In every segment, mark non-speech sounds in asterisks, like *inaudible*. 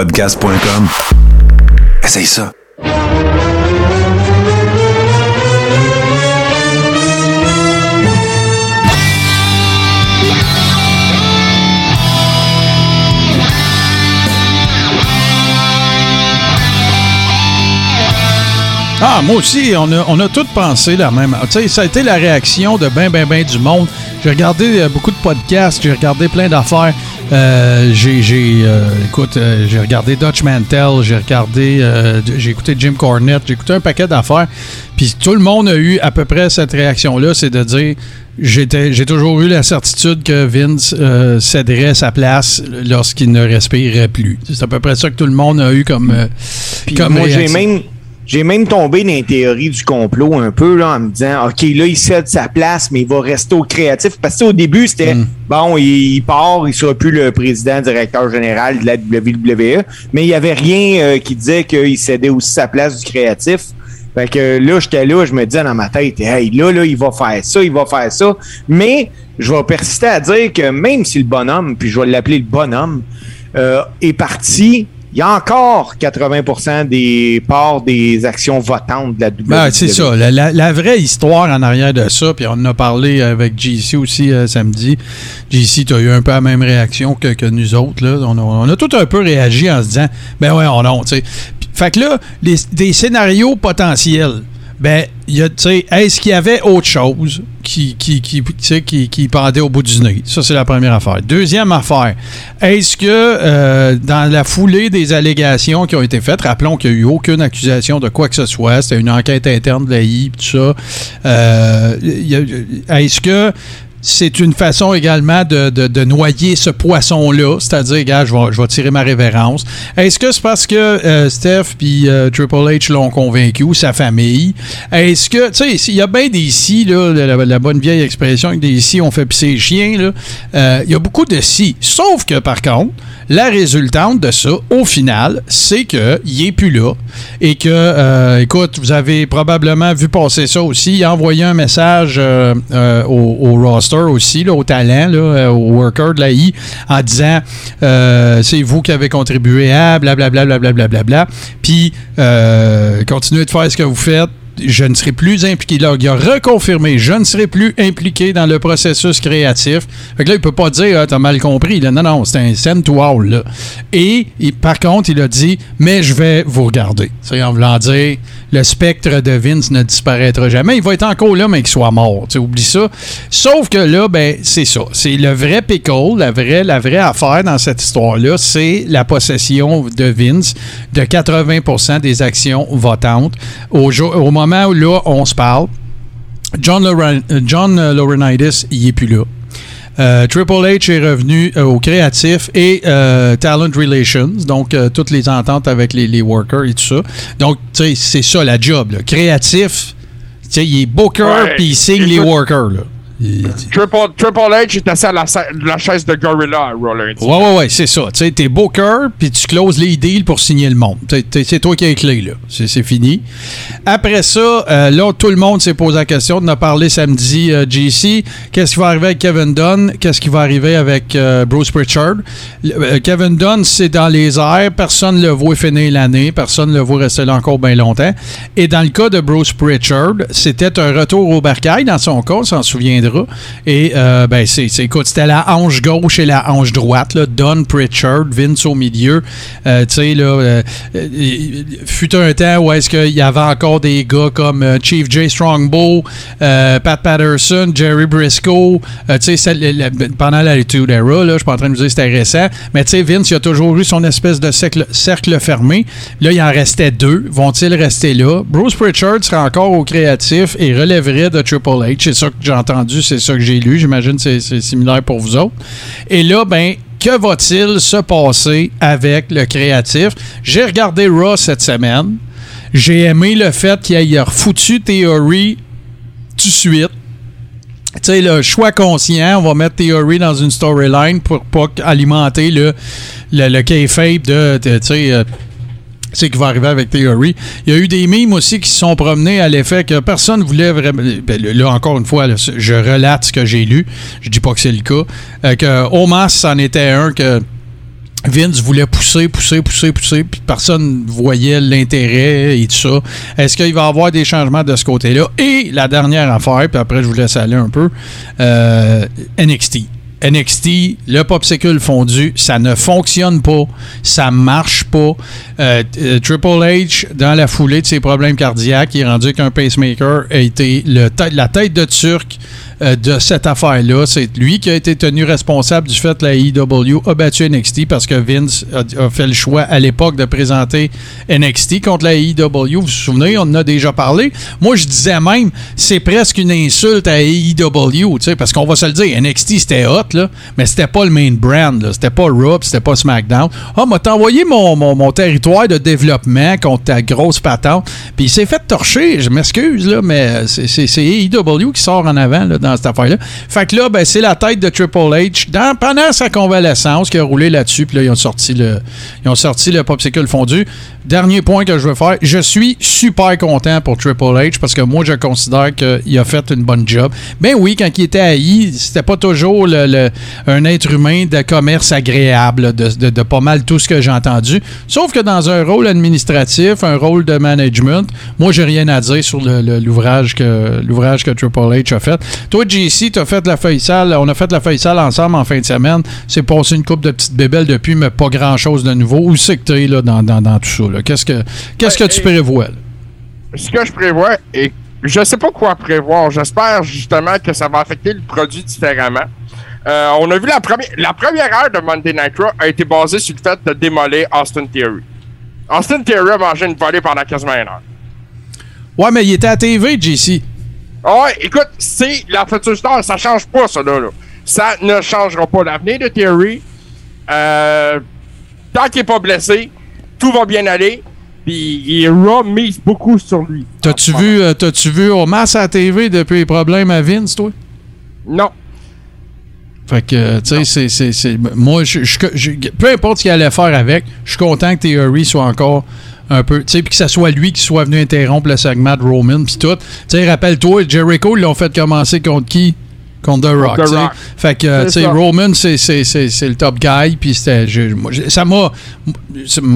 podcast.com. Essaye ça. Ah, moi aussi, on a, on a tous pensé la même. Ça a été la réaction de ben, ben, ben du monde. J'ai regardé euh, beaucoup de podcasts, j'ai regardé plein d'affaires. Euh, j'ai, j'ai euh, écoute, euh, j'ai regardé Dutch Mantel, j'ai regardé, j'ai écouté Jim Cornette, j'ai écouté un paquet d'affaires. Puis tout le monde a eu à peu près cette réaction-là, c'est de dire, j'étais, j'ai toujours eu la certitude que Vince céderait sa place lorsqu'il ne respirerait plus. C'est à peu près ça que tout le monde a eu comme, comme moi, j'ai même, j'ai même tombé dans les théories du complot un peu là, en me disant OK, là, il cède sa place, mais il va rester au créatif. Parce qu'au début, c'était Mm. bon, il, il part, il sera plus le président, directeur général de la WWE, mais il n'y avait rien euh, qui disait qu'il cédait aussi sa place du créatif. Fait que là, j'étais là, je me disais dans ma tête, hey, là, là, il va faire ça, il va faire ça. Mais je vais persister à dire que même si le bonhomme, puis je vais l'appeler le bonhomme, euh, est parti, il y a encore 80% des parts des actions votantes de la WWE. Ben, c'est ça. La, vraie histoire en arrière de ça, puis on en a parlé avec JC aussi euh, samedi. JC, tu as eu un peu la même réaction que, que nous autres. Là. On, a, on a tout un peu réagi en se disant, ben ouais, on a, tu sais. Fait que là, les- des scénarios potentiels. Ben, est-ce qu'il y avait autre chose qui, qui, qui, qui, qui pendait au bout du nez? Ça, c'est la première affaire. Deuxième affaire, est-ce que euh, dans la foulée des allégations qui ont été faites, rappelons qu'il n'y a eu aucune accusation de quoi que ce soit, c'était une enquête interne de l'AI, tout ça, euh, est-ce que c'est une façon également de, de- noyer ce poisson-là, c'est-à-dire, gars, je vais, je vais tirer ma révérence. Est-ce que c'est parce que euh, Steph puis euh, Triple H l'ont convaincu, ou sa famille? Est-ce que, tu sais, il y a bien des si, là, la, bonne vieille expression, que des si, on fait pisser les chiens. Euh, Il y a beaucoup de si. Sauf que, par contre, la résultante de ça, au final, c'est qu'il n'est plus là et que, euh, écoute, vous avez probablement vu passer ça aussi. Il a envoyé un message euh, euh, au, roster aussi, là, au talent, là, euh, au worker de l'AI, en disant c'est vous qui avez contribué à blablabla, blablabla, blablabla. Puis, euh, continuez de faire ce que vous faites je ne serai plus impliqué. Là, il a reconfirmé, je ne serai plus impliqué dans le processus créatif. Fait que là, il peut pas dire, ah, t'as mal compris. Non, non, c'est un send to. Et, il- par contre, il a dit, mais je vais vous regarder. C'est en voulant dire, le spectre de Vince ne disparaîtra jamais. Il va être encore là, mais qu'il soit mort. Tu oublie ça. Sauf que là, ben, c'est ça. C'est le vrai pickle, la vraie, la vraie affaire dans cette histoire-là, c'est la possession de Vince de 80% des actions votantes. Au, moment où là, on se parle, John, euh, John Laurinaitis, il est plus là. Euh, Triple H est revenu euh, au créatif et euh, Talent Relations, donc toutes les ententes avec les, les workers et tout ça. Donc, tu sais, c'est ça la job. Là. Créatif, tu sais, il est booker puis il signe les workers. Là. Il- Triple, Triple H est assis à la, chaise de Gorilla à Rollins. Ouais, ouais, ouais, c'est ça. Tu sais, t'es booker, puis tu closes les deals pour signer le monde. C'est toi qui as les clés, là. C'est fini. Après ça, euh, là, tout le monde s'est posé la question. On a parlé samedi, euh, JC. Qu'est-ce qui va arriver avec Kevin Dunn? Qu'est-ce qui va arriver avec euh, Bruce Pritchard? Le- euh, Kevin Dunn, c'est dans les airs. Personne ne le voit finir l'année. Personne ne le voit rester là encore bien longtemps. Et dans le cas de Bruce Pritchard, c'était un retour au bercail dans son cas, on s'en souviendra. Et euh, ben, c'est, écoute, c'était la hanche gauche et la hanche droite, là, Don Pritchard, Vince au milieu. Euh, tu sais, là, euh, euh, fut un temps où est-ce qu'il y avait encore des gars comme Chief J. Strongbow, Pat Patterson, Jerry Briscoe. Tu sais, pendant la Attitude Era, là, je suis pas en train de vous dire que c'était récent, mais tu sais, Vince, il a toujours eu son espèce de cercle, cercle fermé. Là, il en restait deux. Vont-ils rester là? Bruce Pritchard sera encore au créatif et relèverait de Triple H. C'est ça que j'ai entendu, c'est ça que j'ai lu. J'imagine que c'est- similaire pour vous autres. Et là, ben, que va-t-il se passer avec le créatif? J'ai regardé Raw cette semaine. J'ai aimé le fait qu'il ait refoutu Theory tout de suite. Tu sais, le choix conscient, on va mettre Theory dans une storyline pour pas alimenter le, le, le de, de, tu sais, euh, c'est qui va arriver avec Theory. Il y a eu des mimes aussi qui se sont promenés à l'effet que personne voulait vraiment. ben, là, encore une fois, je relate ce que j'ai lu. Je dis pas que c'est le cas. Euh, que Omas, c'en était un que Vince voulait pousser, pousser, pousser, pousser, puis personne voyait l'intérêt et tout ça. Est-ce qu'il va y avoir des changements de ce côté-là? Et la dernière affaire, puis après je vous laisse aller un peu, euh, NXT. NXT, le popsicle fondu, ça ne fonctionne pas, ça marche pas. Euh, euh, Triple H, dans la foulée de ses problèmes cardiaques, il est rendu qu'un pacemaker a été la tête de Turc euh, de cette affaire-là. C'est lui qui a été tenu responsable du fait que la EW a battu NXT parce que Vince a, fait le choix à l'époque de présenter NXT contre la EW. Vous vous souvenez, on en a déjà parlé. Moi, je disais même, c'est presque une insulte à AEW, parce qu'on va se le dire, NXT c'était hot, là, mais c'était pas le main brand, c'était pas Raw, c'était pas SmackDown. Ah, m'a envoyé mon, mon, territoire de développement contre ta grosse patente, puis il s'est fait torcher, je m'excuse, là, mais c'est AEW qui sort en avant là, dans cette affaire-là. Fait que là, ben, c'est la tête de Triple H pendant sa convalescence qui a roulé là-dessus, puis là, ils ont sorti le, ils ont sorti le popsicle fondu. Dernier point que je veux faire, je suis super content pour Triple H parce que moi, je considère qu'il a fait une bonne job. Ben oui, quand il était I, c'était pas toujours le- un être humain de commerce agréable, de, pas mal tout ce que j'ai entendu. Sauf que dans un rôle administratif, un rôle de management, moi, j'ai rien à dire sur l'ouvrage que, que Triple H a fait. Toi, JC, tu as fait la feuille sale. On a fait la feuille sale ensemble en fin de semaine. C'est passé une coupe de petites bébelles depuis, mais pas grand-chose de nouveau. Où c'est que tu es dans- dans tout ça? Là? Qu'est-ce que, qu'est-ce que tu prévois? là? Ce que je prévois, et je sais pas quoi prévoir. J'espère justement que ça va affecter le produit différemment. Euh, on a vu la première, la première heure de Monday Night Raw a été basée sur le fait de démolir Austin Theory. Austin Theory a mangé une volée pendant quasiment une heure. Ouais, mais il était à TV, JC. Ah Ouais, écoute, c'est la future star, ça change pas, ça, là. là. Ça ne changera pas l'avenir de Theory. Euh, tant qu'il est pas blessé, tout va bien aller. Puis il Raw mise beaucoup sur lui. T'as-tu vu, euh, t'as-tu vu à la TV depuis les problèmes à Vince, toi? Non. Fait que, tu sais, c'est- c'est- c'est- Moi, je, je- je- peu importe ce qu'il allait faire avec, je suis content que Theory soit encore un peu. Tu sais, puis que ce soit lui qui soit venu interrompre le segment de Roman, puis tout. Tu sais, rappelle-toi, Jericho, ils l'ont fait commencer contre qui? Contre The Rock. Rock. Fait que, tu sais. Roman, c'est- le top guy, puis Ça m'a.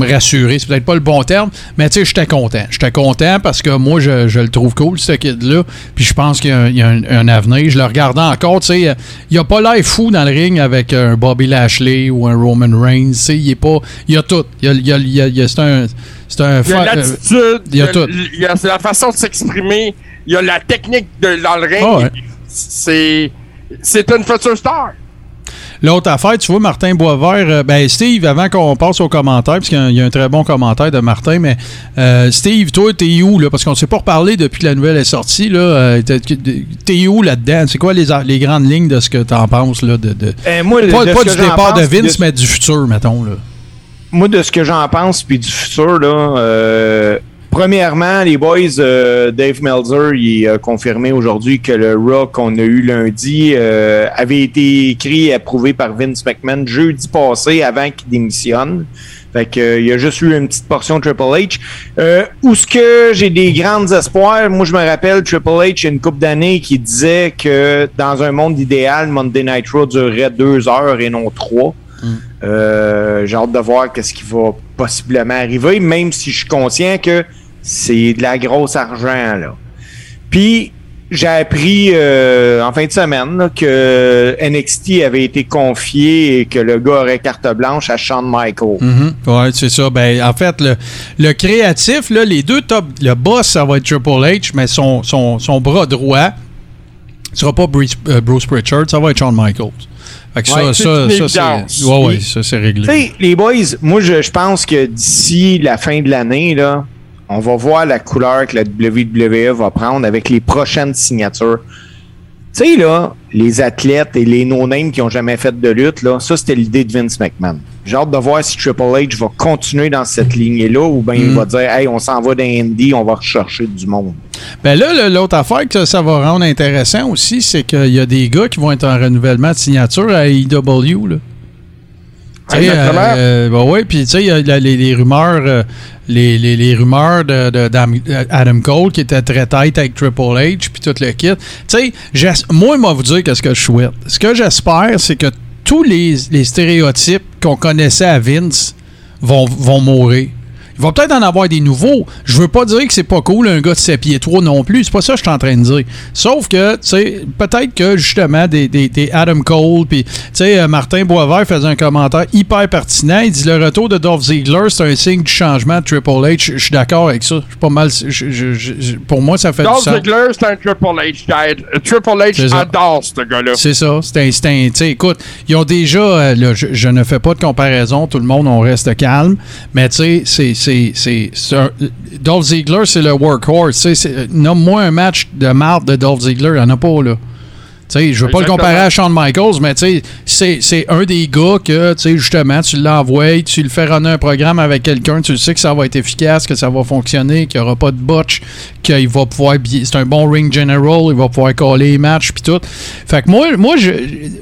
rassuré, c'est peut-être pas le bon terme, mais tu sais, j'étais content. J'étais content parce que moi, je, je le trouve cool, ce kid-là, puis je pense qu'il y a, un, il y a un- un avenir. Je le regardais encore, tu sais, il a pas l'air fou dans le ring avec un Bobby Lashley ou un Roman Reigns, tu sais, il est pas. Il y a tout. Il y a, il y a- il y a- il a- c'est un. C'est un. Il y a l'attitude, il y a tout. il y a la façon de s'exprimer, il y a la technique de, dans le ring. Ah ouais. C'est c'est une future star. L'autre affaire, tu vois, Martin Boisvert, euh, ben Steve, avant qu'on passe aux commentaires, parce qu'il y a un- il y, a un très bon commentaire de Martin, mais euh, Steve, toi, t'es où, là? Parce qu'on ne s'est pas reparlé depuis que la nouvelle est sortie, là. Euh, t'es- où là-dedans? C'est quoi les, les grandes lignes de ce que t'en penses, là? De, de- moi, pas de pas ce du départ de pense, Vince, de- mais du futur, mettons, là. moi, de ce que j'en pense, puis du futur, là, euh, premièrement, les boys, euh, Dave Meltzer, il a confirmé aujourd'hui que le Raw qu'on a eu lundi euh, avait été écrit et approuvé par Vince McMahon jeudi passé avant qu'il démissionne. Fait que, euh, il y a juste eu une petite portion de Triple H. Euh, où ce que j'ai des grands espoirs, moi je me rappelle Triple H il y a une couple d'années qui disait que dans un monde idéal, Monday Night Raw durerait deux heures et non trois. Euh, j'ai hâte de voir qu'est-ce qui va possiblement arriver, même si je suis conscient que c'est de la grosse argent là. Puis j'ai appris euh, en fin de semaine là, que NXT avait été confié et que le gars aurait carte blanche à Shawn Michaels. Mhm. Ouais, c'est ça. Ben, en fait, le, le créatif, là, les deux top. Le boss, ça va être Triple H, mais son, son, son bras droit ne sera pas Bruce, euh, Bruce Pritchard, ça va être Shawn Michaels. Fait que Ouais, ça, c'est ça, ça, c'est. Ouais, ouais, réglé. Les boys, moi, je, je pense que d'ici la fin de l'année, là, on va voir la couleur que la WWE va prendre avec les prochaines signatures. Tu sais, là, les athlètes et les no-names qui ont jamais fait de lutte, là, ça, c'était l'idée de Vince McMahon. J'ai hâte de voir si Triple H va continuer dans cette lignée-là ou bien il Mm. va dire, hey, on s'en va dans Indy, on va rechercher du monde. Ben là, le- l'autre affaire que ça va rendre intéressant aussi, c'est qu'il y a des gars qui vont être en renouvellement de signature à AEW. Là. Sais, Exactement. euh, euh, ben ouais, puis tu sais, il y a les, les rumeurs, euh, les, les- les rumeurs de, de- d'Am- Adam Cole qui était très tight avec Triple H, puis tout le kit. Tu sais, moi, va vous dire qu'est-ce que je souhaite. Ce que j'espère, c'est que tous les, les stéréotypes qu'on connaissait à Vince vont, vont mourir. Il va peut-être en avoir des nouveaux. Je veux pas dire que c'est pas cool un gars de 7 pieds 3 non plus. C'est pas ça que je suis en train de dire. Sauf que, tu sais, peut-être que justement des, des, des Adam Cole, puis, tu sais, euh, Martin Boisvert faisait un commentaire hyper pertinent. Il dit le retour de Dolph Ziggler, c'est un signe du changement de Triple H. Je suis d'accord avec ça. Je suis pas mal. pour moi, ça fait du Dolph sens. Ziggler, c'est un Triple H guy. Triple H adore ce gars-là. C'est ça. C'est un, un- tu sais, écoute, ils ont déjà. euh, là, je, je ne fais pas de comparaison. Tout le monde, on reste calme. Mais tu sais, c'est- c'est. Dolph Ziggler, c'est le workhorse. c'est- Nomme-moi un match de marde de Dolph Ziggler. Il n'y en a pas, là. Tu sais, je veux pas le comparer à Shawn Michaels, mais c'est- un des gars que, justement, tu l'envoies, tu le fais runner un programme avec quelqu'un, tu le sais que ça va être efficace, que ça va fonctionner, qu'il n'y aura pas de botch, qu'il va pouvoir. C'est un bon ring general, il va pouvoir coller les matchs, puis tout. Fait que moi, moi, je,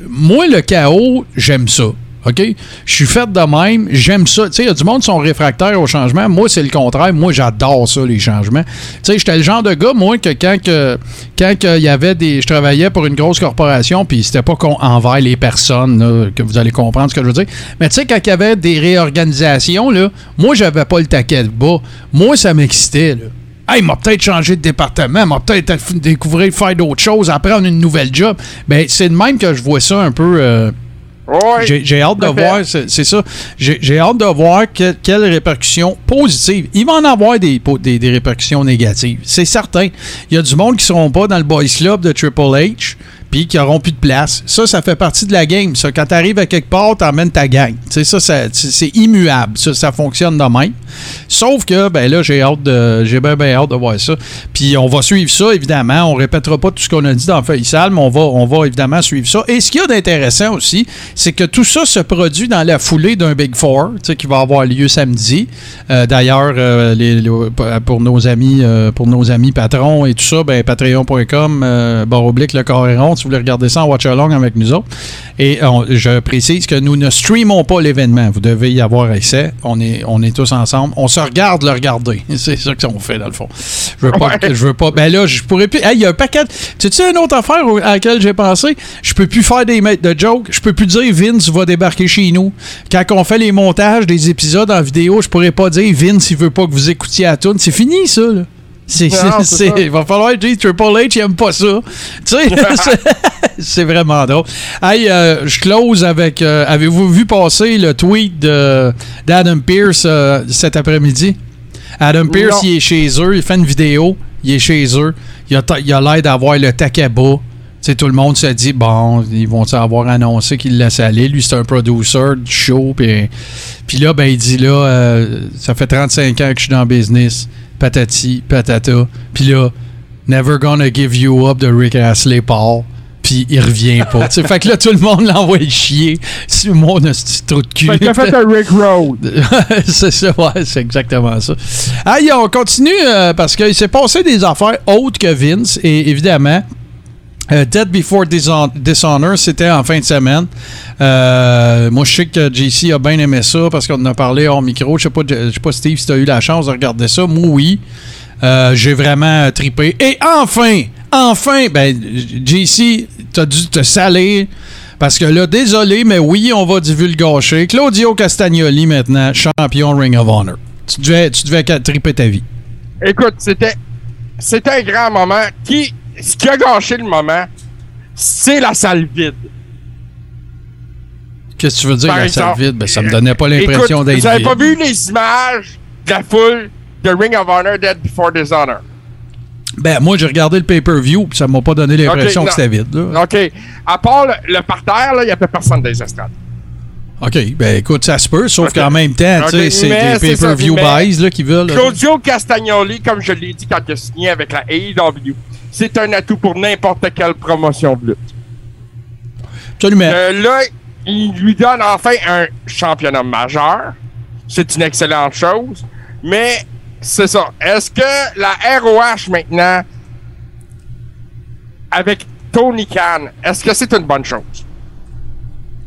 moi le chaos, j'aime ça. OK? Je suis fait de même, j'aime ça. Tu sais, il y a du monde qui sont réfractaires au changement. Moi, c'est le contraire. Moi, j'adore ça, les changements. Tu sais, j'étais le genre de gars, moi, que quand que, quand que y avait des. Je travaillais pour une grosse corporation, puis c'était pas qu'on envers les personnes, là, que vous allez comprendre ce que je veux dire. Mais tu sais, quand il y avait des réorganisations, là, moi, j'avais pas le taquet de bas. Moi, ça m'excitait, là. Hey, m'a peut-être changé de département, m'a peut-être découvrir faire d'autres choses, apprendre une nouvelle job. Ben, c'est de même que je vois ça un peu. euh. J'ai hâte de voir, c'est ça. J'ai hâte de voir que- quelles répercussions positives. Il va en avoir des, des répercussions négatives. C'est certain. Il y a du monde qui ne seront pas dans le Boys Club de Triple H puis qui n'auront plus de place. Ça, ça fait partie de la game. Ça, quand tu arrives à quelque part, tu emmènes ta gang. Ça, c'est immuable. Ça, ça fonctionne de même. Sauf que, ben là, j'ai hâte de, j'ai bien, hâte de voir ça. Puis on va suivre ça, évidemment. On répétera pas tout ce qu'on a dit dans Feuille Sale, mais on va, on va évidemment suivre ça. Et ce qu'il y a d'intéressant aussi, c'est que tout ça se produit dans la foulée d'un Big Four, qui va avoir lieu samedi. Euh, D'ailleurs, euh, pour nos amis, euh, pour nos amis patrons et tout ça, ben, patreon.com, euh, barre oblique, le carré rond, si vous voulez regarder ça en watch along avec nous autres. Et on- je précise que nous ne streamons pas l'événement. Vous devez y avoir accès. On est, on est tous ensemble. On se regarde le regarder. *laughs* C'est ça qu'on fait, dans le fond. Je veux pas. Ouais. Je veux pas. Ben là, je pourrais plus. Hey, il y a un paquet. Tu sais, une autre affaire à laquelle j'ai pensé? Je peux plus faire des maîtres de jokes. Je peux plus dire Vince va débarquer chez nous. Quand on fait les montages des épisodes en vidéo, je pourrais pas dire Vince, il veut pas que vous écoutiez à tune. C'est fini, ça, là. C'est, il va falloir dire Triple H, il aime pas ça. Tu sais, *laughs* c'est- vraiment drôle. Hey, euh, je close avec. euh, avez-vous vu passer le tweet de, d'Adam Pierce euh, cet après-midi? Adam Pierce, Non. il est chez eux, il fait une vidéo, il est chez eux, il a, il a l'air d'avoir le taquet bas. Sais, tout le monde se dit, bon, ils vont avoir annoncé qu'il laisse aller? Lui, c'est un producer du show. Puis, là, ben, il dit, là, euh, ça fait 35 ans que je suis dans le business. Patati, patata. Puis là, Never Gonna Give You Up de Rick Astley Paul. Puis il revient pas. Fait que là, tout le monde l'envoie chier. C'est mon petit trou de cul. Fait fait un Rick Road. *laughs* c'est ça, ouais, c'est exactement ça. Allez, on continue euh, parce qu'il s'est passé des affaires autres que Vince, et évidemment. Euh, Dead Before Dishon- Dishonor, c'était en fin de semaine. Euh, moi, je sais que JC a bien aimé ça parce qu'on en a parlé hors micro. Je sais pas, sais pas Steve, si tu as eu la chance de regarder ça. Moi, oui. Euh, J'ai vraiment tripé. Et enfin, enfin, ben, JC, t'as dû te salir. Parce que là, désolé, mais oui, on va divulgacher. Claudio Castagnoli, maintenant, champion Ring of Honor. Tu devais, tu devais triper ta vie. Écoute, c'était c'était un grand moment. Qui, ce qui a gâché le moment, c'est la salle vide. Qu'est-ce que tu veux dire, Par la salle vide? Ben, ça me donnait pas l'impression d'être Vous avez vide. pas vu les images de la foule de Ring of Honor Dead Before Dishonor? Ben, moi, j'ai regardé le pay-per-view, puis ça m'a pas donné l'impression que c'était vide. là. OK. À part le, le parterre, là, il n'y a pas personne les estrades. OK, ben écoute, ça se peut, sauf qu'en même temps, tu sais, Ok, c'est des pay-per-view buys là, qui veulent. là. Claudio Castagnoli, comme je l'ai dit quand il a signé avec la AEW, c'est un atout pour n'importe quelle promotion de lutte. Absolument. Euh, là, il lui donne enfin un championnat majeur. C'est une excellente chose. Mais c'est ça. Est-ce que la ROH maintenant, avec Tony Khan, est-ce que c'est une bonne chose?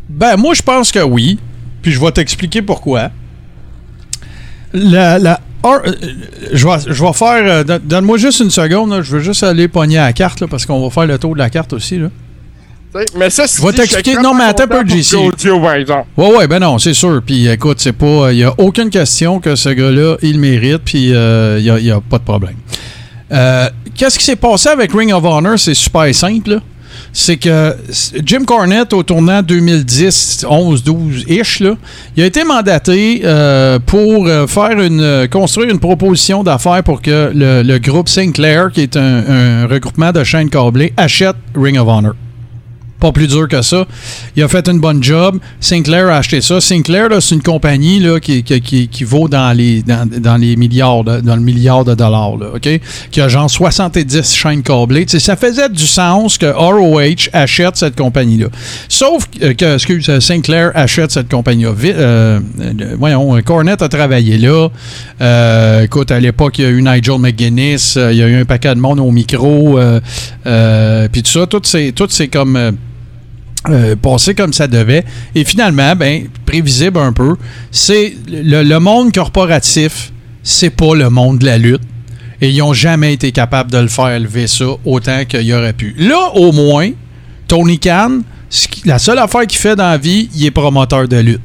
Ben, moi, je pense que oui. Puis je vais t'expliquer pourquoi. La, la, or- euh, je, vais, je vais faire. euh, don- Donne-moi juste une seconde. là. Je veux juste aller pogner à la carte là, parce qu'on va faire le tour de la carte aussi. Là. Mais ça, c'est. Je vais t'expliquer. Non, mais attends un peu, JC. Claudio, par exemple. Ouais, ouais, ben non, c'est sûr. Puis écoute, c'est pas. Il n'y a aucune question que ce gars-là, il mérite, puis il n'y a, y a pas de problème. Euh, Qu'est-ce qui s'est passé avec Ring of Honor? C'est super simple, là. C'est que Jim Cornette, au tournant 2010, 11, 12-ish, là, il a été mandaté euh, pour euh, faire une, construire une proposition d'affaires pour que le, le groupe Sinclair, qui est un, un regroupement de chaînes câblées, achète Ring of Honor. Pas plus dur que ça. Il a fait une bonne job. Sinclair a acheté ça. Sinclair, c'est une compagnie là, qui, qui, qui, vaut dans les, dans, dans les milliards, de, dans le milliard de dollars, là, OK? Qui a genre 70 chaînes câblées. T'sais, ça faisait du sens que ROH achète cette compagnie-là. Sauf que, excuse, Sinclair achète cette compagnie-là. Euh, euh, voyons, a travaillé là. Euh, écoute, à l'époque, il y a eu Nigel McGuinness. euh, il y a eu un paquet de monde au micro. Puis tout ça, tout c'est, tout c'est comme... euh, passé comme ça devait. Et finalement, ben, prévisible un peu, c'est le, monde corporatif, c'est pas le monde de la lutte. Et ils n'ont jamais été capables de le faire lever ça autant qu'il aurait pu. Là, au moins, Tony Khan, la seule affaire qu'il fait dans la vie, il est promoteur de lutte.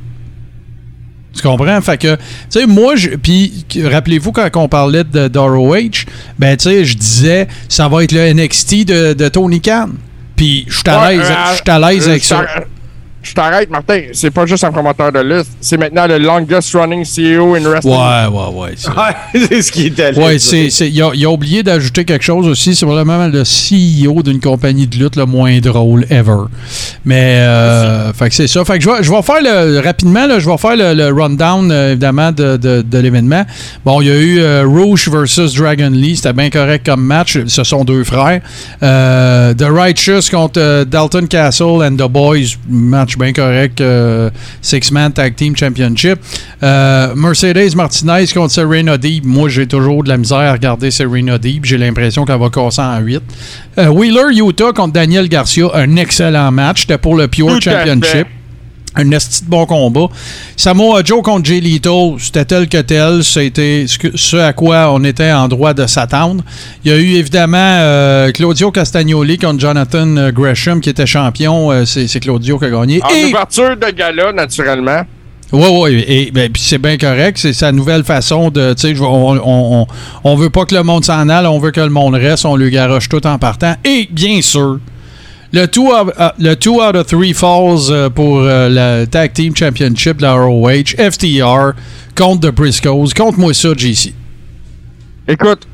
Tu comprends? Fait que, tu sais, moi, puis rappelez-vous quand on parlait de d'ROH, ben, tu sais, je disais, ça va être le NXT de, de Tony Khan. Puis, je suis à l'aise euh, l'aise euh, avec je ça. Je t'arrête, Martin. C'est pas juste un promoteur de liste. C'est maintenant le longest running CEO in wrestling. Ouais, ouais, ouais. c'est- Ouais, *laughs* c'est ce qui est allé. Ouais, c'est, c'est- il, a, il a oublié d'ajouter quelque chose aussi. C'est probablement le CEO d'une compagnie de lutte le moins drôle ever. Mais, euh, fait que c'est ça. Fait que je vais, je vais faire le, rapidement, là, je vais faire le, le rundown, euh, évidemment, de, de- de l'événement. Bon, il y a eu euh, Rouge versus Dragon Lee. C'était bien correct comme match. Ce sont deux frères. Euh, The Righteous contre euh, Dalton Castle and The Boys. Match bien correct. euh, Six-Man Tag Team Championship. Euh, Mercedes Martinez contre Serena Deeb. Moi, j'ai toujours de la misère à regarder Serena Deeb. J'ai l'impression qu'elle va casser en 8. Euh, Wheeler Utah contre Daniel Garcia. Un excellent match. C'était pour le Pure Tout Championship. Un esti de bon combat. Samoa Joe contre Jay Leto, c'était tel que tel. C'était ce, à quoi on était en droit de s'attendre. Il y a eu évidemment euh, Claudio Castagnoli contre Jonathan Gresham qui était champion. Euh, c'est, Claudio qui a gagné. En Et- ouverture de gala, naturellement. oui, oui, et ben, puis c'est bien correct. C'est sa nouvelle façon de. Tu sais, on, on, on veut pas que le monde s'en aille, on veut que le monde reste, on lui garoche tout en partant. Et bien sûr, le 2 out, euh, le two out of 3 falls euh, pour euh, le Tag Team Championship de la ROH, FTR, contre The Briscoes. Contre-moi ça, JC. Écoute,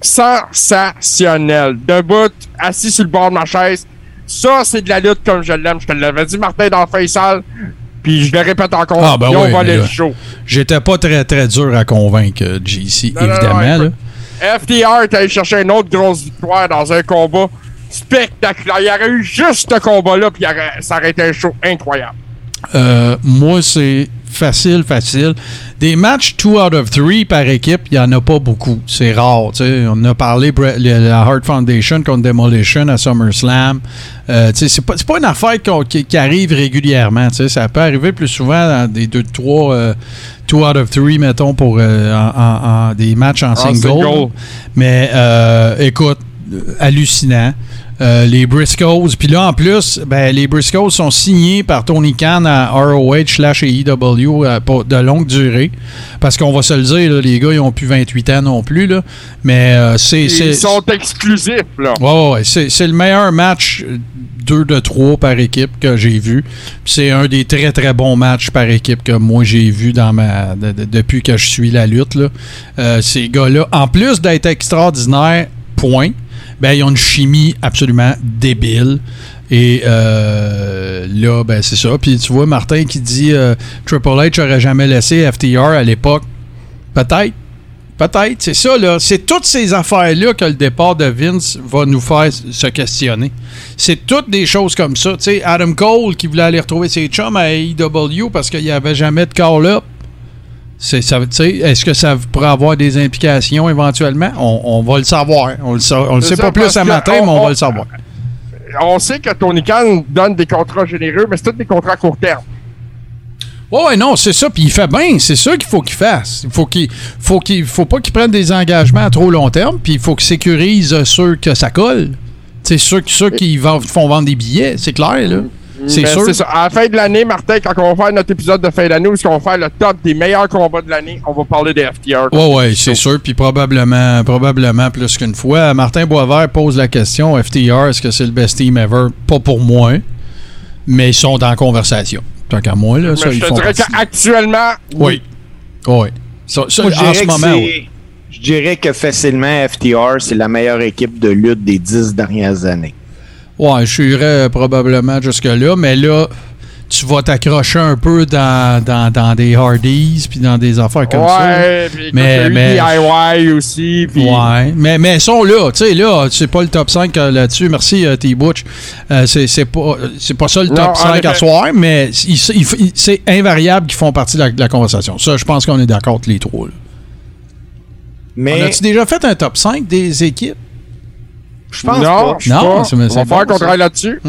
sensationnel. Debout, assis sur le bord de ma chaise. Ça, c'est de la lutte comme je l'aime. Je te l'avais dit, Martin, dans le Faisal. Puis je le répète encore. Ah, ben oui, volé mais le show. J'étais pas très, très dur à convaincre, euh, JC, Non, non, non, évidemment. là. FTR est allé chercher une autre grosse victoire dans un combat spectaculaire. Il y aurait eu juste ce combat-là, puis aurait- ça aurait été un show incroyable. Euh, moi, c'est facile, facile. Des matchs 2 out of 3 par équipe, il n'y en a pas beaucoup. C'est rare. tu sais. On a parlé le- la Heart Foundation contre Demolition à SummerSlam. Euh, c'est pas, une affaire qui, qui arrive régulièrement. Ça peut arriver plus souvent dans des 2-3 2 out of 3, mettons, pour euh, en, en- en des matchs en, single. single. Mais euh, écoute, euh, hallucinant. Euh, les Briscoes. Puis là, en plus, ben, les Briscoes sont signés par Tony Khan à ROH slash AEW euh, pour de longue durée. Parce qu'on va se le dire, là, les gars, ils n'ont plus 28 ans non plus. Là. Mais euh, c'est... Ils sont exclusifs, là. Ouais. C'est, le meilleur match 2 de 3 par équipe que j'ai vu. C'est un des très très bons matchs par équipe que moi j'ai vu dans ma de- de- depuis que je suis la lutte. Là. Euh, ces gars-là, en plus d'être extraordinaires, point, ben ils ont une chimie absolument débile. Et euh, là, ben c'est ça. Puis tu vois Martin qui dit euh, Triple H aurait jamais laissé FTR à l'époque. Peut-être. Peut-être, c'est ça, là. C'est toutes ces affaires-là que le départ de Vince va nous faire se questionner. C'est toutes des choses comme ça. Tu sais, Adam Cole qui voulait aller retrouver ses chums à AEW parce qu'il n'y avait jamais de call-up. C'est, ça, est-ce que ça pourrait avoir des implications éventuellement? On, on va le savoir. On le, sa- on le sait ça, pas plus ce matin, on- mais on, va le savoir. On sait que Tony Khan donne des contrats généreux, mais c'est tous des contrats à court terme. Ouais, ouais, non, c'est ça. Puis il fait bien. C'est ça qu'il faut qu'il fasse. Il faut qu'il faut qu'il faut pas qu'il prenne des engagements à trop long terme. Puis il faut qu'il sécurise euh, ceux que ça colle. C'est ceux, ceux qui font vendre des billets, c'est clair, là. C'est Mais sûr. C'est ça. À la fin de l'année, Martin, quand on va faire notre épisode de fin d'année, où est-ce qu'on va faire le top des meilleurs combats de l'année, on va parler des FTR. Ouais, ouais, c'est sûr. Puis probablement, probablement plus qu'une fois. Martin Boisvert pose la question FTR, est-ce que c'est le best team ever? Pas pour moi, mais ils sont en conversation. Tant qu'à moi, là, ça, je ils te font dirais qu'actuellement, Oui. Oui. Ça, ça, Moi, je en ce moment, oui. Je dirais que facilement, FTR, c'est la meilleure équipe de lutte des dix dernières années. Ouais, je irais probablement jusque-là, mais là, tu vas t'accrocher un peu dans, dans, dans des Hardys puis dans des affaires comme ça. ouais, puis écoute, Mais- mais- DIY aussi, Ouais, mais, mais ils sont là, tu sais, là, c'est pas le top 5 euh, là-dessus. Merci, euh, T-Butch. Euh, c'est c'est pas, c'est pas ça le Non, top en 5 à soir, mais c'est invariable qu'ils font partie de la, de la conversation. Ça, je pense qu'on est d'accord tous les trois. là. On Mais a-tu déjà fait un top 5 des équipes? Je pense non, pas. Non, pas. c'est- on va faire qu'on travaille là-dessus.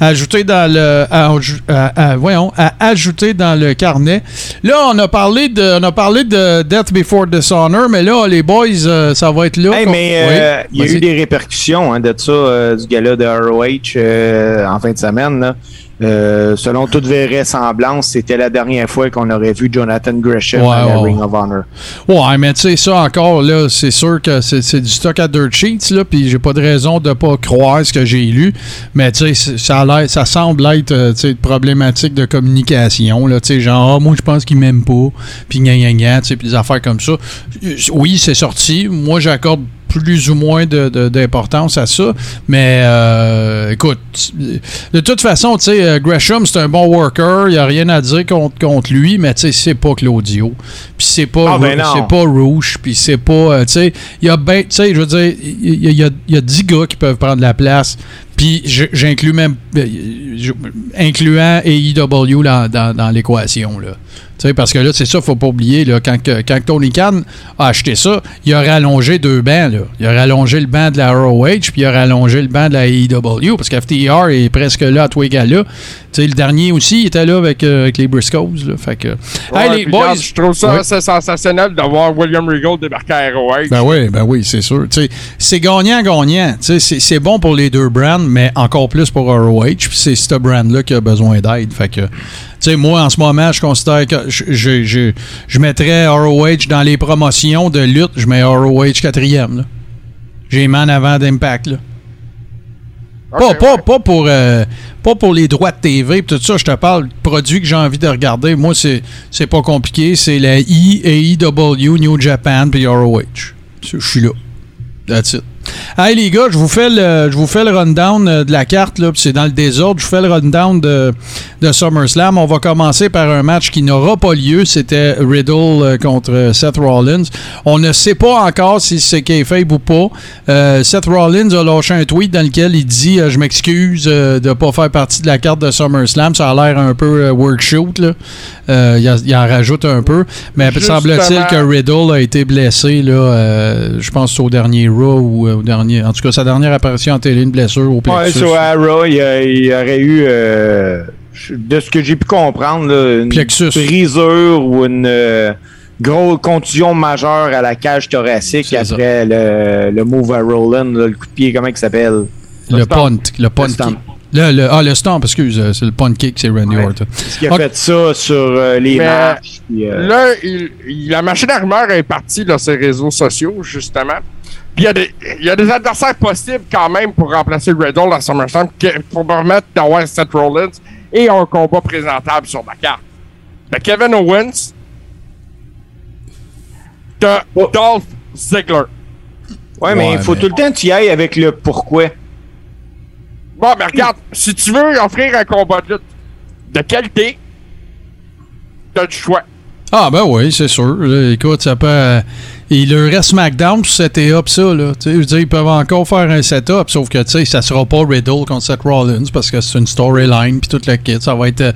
Ajouter dans le. à- à- à- voyons, à ajouter dans le carnet. Là, on a parlé de, on a parlé de Death Before Dishonor, mais là, les boys, euh, ça va être là. Hey, mais euh, Oui, il y a vas-y. eu des répercussions hein, de ça, euh, du gala de ROH euh, en fin de semaine. là. Euh, selon toute vraisemblance, c'était la dernière fois qu'on aurait vu Jonathan Gresham Ouais, à la ouais, Ring of Honor. Ouais, mais tu sais, ça encore, là, c'est sûr que c'est c'est du stock à dirt sheets, là, puis j'ai pas de raison de pas croire ce que j'ai lu. Mais tu sais, ça, ça semble être, euh, tu sais, une problématique de communication, là, tu sais, genre, Ah, moi, je pense qu'il m'aime pas, puis gna gna gna, tu sais, puis des affaires comme ça. Euh, Oui, c'est sorti. Moi, j'accorde plus ou moins de- de- d'importance à ça. Mais euh, écoute, de toute façon, tu sais, euh, Gresham, c'est un bon worker. Il n'y a rien à dire contre, contre lui, mais tu sais, c'est pas Claudio. Puis c'est pas, Ah, ben c'est pas Rouge. Puis c'est pas. euh, tu sais, il y a ben. Tu sais, je veux dire, il y, a- y a- il y a 10 gars qui peuvent prendre la place. Puis j'inclus même. euh, incluant AEW dans, dans, dans l'équation, là. Parce que là, c'est ça, faut pas oublier, là, quand, quand Tony Khan a acheté ça, il a rallongé deux bancs, là. Il a rallongé le banc de la ROH, puis il a rallongé le banc de la AEW, parce qu'FTR est presque là à tous les gars-là. Tu sais, le dernier aussi, il était là avec, euh, avec les Briscoes, là. Fait que... Ouais, hey, les boys! regarde, je trouve ça Ouais. assez sensationnel de voir William Regal débarquer à ROH. Ben oui, ben oui, c'est sûr. C'est gagnant-gagnant. C'est c'est bon pour les deux brands, mais encore plus pour ROH. Puis c'est ce brand-là qui a besoin d'aide. Fait que, tu sais, moi, en ce moment, je considère que je, je, je, je mettrais ROH dans les promotions de lutte. Je mets ROH quatrième. J'ai en avant d'Impact. là. Pas, Ok, pas, ouais. pas, pour, euh, pas pour les droits de TV tout ça. Je te parle de produits que j'ai envie de regarder. Moi, c'est c'est pas compliqué. C'est la I, AEW, New Japan puis ROH. Je suis là. That's it. Hey les gars, je vous fais le, je vous fais le rundown euh, de la carte, là, c'est dans le désordre. Je vous fais le rundown de, de SummerSlam. On va commencer par un match qui n'aura pas lieu. C'était Riddle euh, contre Seth Rollins. On ne sait pas encore si c'est kayfabe ou pas. Euh, Seth Rollins a lâché un tweet dans lequel il dit euh, Je m'excuse euh, de ne pas faire partie de la carte de SummerSlam. Ça a l'air un peu euh, workshoot. Là. Euh, il, en- il en rajoute un peu. Mais semble-t-il que Riddle a été blessé, là, euh, je pense au dernier Raw ou euh, au dernier. En tout cas, sa dernière apparition en télé, une blessure au Ouais, plexus. sur Arrow, il y, aurait eu, euh, de ce que j'ai pu comprendre, là, une Plexus. brisure ou une euh, grosse contusion majeure à la cage thoracique après le, le move à Roland, là, le coup de pied, comment il s'appelle? le stomp. punt. Le punt Le. Le, le- ah, le stomp, excuse. euh, C'est le punt kick, c'est Randy Ouais. Orton. Est-ce qu'il a fait ça sur euh, les Mais matchs? puis, euh, Là, il- il- la machine à rumeurs est partie de ses réseaux sociaux, justement. Puis il y, a des- il y a des adversaires possibles quand même pour remplacer Riddle à SummerSlam pour permettre d'avoir Seth Rollins et un combat présentable sur la carte. T'as Kevin Owens, t'as Oh. Dolph Ziggler. ouais, mais il Ouais, faut mais- tout le temps que tu y ailles avec le pourquoi. Bon, mais regarde, si tu veux offrir un combat de lutte de qualité, t'as du choix. Ah, ben oui, c'est sûr. Écoute, ça peut. euh, il leur reste SmackDown pour setter up ça. Là. Tu sais, Je veux dire, ils peuvent encore faire un setup, sauf que tu sais, ça sera pas Riddle contre Seth Rollins parce que c'est une storyline puis toute la kit. Ça va être euh,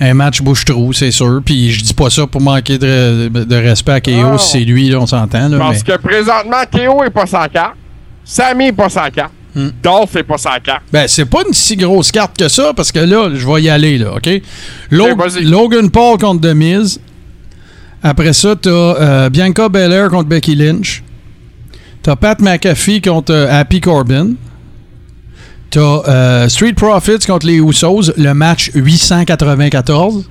un match bouche-trou, c'est sûr. Puis je dis pas ça pour manquer de, de respect à KO Non. si c'est lui, là, on s'entend. Parce mais- que présentement, KO est pas sans carte, Sammy est pas sans carte, Hmm. Dolph est pas sans carte. Ben, c'est pas une si grosse carte que ça, parce que là, je vais y aller, là, OK? Vas-y. Logan Paul contre The Miz. Après ça, t'as euh, Bianca Belair contre Becky Lynch. T'as Pat McAfee contre euh, Happy Corbin. T'as euh, Street Profits contre les Usos, le match 894.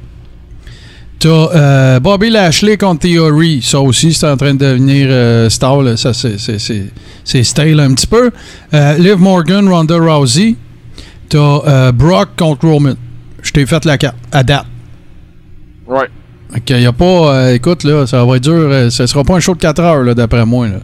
T'as euh, Bobby Lashley contre Theory. Ça aussi, c'est en train de devenir star. Ça, c'est- stale un petit peu. Liv Morgan, Ronda Rousey. T'as euh, Brock contre Roman. Je t'ai fait la carte à date. Ouais. Ok, y a pas. euh, écoute, là, ça va être dur. euh, ce sera pas un show de 4 heures, d'après moi. Là.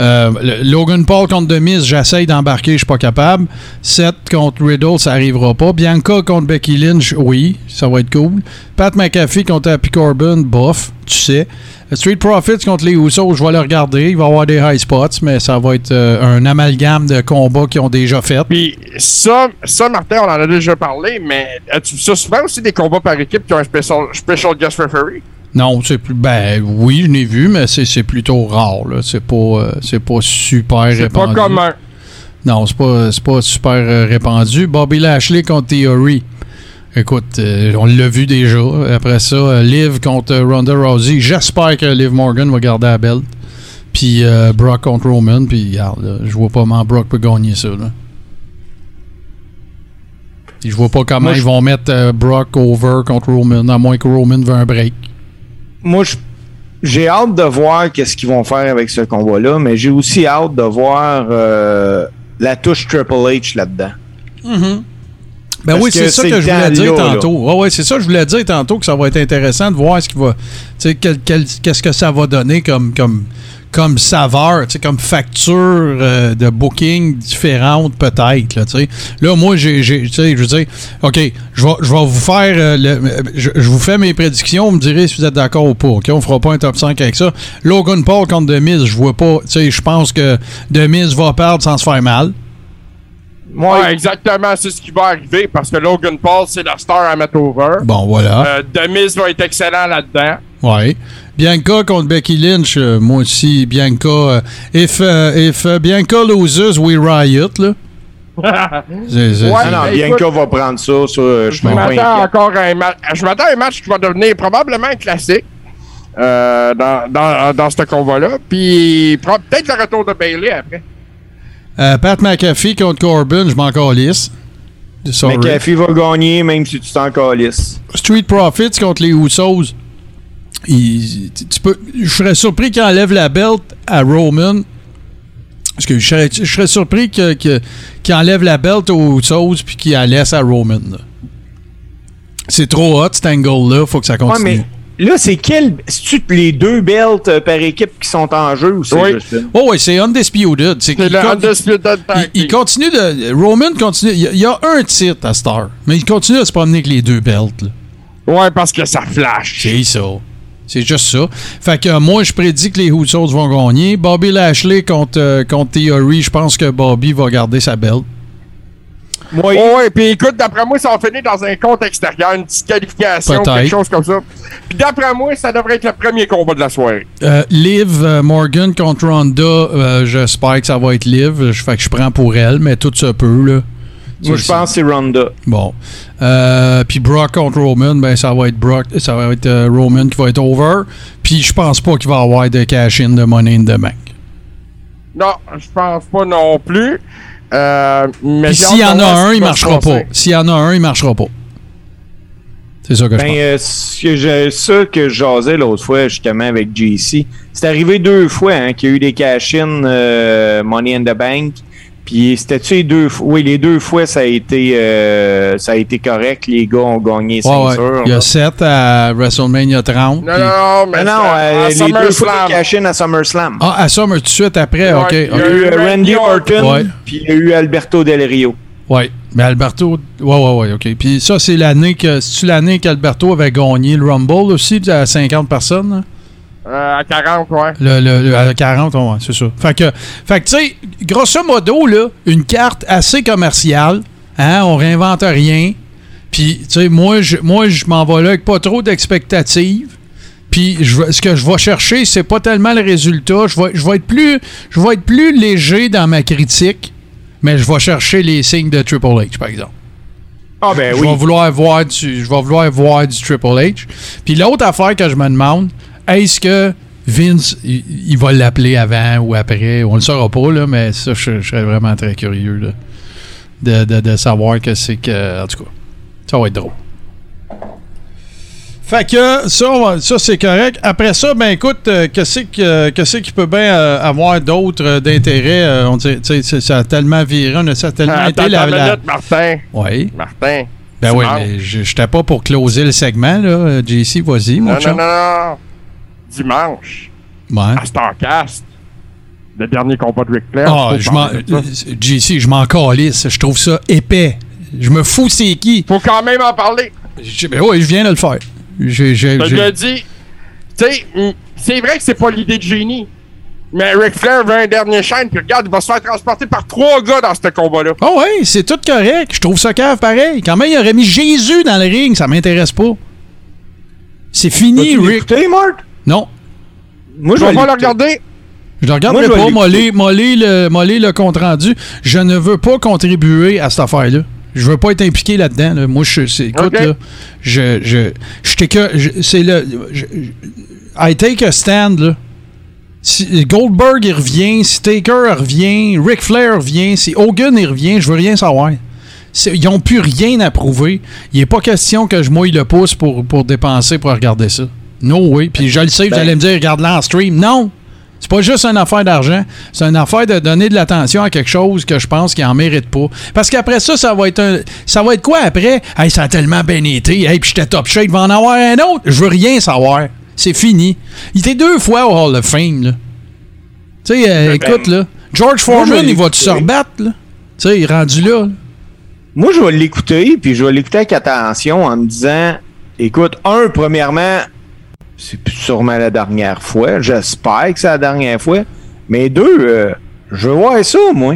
Euh, Logan Paul contre Demise, j'essaye d'embarquer, je suis pas capable. Seth contre Riddle, ça arrivera pas. Bianca contre Becky Lynch, oui, ça va être cool. Pat McAfee contre Happy Corbin, bof, tu sais. Street Profits contre les Usos, je vais le regarder. Il va y avoir des high spots, mais ça va être euh, un amalgame de combats qu'ils ont déjà fait. Puis ça, ça, Martin, on en a déjà parlé, mais as-tu ça souvent aussi des combats par équipe qui ont un special, special guest referee? Non, c'est plus. Ben oui, je l'ai vu, mais c'est plutôt rare. C'est pas, euh, c'est pas super C'est pas répandu. commun. Non, c'est pas, super euh, répandu. Bobby Lashley contre Theory. Écoute, euh, on l'a vu déjà. Après ça, Liv contre Ronda Rousey. J'espère que Liv Morgan va garder la belt. Puis Brock contre Roman. Puis regarde, je vois pas comment Brock peut gagner ça. Là. Je vois pas comment Moi, ils vont mettre Brock over contre Roman, à moins que Roman veut un break. Moi, je- j'ai hâte de voir qu'est-ce qu'ils vont faire avec ce combat-là, mais j'ai aussi hâte de voir euh, la touche Triple H là-dedans. Ben Parce oui, c'est ça que je voulais dire tantôt. Ouais, ouais, c'est ça que je voulais dire tantôt que ça va être intéressant de voir ce qui va. Qu'est-ce que ça va donner comme, comme, comme saveur, tu sais, comme facture euh, de booking différente, peut-être. Là, tu sais. là, moi, j'ai, j'ai- tu sais, je veux dire, OK, je vais, je vais vous faire. euh, le- je, je vous fais mes prédictions, vous me direz si vous êtes d'accord ou pas. OK, on fera pas un top 5 avec ça. Logan Paul contre Demise, je vois pas. Tu sais, je pense que Demise va perdre sans se faire mal. Moi, Ouais, exactement, c'est ce qui va arriver parce que Logan Paul, c'est la star à mettre over. Bon, voilà. Euh, Demise va être excellent là-dedans. Ouais. Bianca contre Becky Lynch, euh, moi aussi, Bianca. euh, if, euh, if Bianca loses, we riot, là. *laughs* C'est- c'est- Ouais, non, Bianca écoute, va prendre ça. ça je m'attends encore à un match. Je m'attends à un match qui va devenir probablement un classique euh, dans, dans, dans ce combat-là. Puis peut-être le retour de Bailey après. Euh, Pat McAfee contre Corbin, je m'en calisse. McAfee va gagner même si tu t'en calisses. Street Profits contre les Usos. Il- tu- tu peux, je serais surpris qu'il enlève la belt à Roman. Parce que je serais, je serais surpris que- que- qu'il enlève la belt aux Usos puis qu'il la laisse à Roman. C'est trop hot, cet angle-là. Faut que ça Ouais, continue. mais là, c'est quel. C'est-tu les deux belts euh, par équipe qui sont en jeu ou c'est Oui. juste une? Oh oui, c'est undisputed. C'est C'est qu'il le con- Undisputed il, continue de. Roman continue. Il y, a, il y a un titre à Star, mais il continue à se promener avec les deux belts. là. Ouais, parce que ça flash. C'est ça. C'est juste ça. Fait que euh, moi, je prédis que les Usos vont gagner. Bobby Lashley contre, euh, contre Theory, je pense que Bobby va garder sa belt. Moi, Ouais, ouais, puis écoute, d'après moi, ça va finir dans un compte extérieur, une disqualification, Peut-être. quelque chose comme ça. Puis d'après moi, ça devrait être le premier combat de la soirée. Euh, Liv euh, Morgan contre Ronda, euh, j'espère que ça va être Liv. Je- Fait que je prends pour elle, mais tout se peut, là. Moi, je pense que c'est Ronda. Bon. Euh, puis Brock contre Roman, ben ça va être Brock, ça va être euh, Roman qui va être over. Puis je pense pas qu'il va y avoir de cash-in de Money in the Bank. Non, je pense pas non plus. Euh, mais s'il y en a un, il marchera pas. S'il y en a un, il marchera pas. C'est ça que je Ben, pense. euh, ce que je- ça que je jasais l'autre fois, justement, avec JC, c'est arrivé deux fois hein, qu'il y a eu des cash-in euh, Money in the Bank. Puis c'était-tu les deux fois? Oui, les deux fois, ça a été euh, ça a été correct. Les gars ont gagné Ouais, ouais. ceinture. Il y là. a 7 à WrestleMania 30. Non, puis- non, non, mais Ah non, c'est à- euh, à les deux fois SummerSlam. de cash-in à SummerSlam. Ah, à Summer tout de suite après, Ouais, ok. il y a eu Randy Orton, Ouais. puis il y a eu Alberto Del Rio. Ouais. Mais Alberto, ouais, ouais, ouais, ok. Puis ça, c'est l'année que, c'est-tu l'année qu'Alberto avait gagné le Rumble aussi, à 50 personnes? hein? Euh, à 40, ouais. Le, le- le- à 40, ouais, c'est ça. Fait que, fait que tu sais, grosso modo, là, une carte assez commerciale, hein, on réinvente rien. Puis, tu sais, moi, je, moi, je m'en vais là avec pas trop d'expectatives. Puis, je ce que je vais chercher, c'est pas tellement le résultat. Je vais, je vais être plus, je vais être plus léger dans ma critique, mais je vais chercher les signes de Triple H, par exemple. Ah ben Je oui. vais vouloir voir du, je vais vouloir voir du Triple H. Puis l'autre affaire que je me demande, est-ce que Vince, il, il va l'appeler avant ou après? On le saura pas, là, mais ça, je, je serais vraiment très curieux là, de, de, de savoir que c'est que. En tout cas, ça va être drôle. Fait que ça, va- ça c'est correct. Après ça, ben écoute, euh, qu'est-ce que- qu'est-ce qui peut bien euh, avoir d'autre euh, d'intérêt? on dirait, ça a tellement viré, on a, ça a tellement été la. minute, Martin. Oui. Martin. Ben oui, manges. mais j'étais pas pour closer le segment, là. JC, vas-y, mon Non, non, non, non. Dimanche, Ouais. à Starcast, le dernier combat de Ric Flair. Ah, je m'en. euh, JC, je m'en calisse. Je trouve ça épais. Je me fous c'est qui. Faut quand même en parler. Je- Ben oui, je viens de le faire. J'ai- j'ai- Je j'ai- le dis. Tu sais, c'est vrai que c'est pas l'idée de génie. Mais Ric Flair veut un dernier chaîne, puis regarde, il va se faire transporter par trois gars dans ce combat-là. Ah ouais, c'est tout correct. Je trouve ça cave pareil. Quand même, il aurait mis Jésus dans le ring, ça m'intéresse pas. C'est fini, Rick. Mark? Non. Moi, Je vais pas le regarder. Je le regarde Moi, je vais pas, moller, moller le, moller le compte rendu. Je ne veux pas contribuer à cette affaire-là. Je veux pas être impliqué là-dedans. là. Moi, je, c'est, écoute, là, je, je, je t'ai que, je- c'est le, je- I take a stand, là. Si Goldberg, il revient, si Taker revient, Ric Flair revient, si Hogan, il revient, je veux rien savoir. Ils n'ont plus rien à prouver. Il n'est pas question que je mouille le pouce pour, pour dépenser pour regarder ça. No way. Puis je le sais, vous Ben- allez me dire, regarde-la en stream. Non! C'est pas juste une affaire d'argent, c'est une affaire de donner de l'attention à quelque chose que je pense qu'il en mérite pas. Parce qu'après ça, ça va être un, ça va être quoi après? Hey, ça a tellement bien été, hey, puis j'étais top shape, il va en avoir un autre. Je veux rien savoir. C'est fini. Il était deux fois au Hall of Fame, là. Tu sais, euh, Ben, écoute, là. George moi, je Foreman, il va-tu se l'écouter. rebattre, là? Tu sais, il est rendu là. là. Moi, je vais l'écouter, puis je vais l'écouter avec attention en me disant, écoute, un, premièrement, c'est sûrement la dernière fois. J'espère que c'est la dernière fois. Mais deux, euh, je veux voir ça, moi.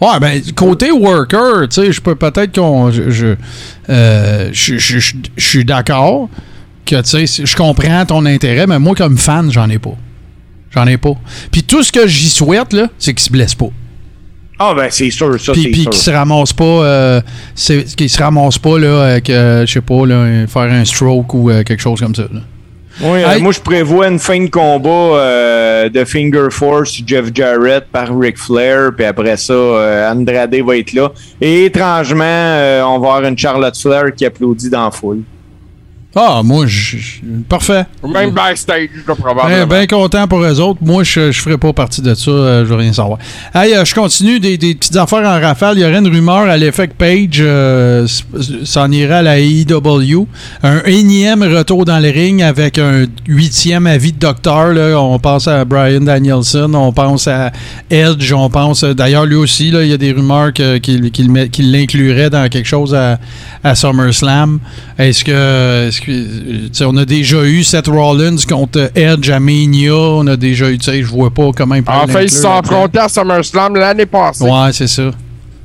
Ouais, ben, côté worker, tu sais, je peux peut-être qu'on. Je, je, euh, je, je- je- je suis d'accord que, tu sais, je comprends ton intérêt, mais moi, comme fan, j'en ai pas. J'en ai pas. Puis tout ce que j'y souhaite, là, c'est qu'il se blesse pas. Ah, ben, c'est sûr, ça, c'est puis qu'il se ramasse pas. euh, qu'il se ramasse pas, là, avec, euh, je sais pas, là, faire un stroke ou euh, quelque chose comme ça, là. Oui, euh, moi, je prévois une fin de combat euh, de Finger Force Jeff Jarrett par Ric Flair, puis après ça, euh, Andrade va être là. Et étrangement, on va avoir une Charlotte Flair qui applaudit dans la foule. Ah, moi, je. Parfait. Même backstage, là, Ben, probablement. ben content pour eux autres. Moi, je, je ferai pas partie de ça. euh, je veux rien savoir. Hey, euh, je continue des, des petites affaires en rafale. Il y aurait une rumeur à l'effet que Page euh, s'en irait à la AEW. Un énième retour dans le ring avec un huitième avis de docteur. Là. On pense à Brian Danielson, on pense à Edge, on pense... euh, D'ailleurs, lui aussi, là, il y a des rumeurs qu'il l'inclurait dans quelque chose à, à SummerSlam. Est-ce que... euh, on a déjà eu Seth Rollins contre Edge à Mania. On a déjà eu... tu sais, Je vois pas comment il peut En fait, ils se sont affrontés à SummerSlam l'année passée. Ouais, c'est ça.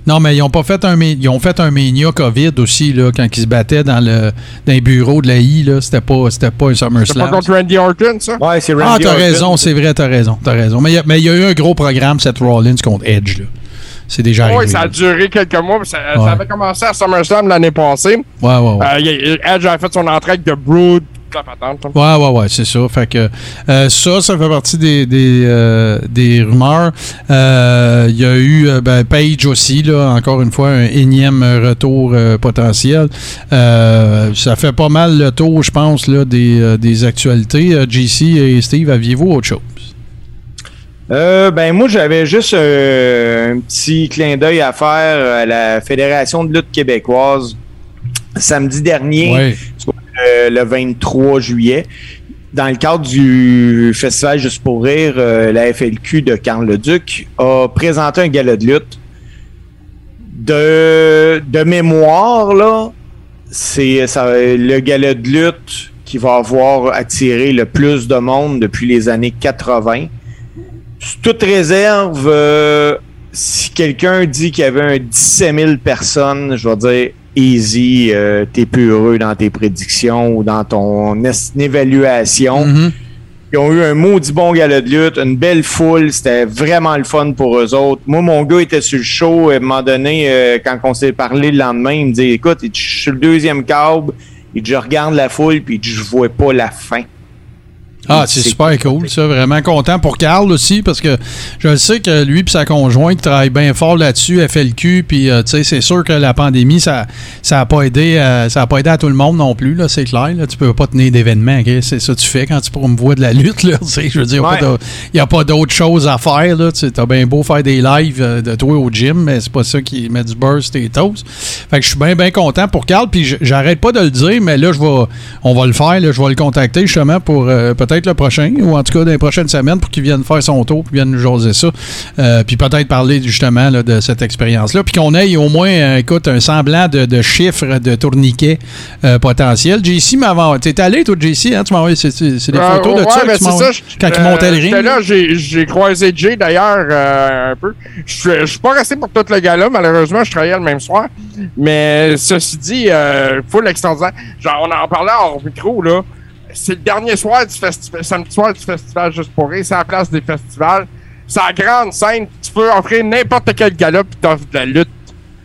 Non, mais ils ont pas fait un ils ont fait un mania COVID aussi là quand ils se battaient dans le dans les bureaux de la I là, c'était pas c'était pas un C'est pas SummerSlam. contre Randy Orton, ça? Ouais, c'est Ah, Randy t'as Orton. raison, c'est vrai, t'as raison, t'as raison. Mais il y a- mais il y, a eu un gros programme Seth Rollins contre Edge là. C'est déjà Oui, arrivé. ça a duré quelques mois. Ça, avait commencé à SummerSlam l'année passée. Ouais, ouais, ouais. Euh, Edge a fait son entrée avec The Brood. là. Ouais, ouais, ouais, c'est ça. Fait que euh, ça, ça fait partie des, des, euh, des rumeurs. Euh, Il y a eu ben, Page aussi, là, encore une fois, un énième retour potentiel. Ça fait pas mal le tour, je pense, là, des, des actualités. JC et Steve, aviez-vous autre chose? Euh, ben moi j'avais juste euh, un petit clin d'œil à faire à la Fédération de lutte québécoise samedi dernier, Ouais. euh, le 23 juillet. Dans le cadre du festival Juste pour rire, la FLQ de Carl Leduc a présenté un gala de lutte. De, de mémoire, là, c'est ça, le gala de lutte qui va avoir attiré le plus de monde depuis les années 80 sous toute réserve, euh, si quelqu'un dit qu'il y avait un 17 000 personnes, je vais dire easy, euh, t'es peu heureux dans tes prédictions ou dans ton évaluation. Mhm. Ils ont eu un maudit bon gala de lutte, une belle foule, c'était vraiment le fun pour eux autres. Moi, mon gars était sur le show, à un moment donné, euh, quand on s'est parlé le lendemain, il me dit Écoute, je suis le deuxième câble, dit, je regarde la foule, puis je vois pas la fin. Ah, c'est super cool, ça. Vraiment content pour Carl aussi, parce que je sais que lui et sa conjointe travaillent bien fort là-dessus, FLQ, puis euh, tu sais, c'est sûr que la pandémie, ça ça a pas aidé euh, ça a pas aidé à tout le monde non plus, là, c'est clair. Là, tu peux pas tenir d'événements, ok? c'est ça que tu fais quand tu promouvois de la lutte, là, *laughs* je veux dire, il Ouais. n'y a pas d'autre chose à faire, là, tu as bien beau faire des lives euh, de toi au gym, mais c'est pas ça qui met du beurre sur tes toasts. Fait que je suis bien, bien content pour Carl, puis j'arrête pas de le dire, mais là, je on va le faire, je vais le contacter justement pour euh, peut-être le prochain, ou en tout cas dans les prochaines semaines, pour qu'il vienne faire son tour, puis vienne nous jaser ça. Euh, puis peut-être parler justement là, de cette expérience-là, puis qu'on ait au moins, euh, écoute, un semblant de, de chiffres de tourniquet euh, potentiel. JC m'avait. T'es allé, toi, JC, hein? Tu m'as envoyé c'est, des Euh, photos de ça ben, tu ça, je- quand il montait le ring. là, j'ai croisé Jay d'ailleurs un peu. Je suis- pas resté pour tout le gala, malheureusement, je travaillais le même soir. Mais ceci dit, euh, full extraordinaire. Genre, on en parlait hors micro, là. C'est le dernier soir du festival, samedi soir du festival Juste pour rire, c'est la place des festivals. C'est la grande scène, tu peux offrir n'importe quel gala puis t'offres de la lutte.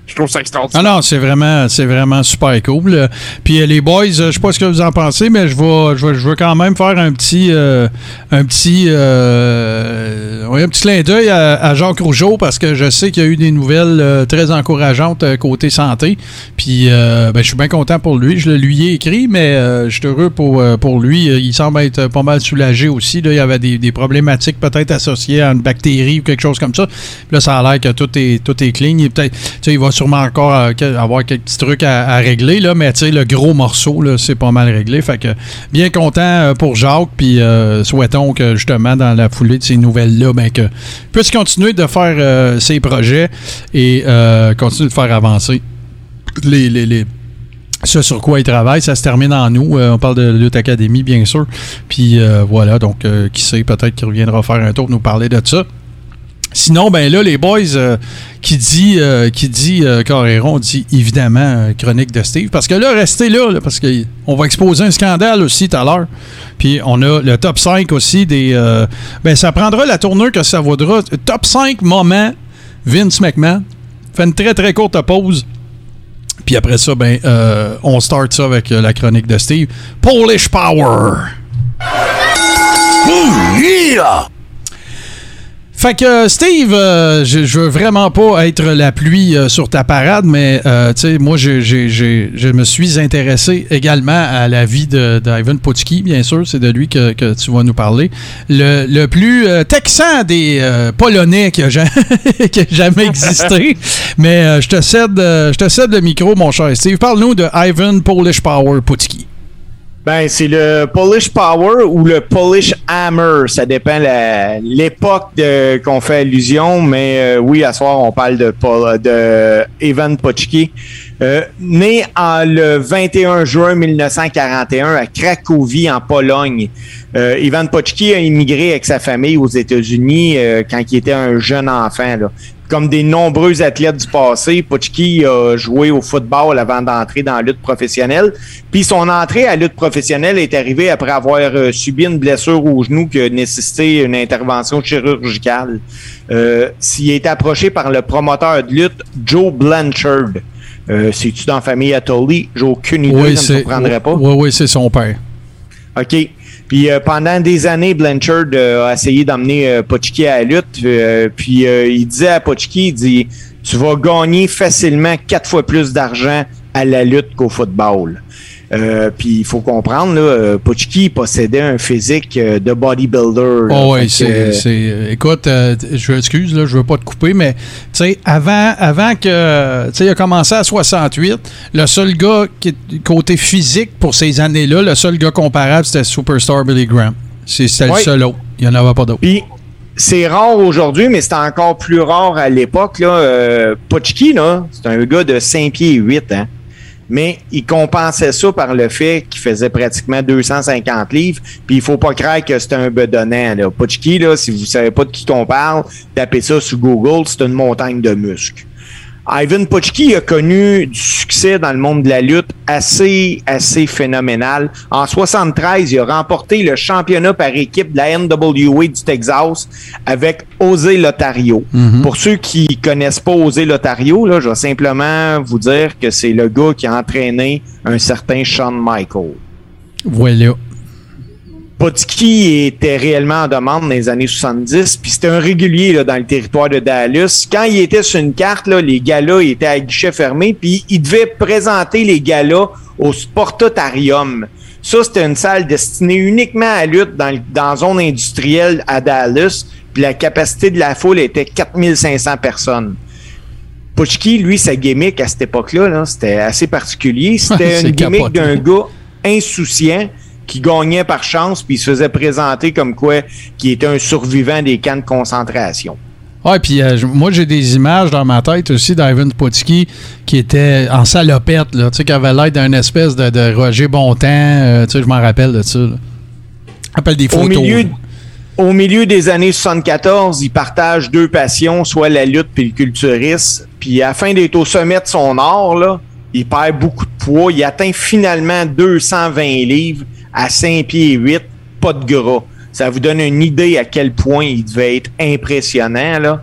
Je trouve ça Ah extraordinaire. non, c'est vraiment, c'est vraiment super cool. Puis euh, les boys, euh, je sais pas ce que vous en pensez, mais je vais, je je quand même faire un petit, euh, un petit, un petit clin d'œil à, à Jacques Rougeau parce que je sais qu'il y a eu des nouvelles très encourageantes côté santé. Puis ben, je suis bien content pour lui. Je le lui ai écrit, mais je suis heureux pour, pour lui. Il semble être pas mal soulagé aussi. Là. Il y avait des, problématiques peut-être associées à une bactérie ou quelque chose comme ça. Puis là, ça a l'air que tout est, tout est clean. Il, peut-être, il va sûrement encore euh, avoir quelques petits trucs à, régler, là, mais le gros morceau, c'est pas mal réglé. Fait que bien content euh, pour Jacques, puis euh, souhaitons que justement, dans la foulée de ces nouvelles-là, ben, puisse continuer de faire ses projets et continuer de faire avancer les, les, les- ce sur quoi il travaille, ça se termine en nous. On parle de Lutte Academy, bien sûr. Puis voilà, donc qui sait, peut-être qu'il reviendra faire un tour pour nous parler de ça. Sinon, ben là, les boys, euh, qui dit, euh, qui dit euh, dit évidemment euh, chronique de Steve. Parce que là, restez là, parce qu'on va exposer un scandale aussi tout à l'heure. Puis on a le top 5 aussi des. ben, ça prendra la tournure que ça vaudra. Top 5 moments Vince McMahon. Fait une très très courte pause. Puis après ça, ben, on start ça avec la chronique de Steve. Polish Power. Yeah! Fait que Steve, euh, je, je veux vraiment pas être la pluie euh, sur ta parade, mais euh, tu sais, moi, j'ai- j'ai- j'ai- je me suis intéressé également à la vie de- d'Ivan Putski, bien sûr, c'est de lui que, que tu vas nous parler. Le, le plus texan des Polonais qui a, ja- *laughs* qui a jamais existé. *laughs* mais je te cède, je te cède le micro, mon cher Steve. Parle-nous de Ivan Polish Power Putski. Ben, c'est le Polish Power ou le Polish Hammer. Ça dépend l'époque qu'on fait allusion, mais euh, oui, à soir, on parle de, Paul, de Ivan Pocki. Euh, né en le 21 juin 1941 à Cracovie, en Pologne. Euh, Ivan Pocki a immigré avec sa famille aux États-Unis euh, quand il était un jeune enfant. Là. Comme des nombreux athlètes du passé, Pocki a joué au football avant d'entrer dans la lutte professionnelle. Puis son entrée à la lutte professionnelle est arrivée après avoir euh, subi une blessure au genou qui a nécessité une intervention chirurgicale. Euh, S'il été approché par le promoteur de lutte Joe Blanchard. Euh, C'est-tu dans la famille Atoli? J'ai aucune idée, ça ne me surprendrait pas. Oui, oui, c'est son père. OK. Puis euh, pendant des années, Blanchard euh, a essayé d'emmener euh, Pochki à la lutte. euh, puis il disait à Pochki, il Tu vas gagner facilement quatre fois plus d'argent à la lutte qu'au football. Euh, puis il faut comprendre, là, euh, Pochki possédait un physique euh, de bodybuilder. là. Oh oui, c'est, euh, Écoute, euh, je excuse, là, je veux pas te couper, mais tu sais, avant, avant que. Tu sais, il a commencé à 68. Le seul gars qui côté physique pour ces années-là, le seul gars comparable, c'était Superstar Billy Graham. C'était Oui. le seul autre. Il n'y en avait pas d'autre. Puis c'est rare aujourd'hui, mais c'était encore plus rare à l'époque. Là, euh, Pochki, là, c'est un gars de 5 pieds 8, hein. Mais il compensait ça par le fait qu'il faisait pratiquement 250 livres. Puis il faut pas croire que c'était un bedonnant. Là. Pochki, là, si vous savez pas de qui qu'on parle, tapez ça sur Google, c'est une montagne de muscles. Ivan Pochki a connu du succès dans le monde de la lutte assez, assez phénoménal. En 73, il a remporté le championnat par équipe de la NWA du Texas avec Osé Lotario. Pour ceux qui connaissent pas Osé Lotario, là, je vais simplement vous dire que c'est le gars qui a entraîné un certain Shawn Michaels. Voilà. Potski était réellement en demande dans les années 70, puis c'était un régulier là, dans le territoire de Dallas. Quand il était sur une carte, là, les galas étaient à guichet fermé, puis il devait présenter les galas au Sportotarium. Ça, c'était une salle destinée uniquement à lutte dans, dans zone industrielle à Dallas, puis la capacité de la foule était 4500 personnes. Potski, lui, sa gimmick à cette époque-là, -là, c'était assez particulier. *laughs* C'était une gimmick d'un gars insouciant qui gagnait par chance, puis il se faisait présenter comme quoi qui était un survivant des camps de concentration. Ouais, puis euh, moi, j'ai des images dans ma tête aussi d'Ivan Potski qui était en salopette, là, tu sais, qui avait l'air d'un espèce de, de, Roger Bontemps, euh, tu sais, je m'en rappelle de ça. Rappelle des photos. Au milieu, au milieu des années 74, il partage deux passions, soit la lutte puis le culturisme. Puis à la fin d'être au sommet de son art, là, il perd beaucoup de poids. Il atteint finalement 220 livres à 5 pieds 8, pas de gras. Ça vous donne une idée à quel point il devait être impressionnant.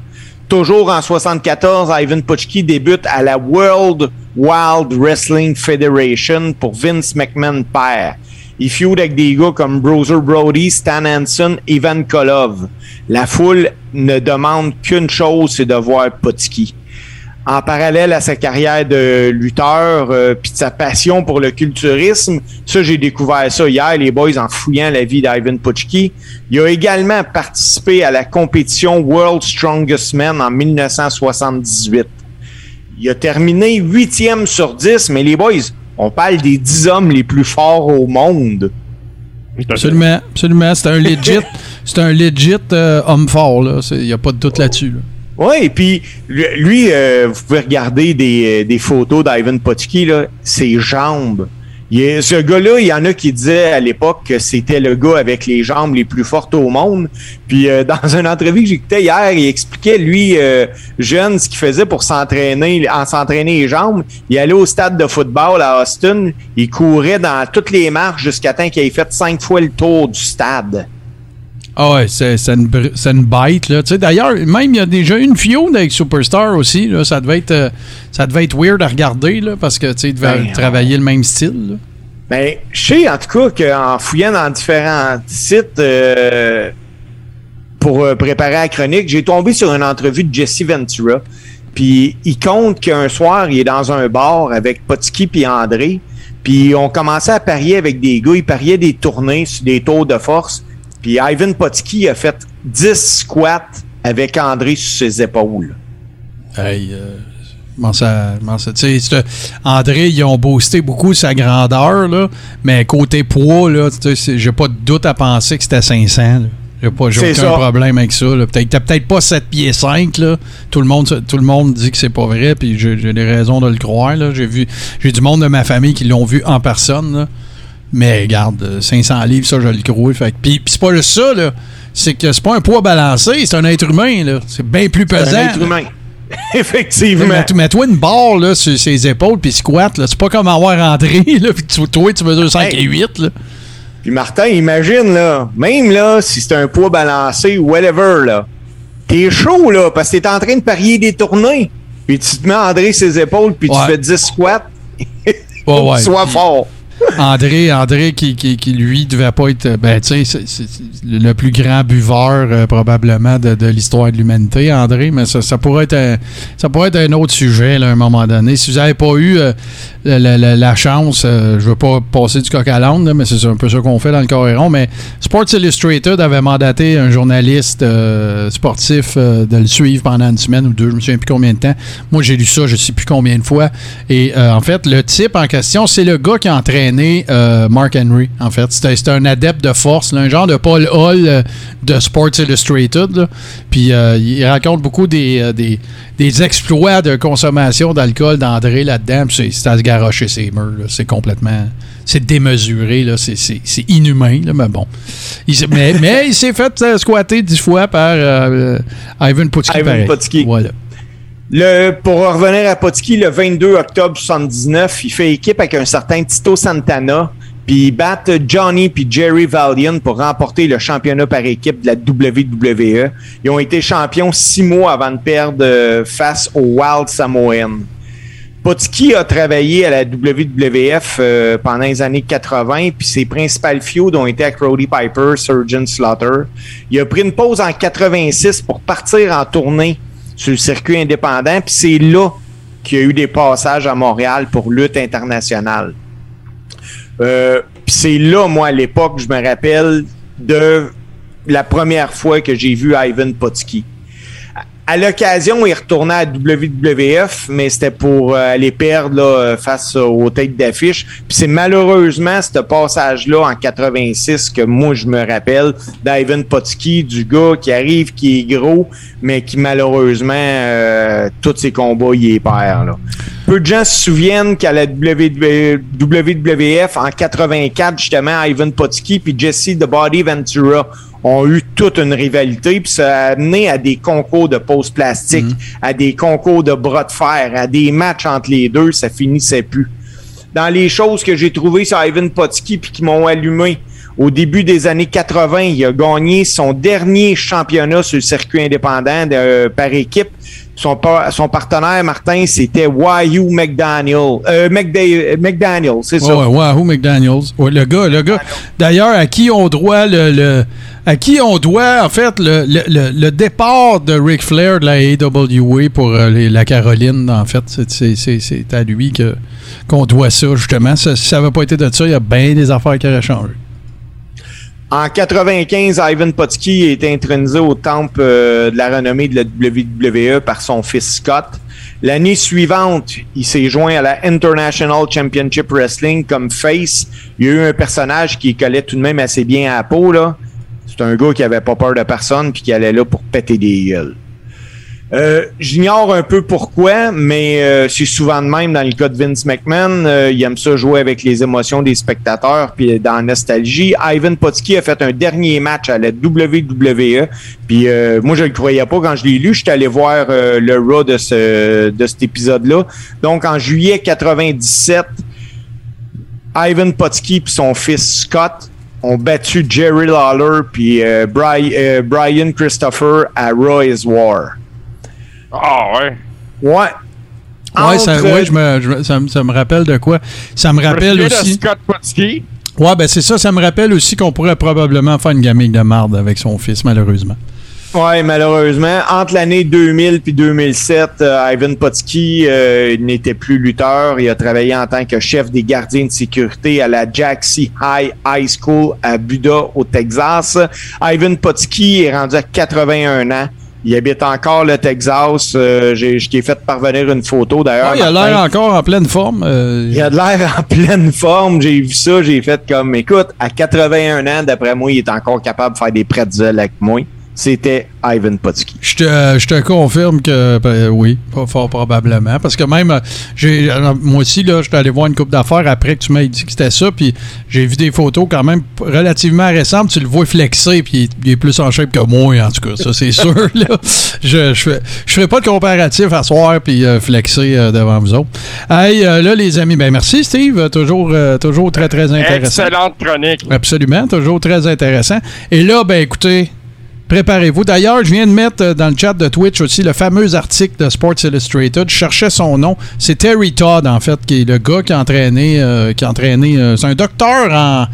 Toujours en 74, Ivan Putchki débute à la World Wild Wrestling Federation pour Vince McMahon père. Il feud avec des gars comme Bruiser Brody, Stan Hansen, Ivan Kolov. La foule ne demande qu'une chose, c'est de voir Putski en parallèle à sa carrière de lutteur euh, puis de sa passion pour le culturisme. Ça, j'ai découvert ça hier, les boys, en fouillant la vie d'Ivan Putchki. Il a également participé à la compétition World Strongest Man en 1978. Il a terminé huitième sur 10, mais les boys, on parle des dix hommes les plus forts au monde. Absolument, absolument. C'est un *laughs* legit, c'est un legit euh, homme fort, là. Il n'y a pas de doute là-dessus. Là. Oui, et puis lui, euh, vous pouvez regarder des, des photos d'Ivan Potski, là, ses jambes. Il ce gars-là, il y en a qui disaient à l'époque que c'était le gars avec les jambes les plus fortes au monde. Puis euh, *laughs* dans une entrevue que j'écoutais hier, il expliquait, lui, euh, jeune, ce qu'il faisait pour s'entraîner, en s'entraîner les jambes. Il allait au stade de football à Austin, il courait dans toutes les marches jusqu'à temps qu'il ait fait cinq fois le tour du stade. Ah ouais, c'est une, une bête. Là. D'ailleurs, même il y a déjà une fiode avec Superstar aussi. Là. Ça, devait être, euh, ça devait être weird à regarder là, parce que il devait ben, travailler le même style. Là. Ben, je sais en tout cas qu'en fouillant dans différents sites euh, pour euh, préparer la chronique, j'ai tombé sur une entrevue de Jesse Ventura. Puis il compte qu'un soir, il est dans un bar avec Potski et André. Puis on commençait à parier avec des gars. Ils pariaient des tournées sur des tours de force. Puis Ivan Potski a fait 10 squats avec André sur ses épaules. Hey, euh, ça, ça, André, ils ont boosté beaucoup sa grandeur, là, mais côté poids, là, j'ai pas de doute à penser que c'était 500. J'ai pas aucun ça. problème avec ça. Peut-être, t'as peut-être pas 7 pieds 5. Là. Tout, le monde, tout le monde dit que c'est pas vrai, puis j'ai, des raisons de le croire. Là. J'ai, vu, j'ai du monde de ma famille qui l'ont vu en personne. Là. Mais regarde, 500 livres, ça, je le crois. Fait puis, c'est pas juste ça, là. C'est que c'est pas un poids balancé, c'est un être humain, là. C'est bien plus pesant. C'est un être humain. *laughs* Effectivement. Mets-toi une barre là, sur ses épaules puis squat. C'est pas comme avoir André, *laughs* là, puis toi, tu mesures 5 et 8. Là. Puis Martin, imagine, là, même là, si c'est un poids balancé ou whatever, là, t'es chaud, là, parce que t'es en train de parier des tournées. Puis tu te mets André ses épaules, puis tu fais 10 squats. ouais, *laughs* ouais. Sois fort. André, André qui, lui devait pas être ben sais c'est le plus grand buveur euh, probablement de, l'histoire de l'humanité André mais ça, pourrait être un, autre sujet à un moment donné. Si vous n'avez pas eu euh, la, chance euh, je veux pas passer du coq à l'âne mais c'est un peu ça qu'on fait dans le Coréron mais Sports Illustrated avait mandaté un journaliste sportif de le suivre pendant une semaine ou deux je me souviens plus combien de temps. Moi j'ai lu ça je sais plus combien de fois. Et en fait le type en question c'est le gars qui a euh, Mark Henry, en fait. C'était un adepte de force, un genre de Paul Hall euh, de Sports Illustrated. Puis euh, il raconte beaucoup des, des, exploits de consommation d'alcool d'André là-dedans. c'est à se garocher ses murs. C'est complètement. C'est démesuré, c'est inhumain, là, mais bon. Il, mais, *laughs* mais, il s'est fait squatter dix fois par Ivan Putski. Ivan Putski. Voilà. Le, pour revenir à Potski, le 22 octobre 79, il fait équipe avec un certain Tito Santana, puis ils battent Johnny puis Jerry Valiant pour remporter le championnat par équipe de la WWE. Ils ont été champions six mois avant de perdre face aux Wild Samoans. Potski a travaillé à la WWF euh, pendant les années 80, puis ses principales feuds ont été avec Roddy Piper, Surgeon Slaughter. Il a pris une pause en 86 pour partir en tournée sur le circuit indépendant, puis c'est là qu'il y a eu des passages à Montréal pour lutte internationale. Euh, puis c'est là, moi, à l'époque, je me rappelle de la première fois que j'ai vu Ivan Potski à l'occasion, il retournait à WWF, mais c'était pour euh, aller perdre là, face aux têtes d'affiche. Puis c'est malheureusement ce passage-là en 86 que moi je me rappelle d'Ivan Potski, du gars qui arrive, qui est gros, mais qui malheureusement euh, tous ses combats il est perd. Là. Peu de gens se souviennent qu'à la WWF en 84 justement Ivan Potski puis Jesse The Body Ventura ont eu toute une rivalité, puis ça a amené à des concours de pose plastique, mhm. à des concours de bras de fer, à des matchs entre les deux, ça finissait plus. Dans les choses que j'ai trouvées sur Ivan Potski puis qui m'ont allumé, au début des années 80, il a gagné son dernier championnat sur le circuit indépendant euh, par équipe. Son, son partenaire, Martin, c'était Wahoo McDaniel. Euh, McDaniel, c'est ça. Ouais, Wahoo McDaniels. le gars, le gars. D'ailleurs, à qui on doit le à qui on doit, en fait, le, le, le départ de Ric Flair de la AWA pour euh, la Caroline, en fait. C'est à lui qu'on doit ça, justement. Ça, si ça n'avait pas été de ça, il y a bien des affaires qui auraient changé. En 95, Ivan Potski est intronisé au temple euh, de la renommée de la WWE par son fils Scott. L'année suivante, il s'est joint à la International Championship Wrestling comme face. Il y a eu un personnage qui collait tout de même assez bien à la peau, là. C'est un gars qui avait pas peur de personne puis qui allait là pour péter des gueules. Euh, J'ignore un peu pourquoi, mais euh, c'est souvent de même dans le cas de Vince McMahon. Euh, il aime ça jouer avec les émotions des spectateurs puis dans la nostalgie. Ivan Potski a fait un dernier match à la WWE. Puis moi, je le croyais pas quand je l'ai lu. Je suis allé voir le Raw de, ce, de cet épisode-là. Donc, en juillet 97, Ivan Potski et son fils Scott ont battu Jerry Lawler puis Brian, Christopher à Roy's War. Ah ouais. Ouais. Ouais, ça, ouais je me, ça, ça, me rappelle de quoi. Ça me rappelle aussi. Scott Potski. Ouais, ben c'est ça. Ça me rappelle aussi qu'on pourrait probablement faire une gamique de marde avec son fils, malheureusement. Oui, malheureusement. Entre l'année 2000 puis 2007, euh, Ivan Potski euh, n'était plus lutteur. Il a travaillé en tant que chef des gardiens de sécurité à la Jackson High High School à Buda, au Texas. Ivan Potski est rendu à 81 ans. Il habite encore le Texas. Euh, j'ai, je t'ai fait parvenir une photo d'ailleurs. il a l'air encore en pleine forme. Il a l'air en *laughs* pleine forme. J'ai vu ça. J'ai fait comme, écoute, à 81 ans, d'après moi, il est encore capable de faire des pretzels avec moi c'était Ivan Potski. Je te, euh, je te confirme que ben, oui, pas fort probablement. Parce que même, euh, j'ai moi aussi, là, je suis allé voir une coupe d'affaires après que tu m'aies dit que c'était ça, puis j'ai vu des photos quand même relativement récentes. Tu le vois flexer, puis il, est plus en shape que moi, en tout cas, ça c'est *laughs* sûr. Là. Je je ferai, je ferai pas de comparatif à soir, puis flexer devant vous autres. Hey, là, les amis, ben merci Steve, toujours, toujours très, très intéressant. Excellente chronique. Absolument, toujours très intéressant. Et là, ben écoutez, Préparez-vous. D'ailleurs, je viens de mettre euh, dans le chat de Twitch aussi le fameux article de Sports Illustrated. Je cherchais son nom. C'est Terry Todd, en fait, qui est le gars qui a entraîné. Euh, qui a euh, c'est un docteur en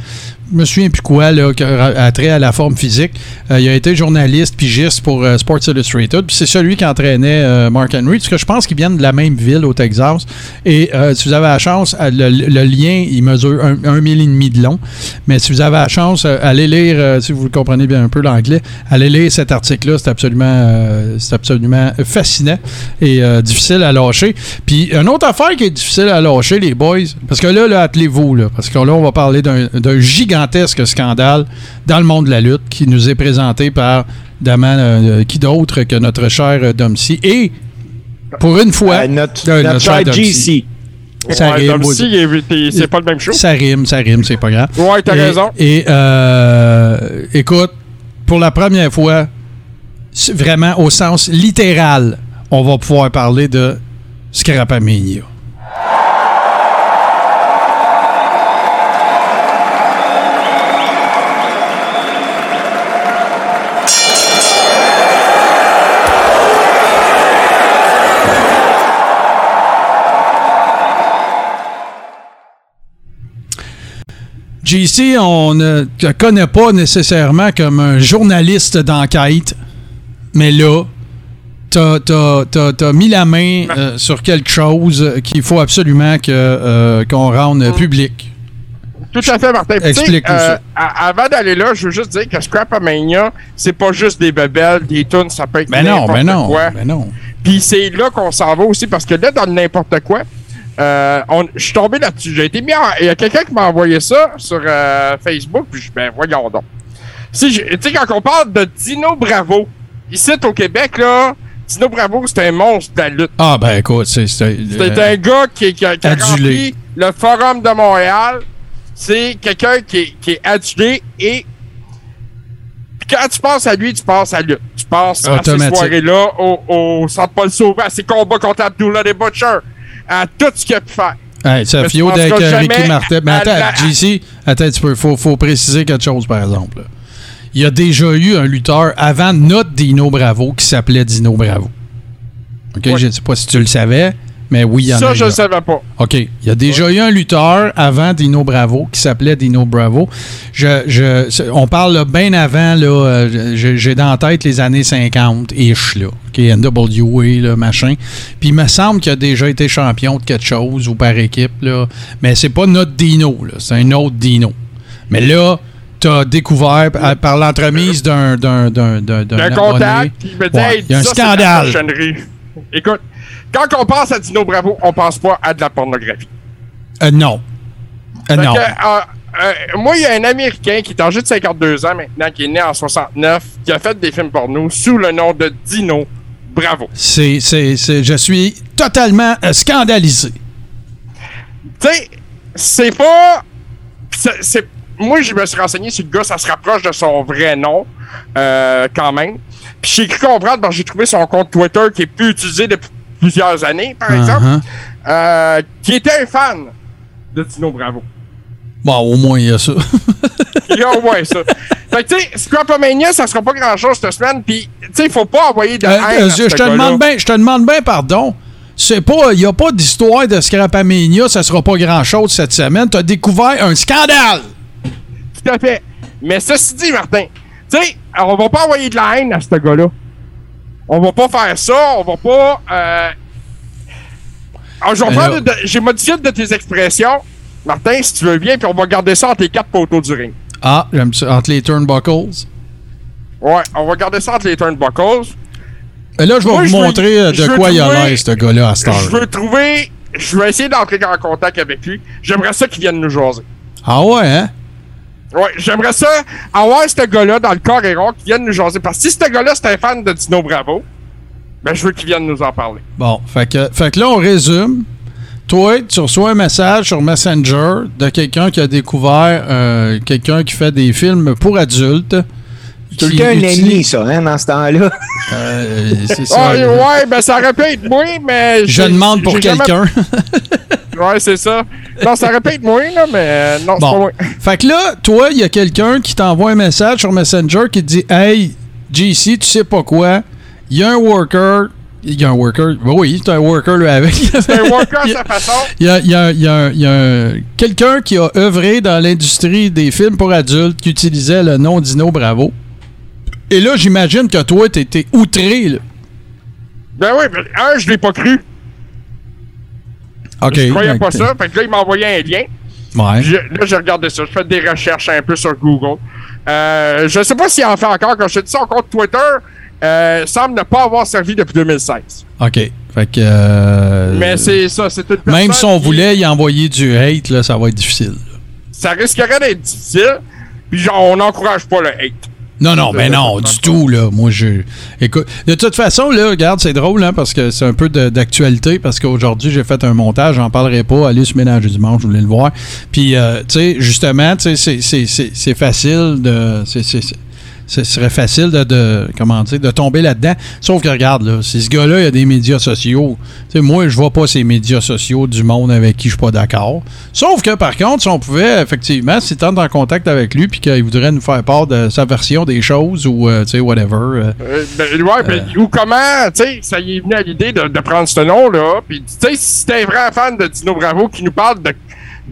me souviens plus quoi, là, a trait à la forme physique. Euh, il a été journaliste, pigiste pour euh, Sports Illustrated. Puis c'est celui qui entraînait euh, Mark Henry, parce que je pense qu'ils viennent de la même ville au Texas. Et si vous avez la chance, le, lien, il mesure un, un mille et demi de long. Mais si vous avez la chance, allez lire, si vous comprenez bien un peu l'anglais, allez lire cet article-là. C'est absolument, c'est absolument fascinant et difficile à lâcher. Puis une autre affaire qui est difficile à lâcher, les boys, parce que là, là attelez-vous, parce que là, on va parler d'un gigant gigantesque scandale dans le monde de la lutte qui nous est présenté par Daman, euh, qui d'autre que notre cher euh, Domsi. Et pour une fois, euh, notre, notre, cher GC. Ça rime. c'est pas le même chose. Ça rime, ça rime, c'est pas grave. Ouais, t'as raison. Et écoute, pour la première fois, vraiment au sens littéral, on va pouvoir parler de Scrapamania. JC, on ne te connaît pas nécessairement comme un journaliste d'enquête, mais là, t'as as, mis la main euh, sur quelque chose qu'il faut absolument que, euh, qu'on rende public. Tout à fait, Martin. Explique euh. Avant d'aller là, je veux juste dire que Scrapamania, c'est pas juste des bebelles, des tunes, ça peut être Ben non, n'importe ben non, quoi. ben non. Puis c'est là qu'on s'en va aussi, parce que là, dans n'importe quoi, euh, on- je suis tombé là-dessus. J'ai été mis en- Il y a quelqu'un qui m'a envoyé ça sur euh, Facebook, puis je ben voyons donc. Si Tu sais, quand on parle de Dino Bravo, ici au Québec, là, Dino Bravo, c'est un monstre de la lutte. Ah, ben écoute, c'est. C'est C'est euh, un gars qui, qui a, qui a adulé. rempli le Forum de Montréal. C'est quelqu'un qui, est- qui est adulé et quand tu penses à lui, tu penses à lui. Tu penses à ces soirées-là au, au Centre Paul Sauveur, à ses combats contre Abdullah des Butcher, à tout ce qu'il a pu faire. Hey, ça fio avec euh, Ricky Martin. Mais attends, la- JC, attends. Faut, faut préciser quelque chose, par exemple. Il y a déjà eu un lutteur avant notre Dino Bravo qui s'appelait Dino Bravo. OK, je ne sais pas si tu le savais, mais oui, il y en Ça, a je eu ne savais pas. OK. Il y a déjà eu un lutteur avant Dino Bravo qui s'appelait Dino Bravo. Je, je, on parle là, bien avant, là, euh, j'ai j'ai dans la tête les années 50-ish, là. OK, NWA, là, machin. Puis il me semble qu'il a déjà été champion de quelque chose ou par équipe, là. Mais c'est pas notre Dino, là. C'est un autre Dino. Mais là, t'as découvert par, par l'entremise d'un d'un d'un d'un d'un contact, il me dit Ouais, Hey, il y a un ça, scandale. Écoute, quand on pense à Dino Bravo, on pense pas à de la pornographie. Euh, non. Euh, non. que, euh, moi, il y a un Américain qui est âgé de 52 ans maintenant, qui est né en 69, qui a fait des films porno sous le nom de Dino Bravo. C'est, c'est, c'est- je suis totalement euh, scandalisé. Tu sais, c'est pas. c'est- c'est- moi, je me suis renseigné sur le gars, ça se rapproche de son vrai nom, euh, quand même. Puis j'ai cru comprendre, parce que j'ai trouvé son compte Twitter qui est plus utilisé depuis plusieurs années, par exemple, Uh-huh. euh, qui était un fan de Dino Bravo. Bon, au moins, il y a ça. Il y a au moins ça. Fait que, tu sais, Scrapomania, ça sera pas grand-chose cette semaine. Puis, tu sais, il faut pas envoyer de Euh, haine euh, à je, te demande bien, je te demande bien pardon. C'est pas, il n'y a pas d'histoire de Scrapamania, ça sera pas grand-chose cette semaine. Tu as découvert un scandale. Tout à fait. Mais ceci dit, Martin, tu sais, on va pas envoyer de la haine à ce gars-là. On va pas faire ça. On va pas. Euh... Alors, je vais prendre de- J'ai modifié de tes expressions, Martin, si tu veux bien, puis on va garder ça entre les quatre poteaux du ring. Ah, j'aime ça. Entre les turnbuckles. Ouais, on va garder ça entre les turnbuckles. Et là, je vais Moi, vous veux- montrer euh, de quoi il a l'air, ce gars-là, à heure. Je veux trouver. Je vais essayer d'entrer en contact avec lui. J'aimerais ça qu'il vienne nous jaser. Ah ouais, hein? Ouais, j'aimerais ça avoir ce gars-là dans le corps et rond qui vienne nous jaser. Parce que si ce gars-là c'est un fan de Dino Bravo, ben je veux qu'il vienne nous en parler. Bon, fait que, fait que là, on résume. Toi, tu reçois un message sur Messenger de quelqu'un qui a découvert euh, quelqu'un qui fait des films pour adultes. Tout le qui temps un utilise- ennemi, ça, hein, dans ce temps-là. Euh, c'est ça. Ah, ouais, ben ça aurait pu être moi, mais. Je demande pour jamais- quelqu'un. *laughs* Ouais, c'est ça. Non, ça aurait pu être moi, là, mais euh, non, c'est pas Bon. moi. Fait que là, toi, il y a quelqu'un qui t'envoie un message sur Messenger qui te dit Hey, JC, tu sais pas quoi, il y a un worker. Il y a un worker. Ben oui, c'est un worker, lui, avec. C'est un worker à *laughs* sa façon. Il y a, il y a- il y a- il y a un- quelqu'un qui a œuvré dans l'industrie des films pour adultes qui utilisait le nom Dino Bravo. Et là, j'imagine que toi, t'étais outré. Là. Ben oui, ben, un, je l'ai pas cru. OK. Je croyais pas ça. Fait que là, il m'a envoyé un lien. Ouais. Je- là, j'ai regardé ça. Je fais des recherches un peu sur Google. Euh, je sais pas s'il en fait encore. Quand je te dis son compte Twitter, euh, semble ne pas avoir servi depuis 2016. OK. Fait que. euh, Mais c'est ça, c'est une Même si on qui- voulait y envoyer du hate, là, ça va être difficile. Ça risquerait d'être difficile. Puis genre, on n'encourage pas le hate. Non, non, mais de- non, du tout, là. Moi, je. Écoute, de toute façon, là, regarde, c'est drôle, hein, parce que c'est un peu d'actualité, parce qu'aujourd'hui, j'ai fait un montage, j'en parlerai pas, allez Ménage du dimanche, je voulais le voir. Puis, euh, tu sais, justement, tu sais, c'est- facile de. Ce serait facile de, de- comment dire, de tomber là-dedans. Sauf que regarde, là, si ce gars-là, il a des médias sociaux. Moi, je vois pas ces médias sociaux du monde avec qui je suis pas d'accord. Sauf que, par contre, si on pouvait, effectivement, si tu en contact avec lui puis qu'il voudrait nous faire part de sa version des choses ou, euh, tu sais, whatever. euh, Euh, ben, ouais, ben, ou comment, tu sais, ça y est venu à l'idée de, de prendre ce nom-là. Puis, tu sais, si t'es un vrai fan de Dino Bravo qui nous parle de,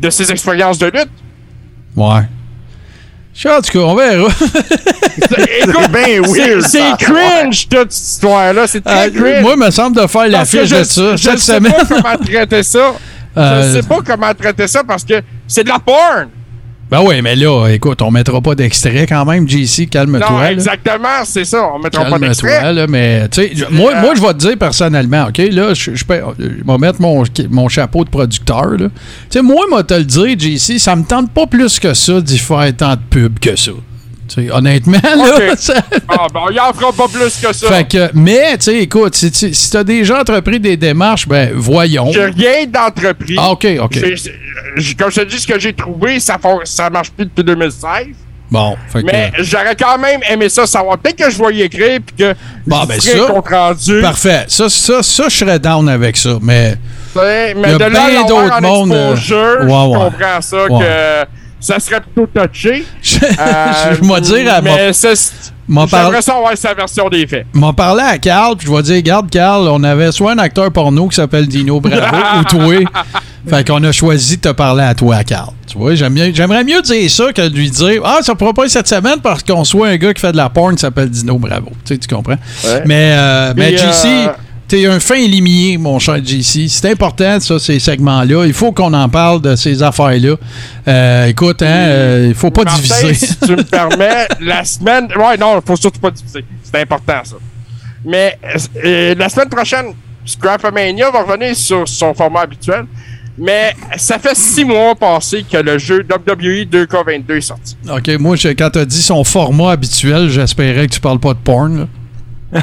de ses expériences de lutte, Ouais. Je sais, En tout cas, on verra. *laughs* C'est weird. Cringe, toute cette histoire-là. C'est très Euh, cringe. moi, il me semble de faire l'affiche je, de ça je cette sais pas comment traiter ça. Euh, Je sais pas comment traiter ça parce que c'est de la porn. Ben oui, mais là, écoute, on mettra pas d'extrait quand même, JC, calme-toi. Non, exactement, c'est ça. On mettra pas Calme-toi, d'extrait. là, mais tu sais, moi, euh, moi, je vais te dire personnellement, OK, là, je, vais mettre mon, mon chapeau de producteur, là. Tu sais, moi, moi, te le dire, JC, ça me tente pas plus que ça d'y faire tant de pub que ça. Honnêtement, là, *laughs* ça- Ah, ben, il en fera pas plus que ça. Fait que, mais, tu sais, écoute, si, tu si t'as déjà entrepris des démarches, ben, voyons. J'ai rien d'entrepris. Ah, OK, OK. Comme je te dis, ce que j'ai trouvé, ça, ça marche plus depuis 2016. Bon, fait que. Mais j'aurais quand même aimé ça savoir. Peut-être que je vais y écrire puis que Bon, je ben un compte rendu. Parfait. Ça, ça, ça, je serais down avec ça. Mais tu sais, Il y Mais a de là d'autres mondes, euh, ouais, je ouais. comprends ça Ouais. que ça serait plutôt touché. *laughs* je, Euh, vais dire à mon. Mais j'aimerais ça avoir sa version des faits. m'en parler à Carl, puis je vais dire, regarde, Carl, on avait soit un acteur porno qui s'appelle Dino Bravo *laughs* ou toi. Fait qu'on a choisi de te parler à toi, Carl. Tu vois, j'aimerais mieux dire ça que de lui dire Ah, ça pourra pas cette semaine parce qu'on soit un gars qui fait de la porn qui s'appelle Dino Bravo. Tu sais, tu comprends? Ouais. Mais, euh, mais JC, euh, t'es un fin limier, mon cher JC. C'est important, ça, ces segments-là. Il faut qu'on en parle de ces affaires-là. Euh, écoute, hein, euh, il faut pas Martin, diviser. si tu me permets, *laughs* la semaine. Ouais, non, faut surtout pas diviser. C'est important, ça. Mais euh, la semaine prochaine, Scrapamania va revenir sur son format habituel. Mais ça fait six mois passés que le jeu WWE 2K22 est sorti. OK, moi, je- quand t'as dit son format habituel, j'espérais que tu parles pas de porn. là. *laughs*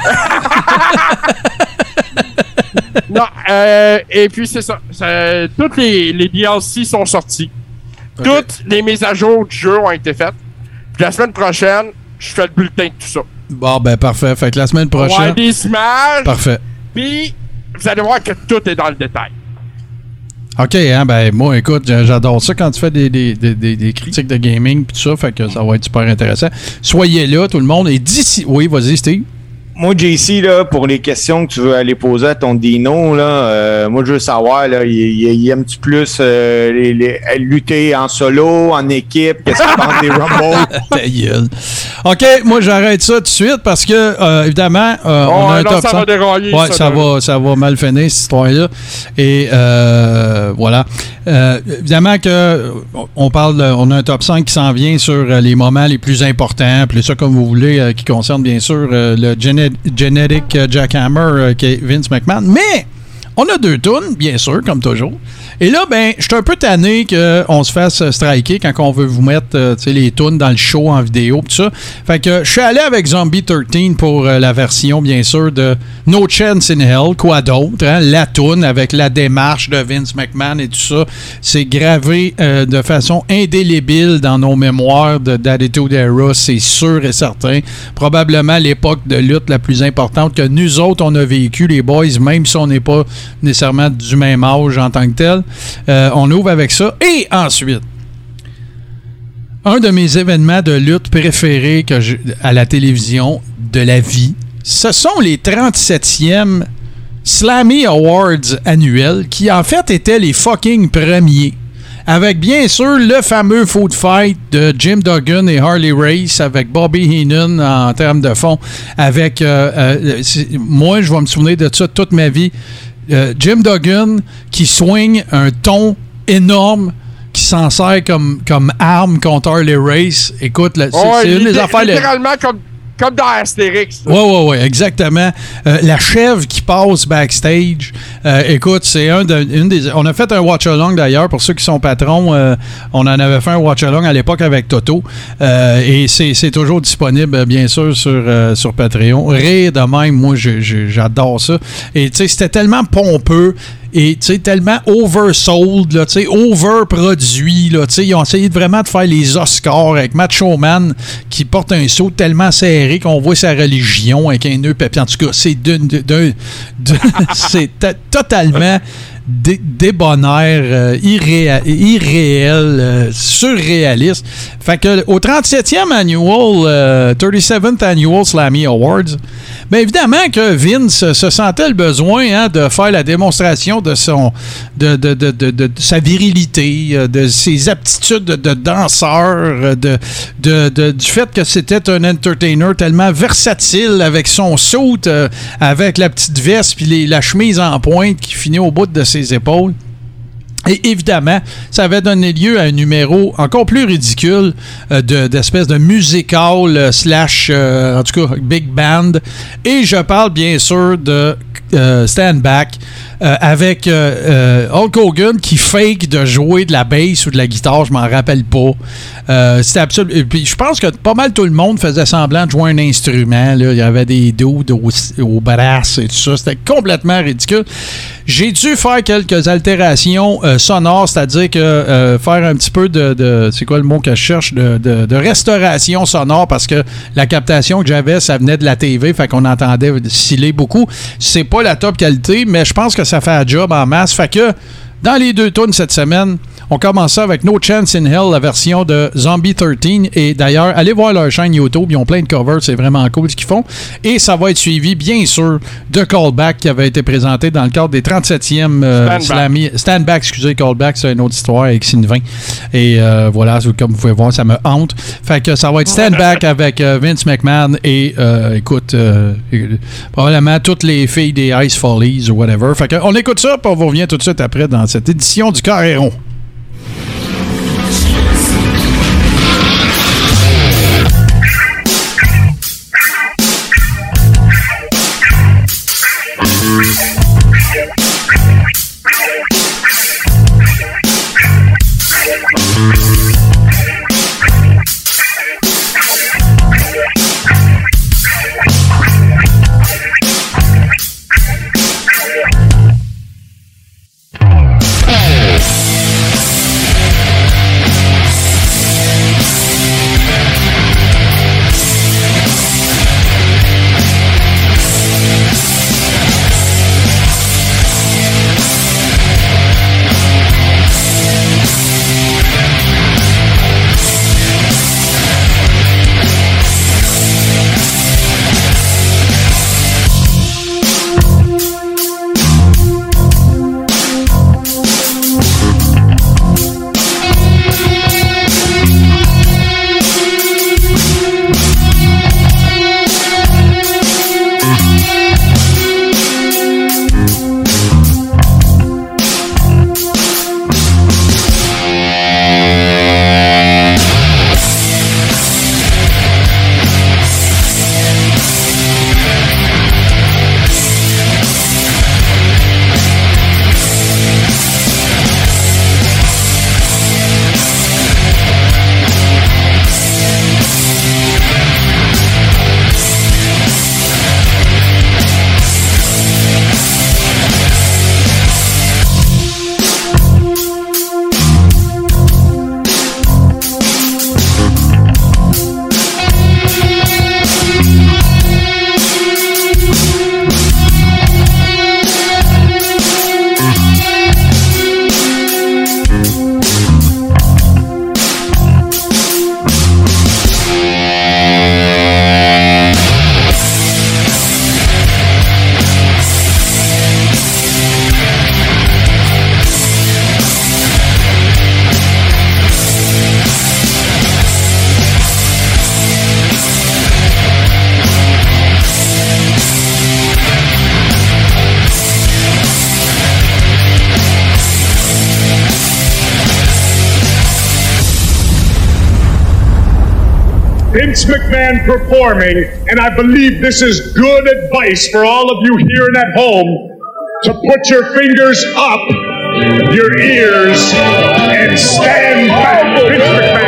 non, euh, et puis c'est ça. ça- toutes les, les DLC sont sortis. Toutes les mises à jour du jeu ont été faites. Puis la semaine prochaine, je fais le bulletin de tout ça. Bon, ben parfait. Fait que la semaine On prochaine. des images. Parfait. Puis, vous allez voir que tout est dans le détail. OK, hein, ben moi, écoute, j'a- j'adore ça quand tu fais des, des, des, des- des critiques de gaming puis tout ça, fait que ça va être super intéressant. Soyez là, tout le monde. Et d'ici... Oui, vas-y, Steve. Moi, JC, là, pour les questions que tu veux aller poser à ton Dino, là, euh, moi, je veux savoir, là, il, il- il aime-tu plus euh, les, les- lutter en solo, en équipe? Qu'est-ce qu'il pense des Rumble? *laughs* Ta gueule. OK, moi, j'arrête ça tout de suite parce que, euh, évidemment, euh, on Oh, a un top ça 100. va dérailler. Ouais, ça, va, ça va mal finir, cette histoire-là. Et euh, voilà. Euh, évidemment que euh, on parle, on a un top 5 qui s'en vient sur euh, les moments les plus importants, puis ça comme vous voulez, qui concerne bien sûr le Gene- Genetic Jackhammer qui est Vince McMahon. Mais on a deux tunes, bien sûr, comme toujours. Et là, ben, je suis un peu tanné qu'on se fasse striker quand on veut vous mettre euh, les tunes dans le show en vidéo, tout ça. Fait que je suis allé avec Zombie 13 pour euh, la version, bien sûr, de No Chance in Hell. Quoi d'autre? hein? La tune avec la démarche de Vince McMahon et tout ça. C'est gravé euh, de façon indélébile dans nos mémoires de d'Attitude Era, c'est sûr et certain. Probablement l'époque de lutte la plus importante que nous autres, on a vécu, les boys, même si on n'est pas nécessairement du même âge en tant que tel. Euh, on ouvre avec ça. Et ensuite, un de mes événements de lutte préférés à la télévision de la vie, ce sont les 37e Slammy Awards annuels qui en fait étaient les fucking premiers. Avec bien sûr le fameux food fight de Jim Duggan et Harley Race avec Bobby Heenan en termes de fond. Avec euh, euh, moi, je vais me souvenir de ça toute ma vie. Euh, Jim Duggan qui swing un ton énorme qui s'en sert comme, comme arme contre Harley Race. Écoute, c'est une des affaires. les- comme, comme dans Astérix. oui, oui, oui, exactement. Euh, la chèvre qui passe backstage. Euh, écoute, c'est un de, une des. On a fait un watch-along d'ailleurs pour ceux qui sont patrons. euh, on en avait fait un watch-along à l'époque avec Toto. Et c'est toujours disponible, bien sûr, sur, sur Patreon. Rire de même, moi, j'adore ça. Et tu sais, c'était tellement pompeux. Et tu sais, tellement oversold, tu sais, overproduit, tu sais, ils ont essayé vraiment de faire les Oscars avec Macho Man qui porte un saut tellement serré qu'on voit sa religion avec un nœud papier. En tout cas, c'est d'une- d'un- d'un- *laughs* c'est to- totalement dé- débonnaire, euh, irréel, euh, surréaliste. Fait que au 37e annual, euh, 37th Annual Slammy Awards, bien évidemment que Vince se sentait le besoin hein, de faire la démonstration de son de, de, de, de- sa virilité, euh, de ses aptitudes de, danseur, euh, de, du fait que c'était un entertainer tellement versatile avec son euh, avec la petite veste puis la chemise en pointe qui finit au bout de ses épaules. Et évidemment, ça avait donné lieu à un numéro encore plus ridicule euh, de- d'espèce de, musical euh, slash, euh, en tout cas, big band. Et je parle bien sûr de Stand Back euh, avec euh, euh, Hulk Hogan qui fake de jouer de la bass ou de la guitare, je m'en rappelle pas. C'était absolument. Puis je pense que pas mal tout le monde faisait semblant de jouer un instrument. là. Il y avait des dudes au, au brass et tout ça. C'était complètement ridicule. J'ai dû faire quelques altérations sonores, c'est-à-dire que faire un petit peu de, de- c'est quoi le mot que je cherche, de, de- de restauration sonore parce que la captation que j'avais, ça venait de la TV, fait qu'on entendait sciller beaucoup. C'est pas la top qualité, mais je pense que ça fait un job en masse. Fait que dans les deux tunes cette semaine, on commence ça avec No Chance in Hell, la version de Zombie 13. Et d'ailleurs, allez voir leur chaîne YouTube. Ils ont plein de covers. C'est vraiment cool ce qu'ils font. Et ça va être suivi, bien sûr, de Callback qui avait été présenté dans le cadre des 37e euh. Slammy. Stand Back, excusez, Callback, c'est une autre histoire avec Sylvain. Et euh, voilà, comme vous pouvez voir, ça me hante. Fait que ça va être Stand Back avec euh, Vince McMahon et, écoute, probablement toutes les filles des Ice Follies ou whatever. Fait que on écoute ça, puis on vous revient tout de suite après dans cette édition du Carréron. Peace. Vince McMahon performing, and I believe this is good advice for all of you here and at home to put your fingers up your ears and stand back. Vince McMahon.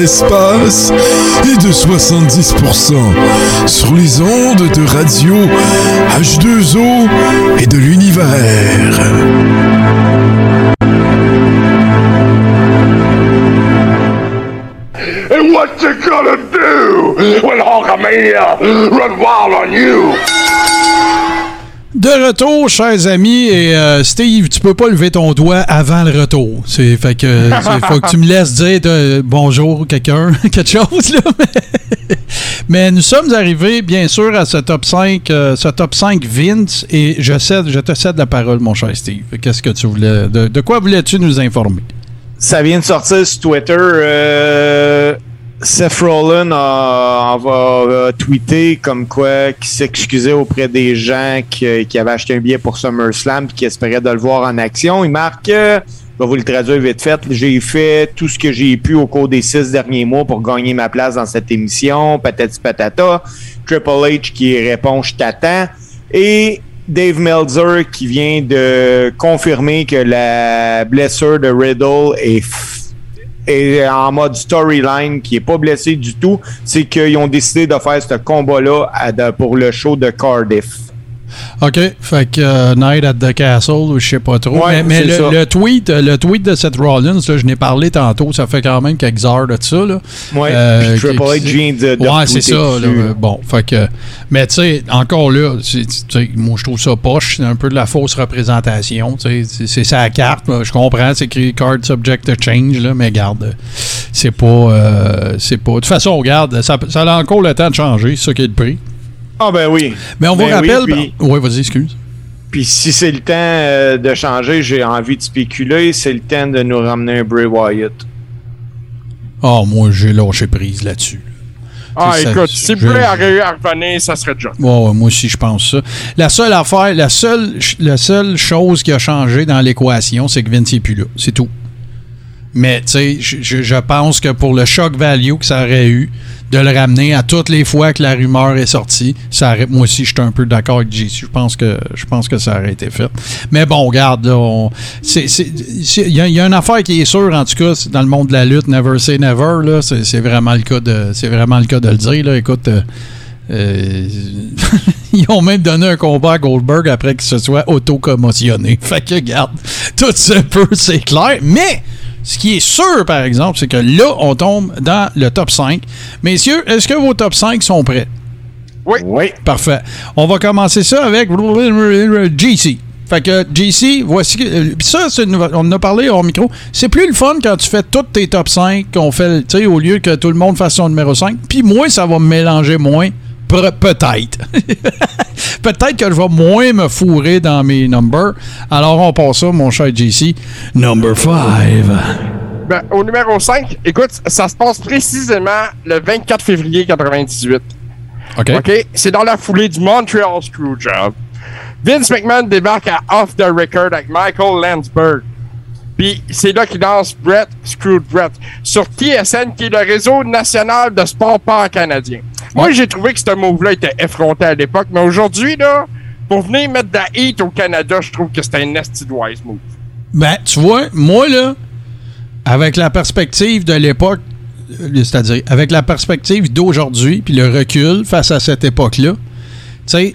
L'espace et de 70% sur les ondes de radio H2O et de l'univers. And what you gonna do when Hulkamania run wild on you? De retour, chers amis, et euh, Steve, tu peux pas lever ton doigt avant le retour. C'est fait que il faut que tu me laisses dire euh, bonjour quelqu'un, *laughs* quelque chose là. *laughs* Mais, nous sommes arrivés bien sûr à ce top 5 euh, ce top 5 Vince et je cède je te cède la parole mon cher Steve. Qu'est-ce que tu voulais de, de quoi voulais-tu nous informer? Ça vient de sortir sur Twitter. euh, Seth Rollin a, va tweeter comme quoi qu'il s'excusait auprès des gens qui, qui avaient acheté un billet pour SummerSlam et qui espéraient de le voir en action. Il marque euh, je vais vous le traduire vite fait. J'ai fait tout ce que j'ai pu au cours des six derniers mois pour gagner ma place dans cette émission. Patati patata. Triple H qui répond Je t'attends. Et Dave Meltzer qui vient de confirmer que la blessure de Riddle est, est en mode storyline, qui est pas blessé du tout. C'est qu'ils ont décidé de faire ce combat-là pour le show de Cardiff. OK, fait que euh, Night at the Castle, ou je sais pas trop. Ouais, mais le, tweet, le tweet de Seth Rollins, là, je n'ai parlé tantôt, ça fait quand même quelques heures de ça. Là. Ouais, Euh, puis Triple qui- H vient de, de Ouais, c'est ça. là, euh, bon, fait que. Mais tu sais, encore là, moi je trouve ça poche. C'est un peu de la fausse représentation. C'est sa carte. Je comprends, c'est écrit card subject to change, là, mais garde, c'est pas. euh, c'est pas. De toute façon, regarde, ça, ça a encore le temps de changer, c'est ça qui est le prix. Ah ben oui. Mais on vous Ben oui, rappelle. puis- Oui, vas-y, excuse. Puis si c'est le temps euh, de changer, j'ai envie de spéculer, c'est le temps de nous ramener un Bray Wyatt. Ah, moi, j'ai lâché prise là-dessus. Ah, Ça- écoute, si je- Bray aurait eu à revenir, ça serait déjà. Ouais, ouais, moi aussi, je pense ça. La seule affaire, la seule, la seule chose qui a changé dans l'équation, c'est que Vince n'est plus là. C'est tout. Mais, tu sais, je, pense que pour le shock value que ça aurait eu, de le ramener à toutes les fois que la rumeur est sortie, ça aurait, moi aussi, je suis un peu d'accord avec JC. Je pense que, je pense que ça aurait été fait. Mais bon, regarde, il y, a- une affaire qui est sûre, en tout cas, dans le monde de la lutte, never say never, là, c'est c'est vraiment le cas de, c'est vraiment le cas de le dire, là. Écoute, euh, euh, *laughs* ils ont même donné un combat à Goldberg après qu'il se soit auto-commotionné. Fait que, regarde, tout se peut, c'est clair. Mais, ce qui est sûr, par exemple, c'est que là, on tombe dans le top 5. Messieurs, est-ce que vos top 5 sont prêts? Oui. Parfait. On va commencer ça avec GC. Fait que GC, voici. que- euh, Puis ça, une on en a parlé au micro. C'est plus le fun quand tu fais tous tes top 5, qu'on fait, tu sais, au lieu que tout le monde fasse son numéro 5. Puis moi, ça va me mélanger moins. Peut-être. *laughs* Peut-être que je vais moins me fourrer dans mes numbers. Alors, on passe ça, mon cher JC. Number 5. Ben, au numéro 5, écoute, ça se passe précisément le 24 février 98. OK. OK? C'est dans la foulée du Montreal Screwjob. Vince McMahon débarque à Off the Record avec Michael Landsberg. Puis c'est là qu'il lance Brett Screwed Brett sur TSN, qui est le réseau national de sport pan-canadien. Moi, j'ai trouvé que ce move-là était effronté à l'époque, mais aujourd'hui, là, pour venir mettre de la heat au Canada, je trouve que c'était un nasty wise move. Ben, tu vois, moi, là, avec la perspective de l'époque, euh, c'est-à-dire avec la perspective d'aujourd'hui, puis le recul face à cette époque-là, tu sais,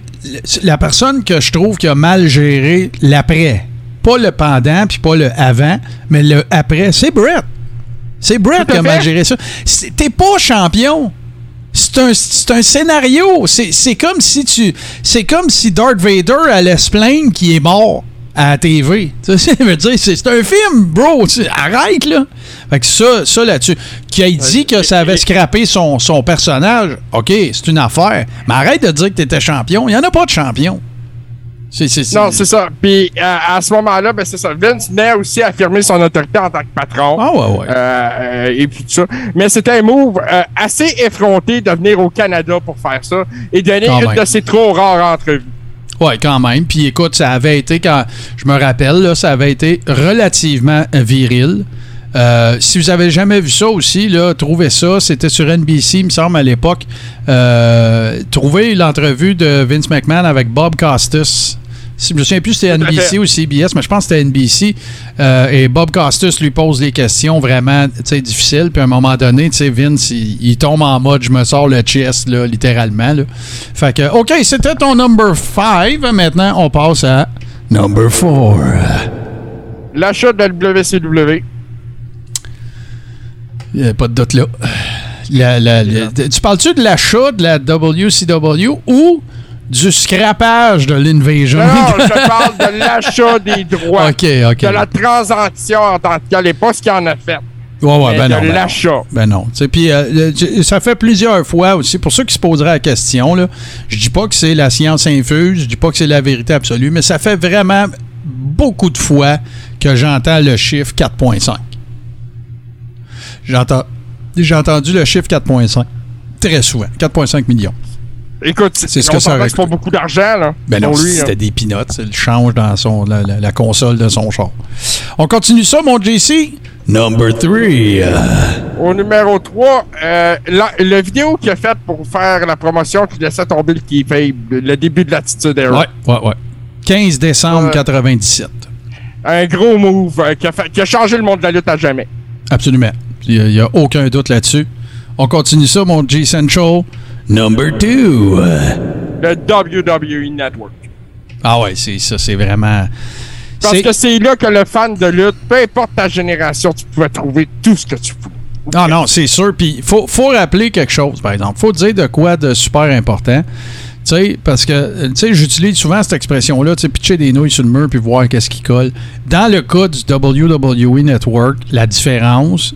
la personne que je trouve qui a mal géré l'après, pas le pendant, puis pas le avant, mais le après, c'est Brett. C'est Brett qui a mal géré ça. C'est- T'es pas champion. C'est un, c'est un scénario. C'est comme si tu. C'est comme si Darth Vader allait se plaindre qu'il est mort à la TV. *laughs* Tu sais, c'est un film, bro. Arrête, là. Fait que ça, ça là-dessus. Qui a dit que ça avait scrappé son, son personnage, OK, c'est une affaire. Mais arrête de dire que t'étais champion. Il n'y en a pas de champion. C'est, c'est, Non, c'est ça. Puis à, à ce moment-là, ben c'est ça. Vince venait aussi affirmer son autorité en tant que patron. Ah ouais, ouais. Euh, euh, et puis tout ça. Mais c'était un move euh, assez effronté de venir au Canada pour faire ça et donner Quand une même. de ses trop rares entrevues. Ouais, quand même. Puis écoute, ça avait été, quand je me rappelle, là, ça avait été relativement viril. Euh, si vous avez jamais vu ça aussi, là, trouvez ça. C'était sur NBC, il me semble, à l'époque. Euh, trouvez l'entrevue de Vince McMahon avec Bob Costas. Si, je me souviens plus si c'était NBC ou CBS, mais je pense que c'était NBC. Euh, et Bob Costas lui pose des questions vraiment difficiles. Puis à un moment donné, Vince, il, il tombe en mode je me sors le chest, là, littéralement. Là. Fait que, OK, c'était ton number 5. Maintenant, on passe à number 4. L'achat de la WCW. Il n'y a pas de doute là. La- la- la- tu parles-tu de l'achat de la WCW ou du scrappage de l'Invasion? Non, je *laughs* parle de l'achat des droits. OK, OK. De la transaction en tant que telle pas ce qu'il en a fait. Ouais, ouais, mais ben de non, ben non. l'achat. Ben non. Puis euh, ça fait plusieurs fois aussi. Pour ceux qui se poseraient la question, là, je dis pas que c'est la science infuse, je dis pas que c'est la vérité absolue, mais ça fait vraiment beaucoup de fois que j'entends le chiffre 4.5. J'entends. J'ai entendu le chiffre 4.5. Très souvent. 4.5 millions. Écoute, C'est ce on que ça c'est pas beaucoup d'argent, là. Ben non, lui, hein. c'était là. des peanuts. Le change dans son, la, la- la console de son char. On continue ça, mon JC? Number 3. Au numéro 3, euh, la, le vidéo qu'il a fait pour faire la promotion qui laissait tomber le keyfabe, le début de l'attitude era. Ouais, ouais, ouais. 15 décembre Ouais. 97. Un gros move euh, qui, a fait- qui a changé le monde de la lutte à jamais. Absolument. Il n'y a, aucun doute là-dessus. On continue ça, mon G Central. Number 2. Le WWE Network. Ah ouais, c'est ça, c'est vraiment. Parce que c'est là que le fan de lutte, peu importe ta génération, tu pouvais trouver tout ce que tu voulais. Non, non, c'est sûr. Puis il faut, faut rappeler quelque chose, par exemple. faut dire de quoi de super important. Tu sais, parce que, tu sais, j'utilise souvent cette expression-là, tu sais, pitcher des nouilles sur le mur puis voir qu'est-ce qui colle. Dans le cas du WWE Network, la différence,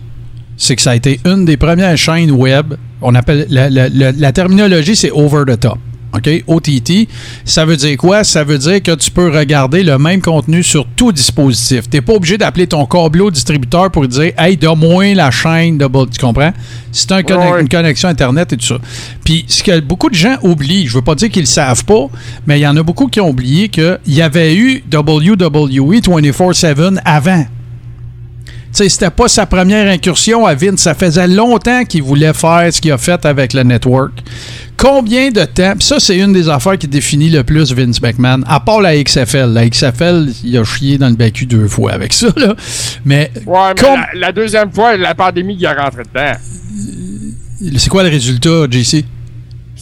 c'est que ça a été une des premières chaînes web. On appelle la, la- la- la terminologie, c'est over the top. OK? OTT, ça veut dire quoi? Ça veut dire que tu peux regarder le même contenu sur tout dispositif. Tu n'es pas obligé d'appeler ton câbleau distributeur pour dire Hey, donne-moi la chaîne de Tu comprends? C'est un conne- Ouais. une connexion Internet et tout ça. Puis, ce que beaucoup de gens oublient, je veux pas dire qu'ils le savent pas, mais il y en a beaucoup qui ont oublié qu'il y avait eu E WWE 24-7 avant. Tu sais, c'était pas sa première incursion à Vince. Ça faisait longtemps qu'il voulait faire ce qu'il a fait avec le network. Combien de temps? Ça, c'est une des affaires qui définit le plus Vince McMahon. À part la XFL. La XFL, il a chié dans le BQ deux fois avec ça, là. Mais, Ouais, mais la, la deuxième fois, la pandémie, il est rentré dedans. c'est quoi le résultat, JC?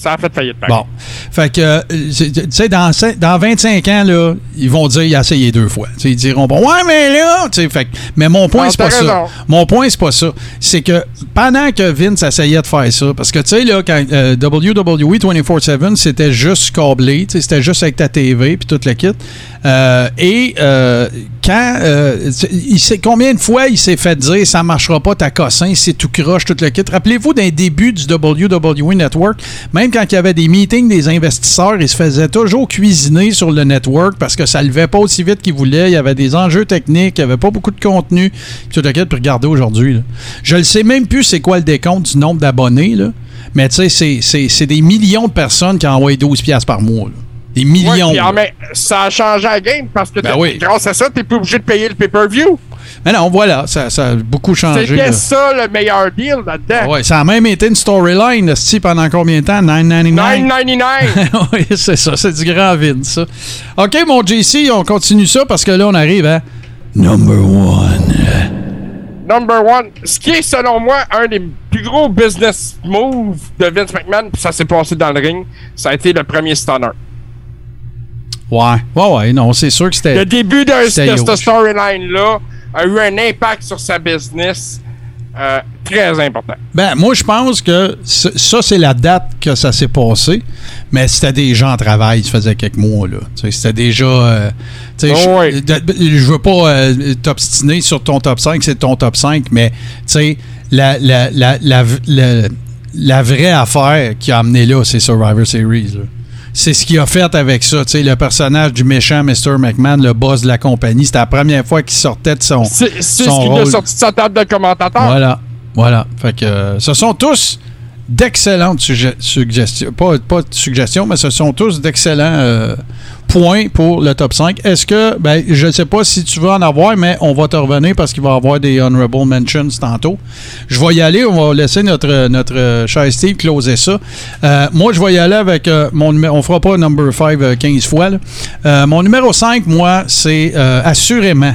Ça a fait faillite. Bon. Fait que, euh, tu sais, dans, dans 25 ans, là, ils vont dire, il a essayé deux fois. Tu sais, ils diront, bon, ouais, mais là, tu sais, fait mais mon point, c'est pas ça. Mon point, c'est pas ça. C'est que pendant que Vince essayait de faire ça, parce que, tu sais, là, quand euh, WWE 24-7, c'était juste câblé, tu sais, c'était juste avec ta TV, puis toute la kit. Euh, et euh, quand, euh, il sait, combien de fois il s'est fait dire, ça marchera pas, ta cossin, c'est tout croche, toute le kit. Rappelez-vous d'un début du WWE Network, même quand il y avait des meetings des investisseurs, ils se faisaient toujours cuisiner sur le network parce que ça levait pas aussi vite qu'ils voulaient. Il y avait des enjeux techniques, il y avait pas beaucoup de contenu. Tout le kit, puis regardez aujourd'hui. Je ne sais même plus c'est quoi le décompte du nombre d'abonnés, là. mais tu sais, c'est- des millions de personnes qui envoient 12$ piastres par mois. Des millions. là. même- ça a changé la game parce que Ben oui. grâce à ça, t'es plus obligé de payer le pay-per-view. Mais non, voilà, ça, ça a beaucoup changé. C'était ça le meilleur deal là-dedans. Ouais, ça a même été une storyline, esti, pendant combien de temps? 9,99? 9,99. *laughs* oui, c'est ça, c'est du grand vide, ça. OK, mon JC, on continue ça parce que là, on arrive à number one. Number one. Ce qui est, selon moi, un des plus gros business moves de Vince McMahon, puis ça s'est passé dans le ring, ça a été le premier stunner. Ouais, ouais, ouais, non, c'est sûr que c'était. Le début de, cette storyline-là a eu un impact sur sa business euh, très important. Ben, moi, je pense que ça, c'est la date que ça s'est passé, mais c'était déjà en travail, ça faisait quelques mois, là. Tu sais, C'était déjà. euh, Oh, je- oui. je veux pas euh, t'obstiner sur ton top 5, c'est ton top 5, mais, tu sais, la, la, la, la, la- la vraie affaire qui a amené là, c'est Survivor Series, là. C'est ce qu'il a fait avec ça. Tu sais, le personnage du méchant Mr. McMahon, le boss de la compagnie, c'était la première fois qu'il sortait de son. C'est ce son qui l'a rôle. sorti de sa table de commentateur. Voilà, voilà. Fait que euh, ce sont tous d'excellentes sugge- suggestions. Pas, pas de suggestions, mais ce sont tous d'excellents euh, points pour le top 5. Est-ce que, ben, je ne sais pas si tu veux en avoir, mais on va te revenir parce qu'il va y avoir des honorable mentions tantôt. Je vais y aller, on va laisser notre, notre cher Steve closer ça. Euh, moi, je vais y aller avec euh, mon numéro. On fera pas number 5 euh, 15 fois. mon numéro 5, moi, c'est assurément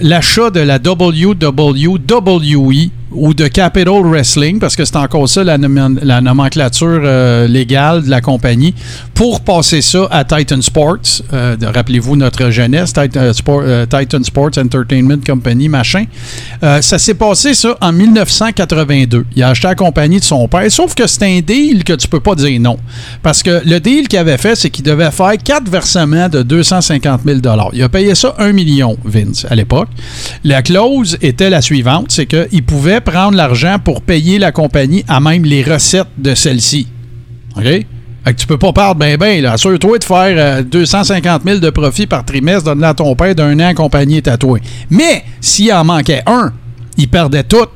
l'achat de la WWE ou de Capital Wrestling, parce que c'est encore ça la, nom- la nomenclature euh, légale de la compagnie, pour passer ça à Titan Sports. Euh, Rappelez-vous notre jeunesse, euh, Titan Sports Entertainment Company, machin. Ça s'est passé ça en 1982. Il a acheté la compagnie de son père, sauf que c'est un deal que tu peux pas dire non. Parce que le deal qu'il avait fait, c'est qu'il devait faire quatre versements de 250 000 Il a payé ça 1 million, Vince, à l'époque. La clause était la suivante, c'est qu'il pouvait prendre l'argent pour payer la compagnie à même les recettes de celle-ci. OK? Fait tu peux pas perdre ben ben, là. Assure-toi de faire euh, 250 000 de profit par trimestre, donne-le à ton père d'un an, compagnie tatouée. Mais, s'il en manquait un, il perdait tout,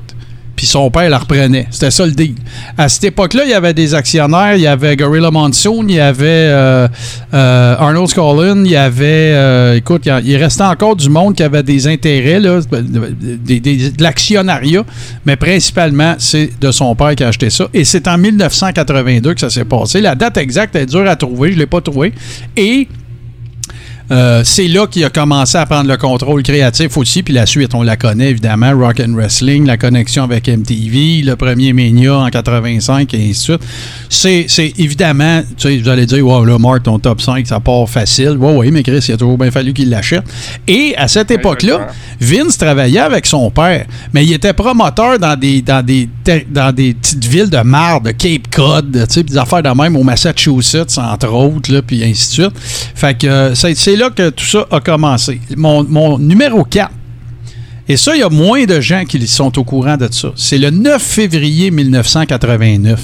puis son père la reprenait. C'était ça le deal. À cette époque-là, il y avait des actionnaires, il y avait Gorilla Monsoon, il y avait euh, euh, Arnold Scollin, il y avait, euh, écoute, il restait encore du monde qui avait des intérêts, là, des- de l'actionnariat, mais principalement, c'est de son père qui a acheté ça. Et c'est en 1982 que ça s'est passé. La date exacte est dure à trouver, je ne l'ai pas trouvée. Et euh, c'est là qu'il a commencé à prendre le contrôle créatif aussi, puis la suite, on la connaît évidemment, Rock and Wrestling, la connexion avec MTV, le premier Mania en 85 et ainsi de suite. C'est, évidemment, tu sais, vous allez dire, wow, là, Mark, ton top 5, ça part facile. Oui, oui, mais Chris, il a toujours bien fallu qu'il l'achète. Et à cette époque-là, Vince travaillait avec son père, mais il était promoteur dans des, dans des, dans des petites villes de marde, de Cape Cod, tu sais, des affaires de même au Massachusetts, entre autres, là, puis ainsi de suite. Fait que euh, c'est là que tout ça a commencé. Mon, mon numéro 4, et ça, il y a moins de gens qui sont au courant de ça. C'est le 9 février 1989.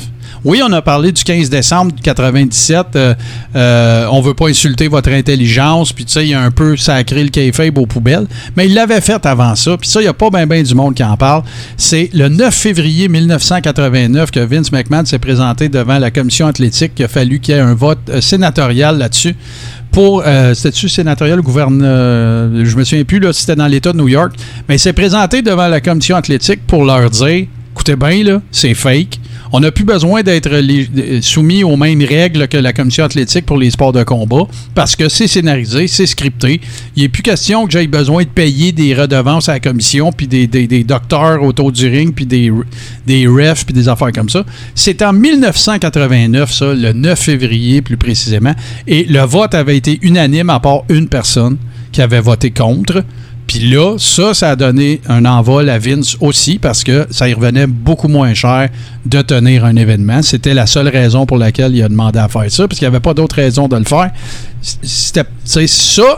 Oui, on a parlé du 15 décembre 97. Euh, euh, on veut pas insulter votre intelligence. Puis, tu sais, il a un peu sacré le kayfabe aux poubelles. Mais il l'avait fait avant ça. Puis ça, il n'y a pas bien ben du monde qui en parle. C'est le 9 février 1989 que Vince McMahon s'est présenté devant la commission athlétique. Il a fallu qu'il y ait un vote euh, sénatorial là-dessus pour. Euh, C'était-tu sénatorial ou gouverneur Je me souviens plus là, si c'était dans l'État de New York. Mais il s'est présenté devant la commission athlétique pour leur dire écoutez bien, là, c'est fake. On n'a plus besoin d'être soumis aux mêmes règles que la commission athlétique pour les sports de combat parce que c'est scénarisé, c'est scripté. Il n'est plus question que j'aille besoin de payer des redevances à la commission, puis des, docteurs autour du ring, puis des, des refs, puis des affaires comme ça. C'est en 1989, ça, le 9 février plus précisément, et le vote avait été unanime à part une personne qui avait voté contre. Puis là, ça, ça a donné un envol à Vince aussi parce que ça y revenait beaucoup moins cher de tenir un événement. C'était la seule raison pour laquelle il a demandé à faire ça, parce qu'il n'y avait pas d'autre raison de le faire. Ça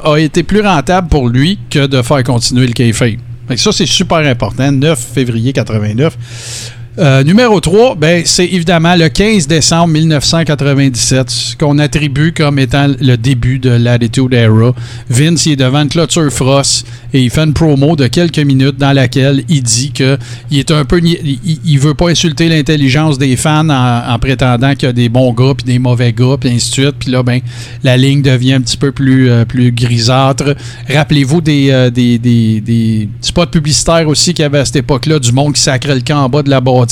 a été plus rentable pour lui que de faire continuer le kayfabe. Ça, c'est super important. 9 février 89. Euh, numéro 3, ben, c'est évidemment le 15 décembre 1997, ce qu'on attribue comme étant le début de l'Attitude Era. Vince est devant une clôture Frost et il fait une promo de quelques minutes dans laquelle il dit que il est un peu il, veut pas insulter l'intelligence des fans en, prétendant qu'il y a des bons gars puis des mauvais gars puis ainsi de suite. Puis là, ben, la ligne devient un petit peu plus, euh, plus grisâtre. Rappelez-vous euh, des, des, des, spots publicitaires aussi qu'il y avait à cette époque-là, du monde qui sacrait le camp en bas de la bâtisse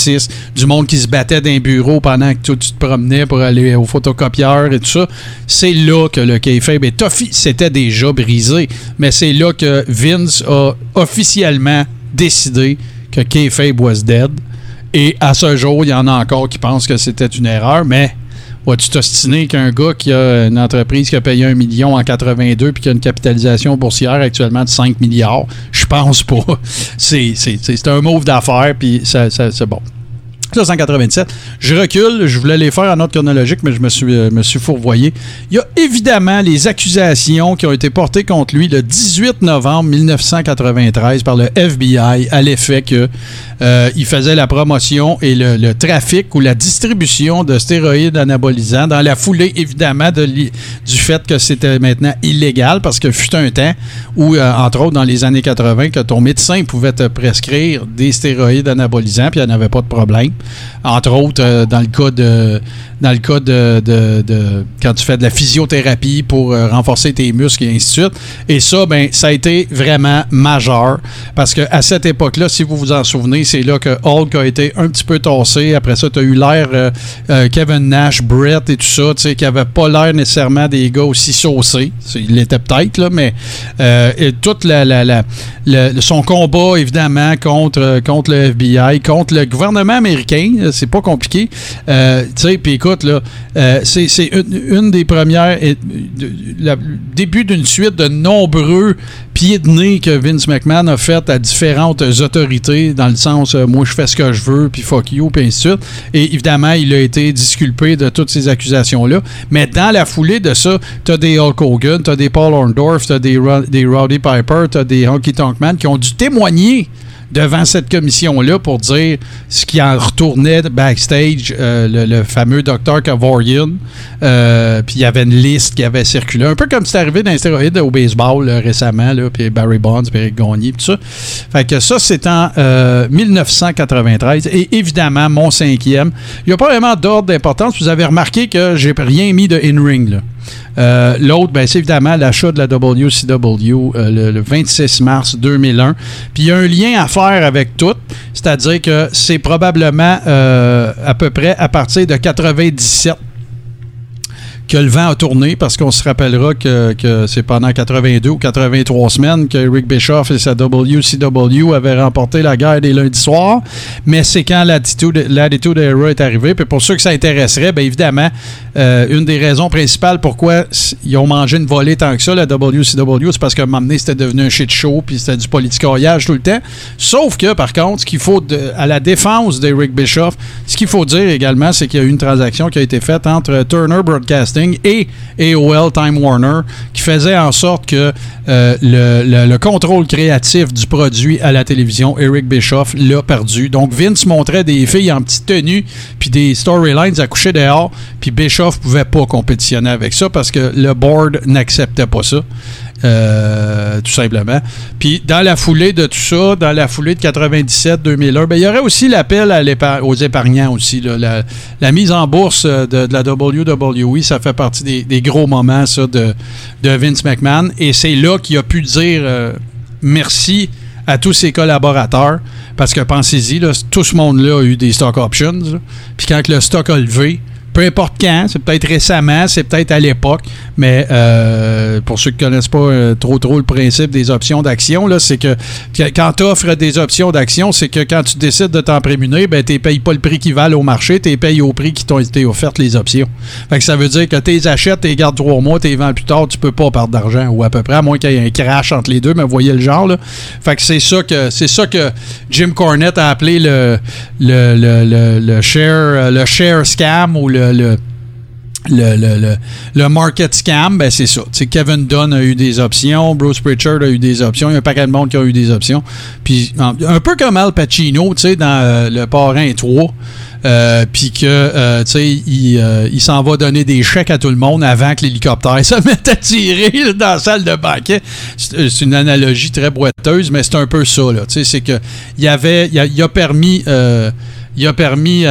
du monde qui se battait dans un bureau pendant que tu te promenais pour aller au photocopieur et tout ça. C'est là que le kayfabe est c'était déjà brisé, mais c'est là que Vince a officiellement décidé que kayfabe was dead. Et à ce jour, il y en a encore qui pensent que c'était une erreur, mais vas-tu t'ostiner qu'un gars qui a une entreprise qui a payé un million en 82 puis qui a une capitalisation boursière actuellement de 5 milliards? Je pense pas. *laughs* C'est un move d'affaires, puis c'est bon. 1987. Je recule, je voulais les faire en ordre chronologique, mais je me suis, euh, me suis fourvoyé. Il y a évidemment les accusations qui ont été portées contre lui le 18 novembre 1993 par le FBI à l'effet que euh, il faisait la promotion et le, trafic ou la distribution de stéroïdes anabolisants dans la foulée, évidemment, de du fait que c'était maintenant illégal parce que fut un temps où, euh, entre autres, dans les années 80, que ton médecin pouvait te prescrire des stéroïdes anabolisants puis il n'y en avait pas de problème. Entre autres, euh, dans le cas de dans le cas de, quand tu fais de la physiothérapie pour euh, renforcer tes muscles et ainsi de suite. Et ça, ben, ça a été vraiment majeur parce qu'à cette époque-là, si vous vous en souvenez, c'est là que Hulk a été un petit peu tassé. Après ça, tu as eu l'air euh, Kevin Nash, Brett et tout ça, tu sais, qui n'avait pas l'air nécessairement des gars aussi saucés. Il l'était peut-être, là, mais et toute la, la, son combat, évidemment, contre, contre le FBI, contre le gouvernement américain, c'est pas compliqué. tu sais, puis écoute, là, euh, c'est une, des premières, le début d'une suite de nombreux pieds de nez que Vince McMahon a fait à différentes autorités, dans le sens, euh, moi, je fais ce que je veux, puis fuck you, puis ainsi de suite. Et évidemment, il a été disculpé de toutes ces accusations-là. Mais dans la foulée de ça, tu as des Hulk Hogan, tu as des Paul Orndorff, tu as des, des Rowdy Piper, tu as des Honky Tonk Man qui ont dû témoigner devant cette commission-là pour dire ce qui en retournait backstage, euh, le, fameux docteur Kavorian. Euh, puis il y avait une liste qui avait circulé, un peu comme c'est arrivé dans les stéroïdes au baseball récemment, là, puis Barry Bonds, puis Eric Gagné, tout ça. Fait que ça, c'est en 1993. Euh, Et évidemment, mon cinquième. Il n'y a pas vraiment d'ordre d'importance. Vous avez remarqué que j'ai rien mis de in-ring, là. Euh, l'autre, ben, c'est évidemment l'achat de la WCW euh, le, 26 mars 2001. Puis il y a un lien à faire avec tout, c'est-à-dire que c'est probablement euh, à peu près à partir de 97 que le vent a tourné parce qu'on se rappellera que, c'est pendant 82 ou 83 semaines que Rick Bischoff et sa WCW avaient remporté la guerre des lundis soirs. Mais c'est quand l'attitude Era est arrivée. Puis pour ceux que ça intéresserait, bien évidemment, euh, une des raisons principales pourquoi ils ont mangé une volée tant que ça, la WCW, c'est parce qu'à un moment donné, c'était devenu un shit show puis c'était du politicoyage tout le temps. Sauf que, par contre, ce qu'il faut, à la défense de Rick Bischoff, ce qu'il faut dire également, c'est qu'il y a eu une transaction qui a été faite entre Turner Broadcasting Et AOL Time Warner, qui faisait en sorte que euh, le contrôle créatif du produit à la télévision, Eric Bischoff l'a perdu. Donc Vince montrait des filles en petite tenue, puis des storylines à coucher dehors, puis Bischoff pouvait pas compétitionner avec ça parce que le board n'acceptait pas ça. Euh, tout simplement. Puis dans la foulée de tout ça, dans la foulée de 97-2001, ben, il y aurait aussi l'appel aux épargnants aussi. La, mise en bourse euh, de, la WWE, ça fait partie des, gros moments ça, de, Vince McMahon. Et c'est là qu'il a pu dire euh, merci à tous ses collaborateurs. Parce que pensez-y, tout ce monde-là a eu des stock options. Puis quand le stock a levé, peu importe quand, c'est peut-être récemment, c'est peut-être à l'époque, mais euh, pour ceux qui ne connaissent pas euh, trop trop le principe des options d'action, c'est que, quand tu offres des options d'action, c'est que quand tu décides de t'en prémunir, ben, tu ne payes pas le prix qui valent au marché, tu payes au prix qui t'ont été offertes les options. Fait que ça veut dire que tu les achètes, tu les gardes trois mois, tu les vends plus tard, tu peux pas perdre d'argent, ou à peu près, à moins qu'il y ait un crash entre les deux, mais vous voyez le genre. Là. Fait que c'est ça que c'est ça que Jim Cornette a appelé le, le, le, le, le share, euh, le share scam ou le, le le, le, le, le market scam, ben c'est ça. Kevin Dunn a eu des options, Bruce Pritchard a eu des options, il y a un paquet de monde qui a eu des options. Puis un peu comme Al Pacino, dans euh, Le Parrain 3, euh, puis que, euh, euh, il s'en va donner des chèques à tout le monde avant que l'hélicoptère *laughs* se mette à tirer dans la salle de banquet. C'est une analogie très boiteuse, mais c'est un peu ça, là. C'est que il y avait, il a, permis, il a permis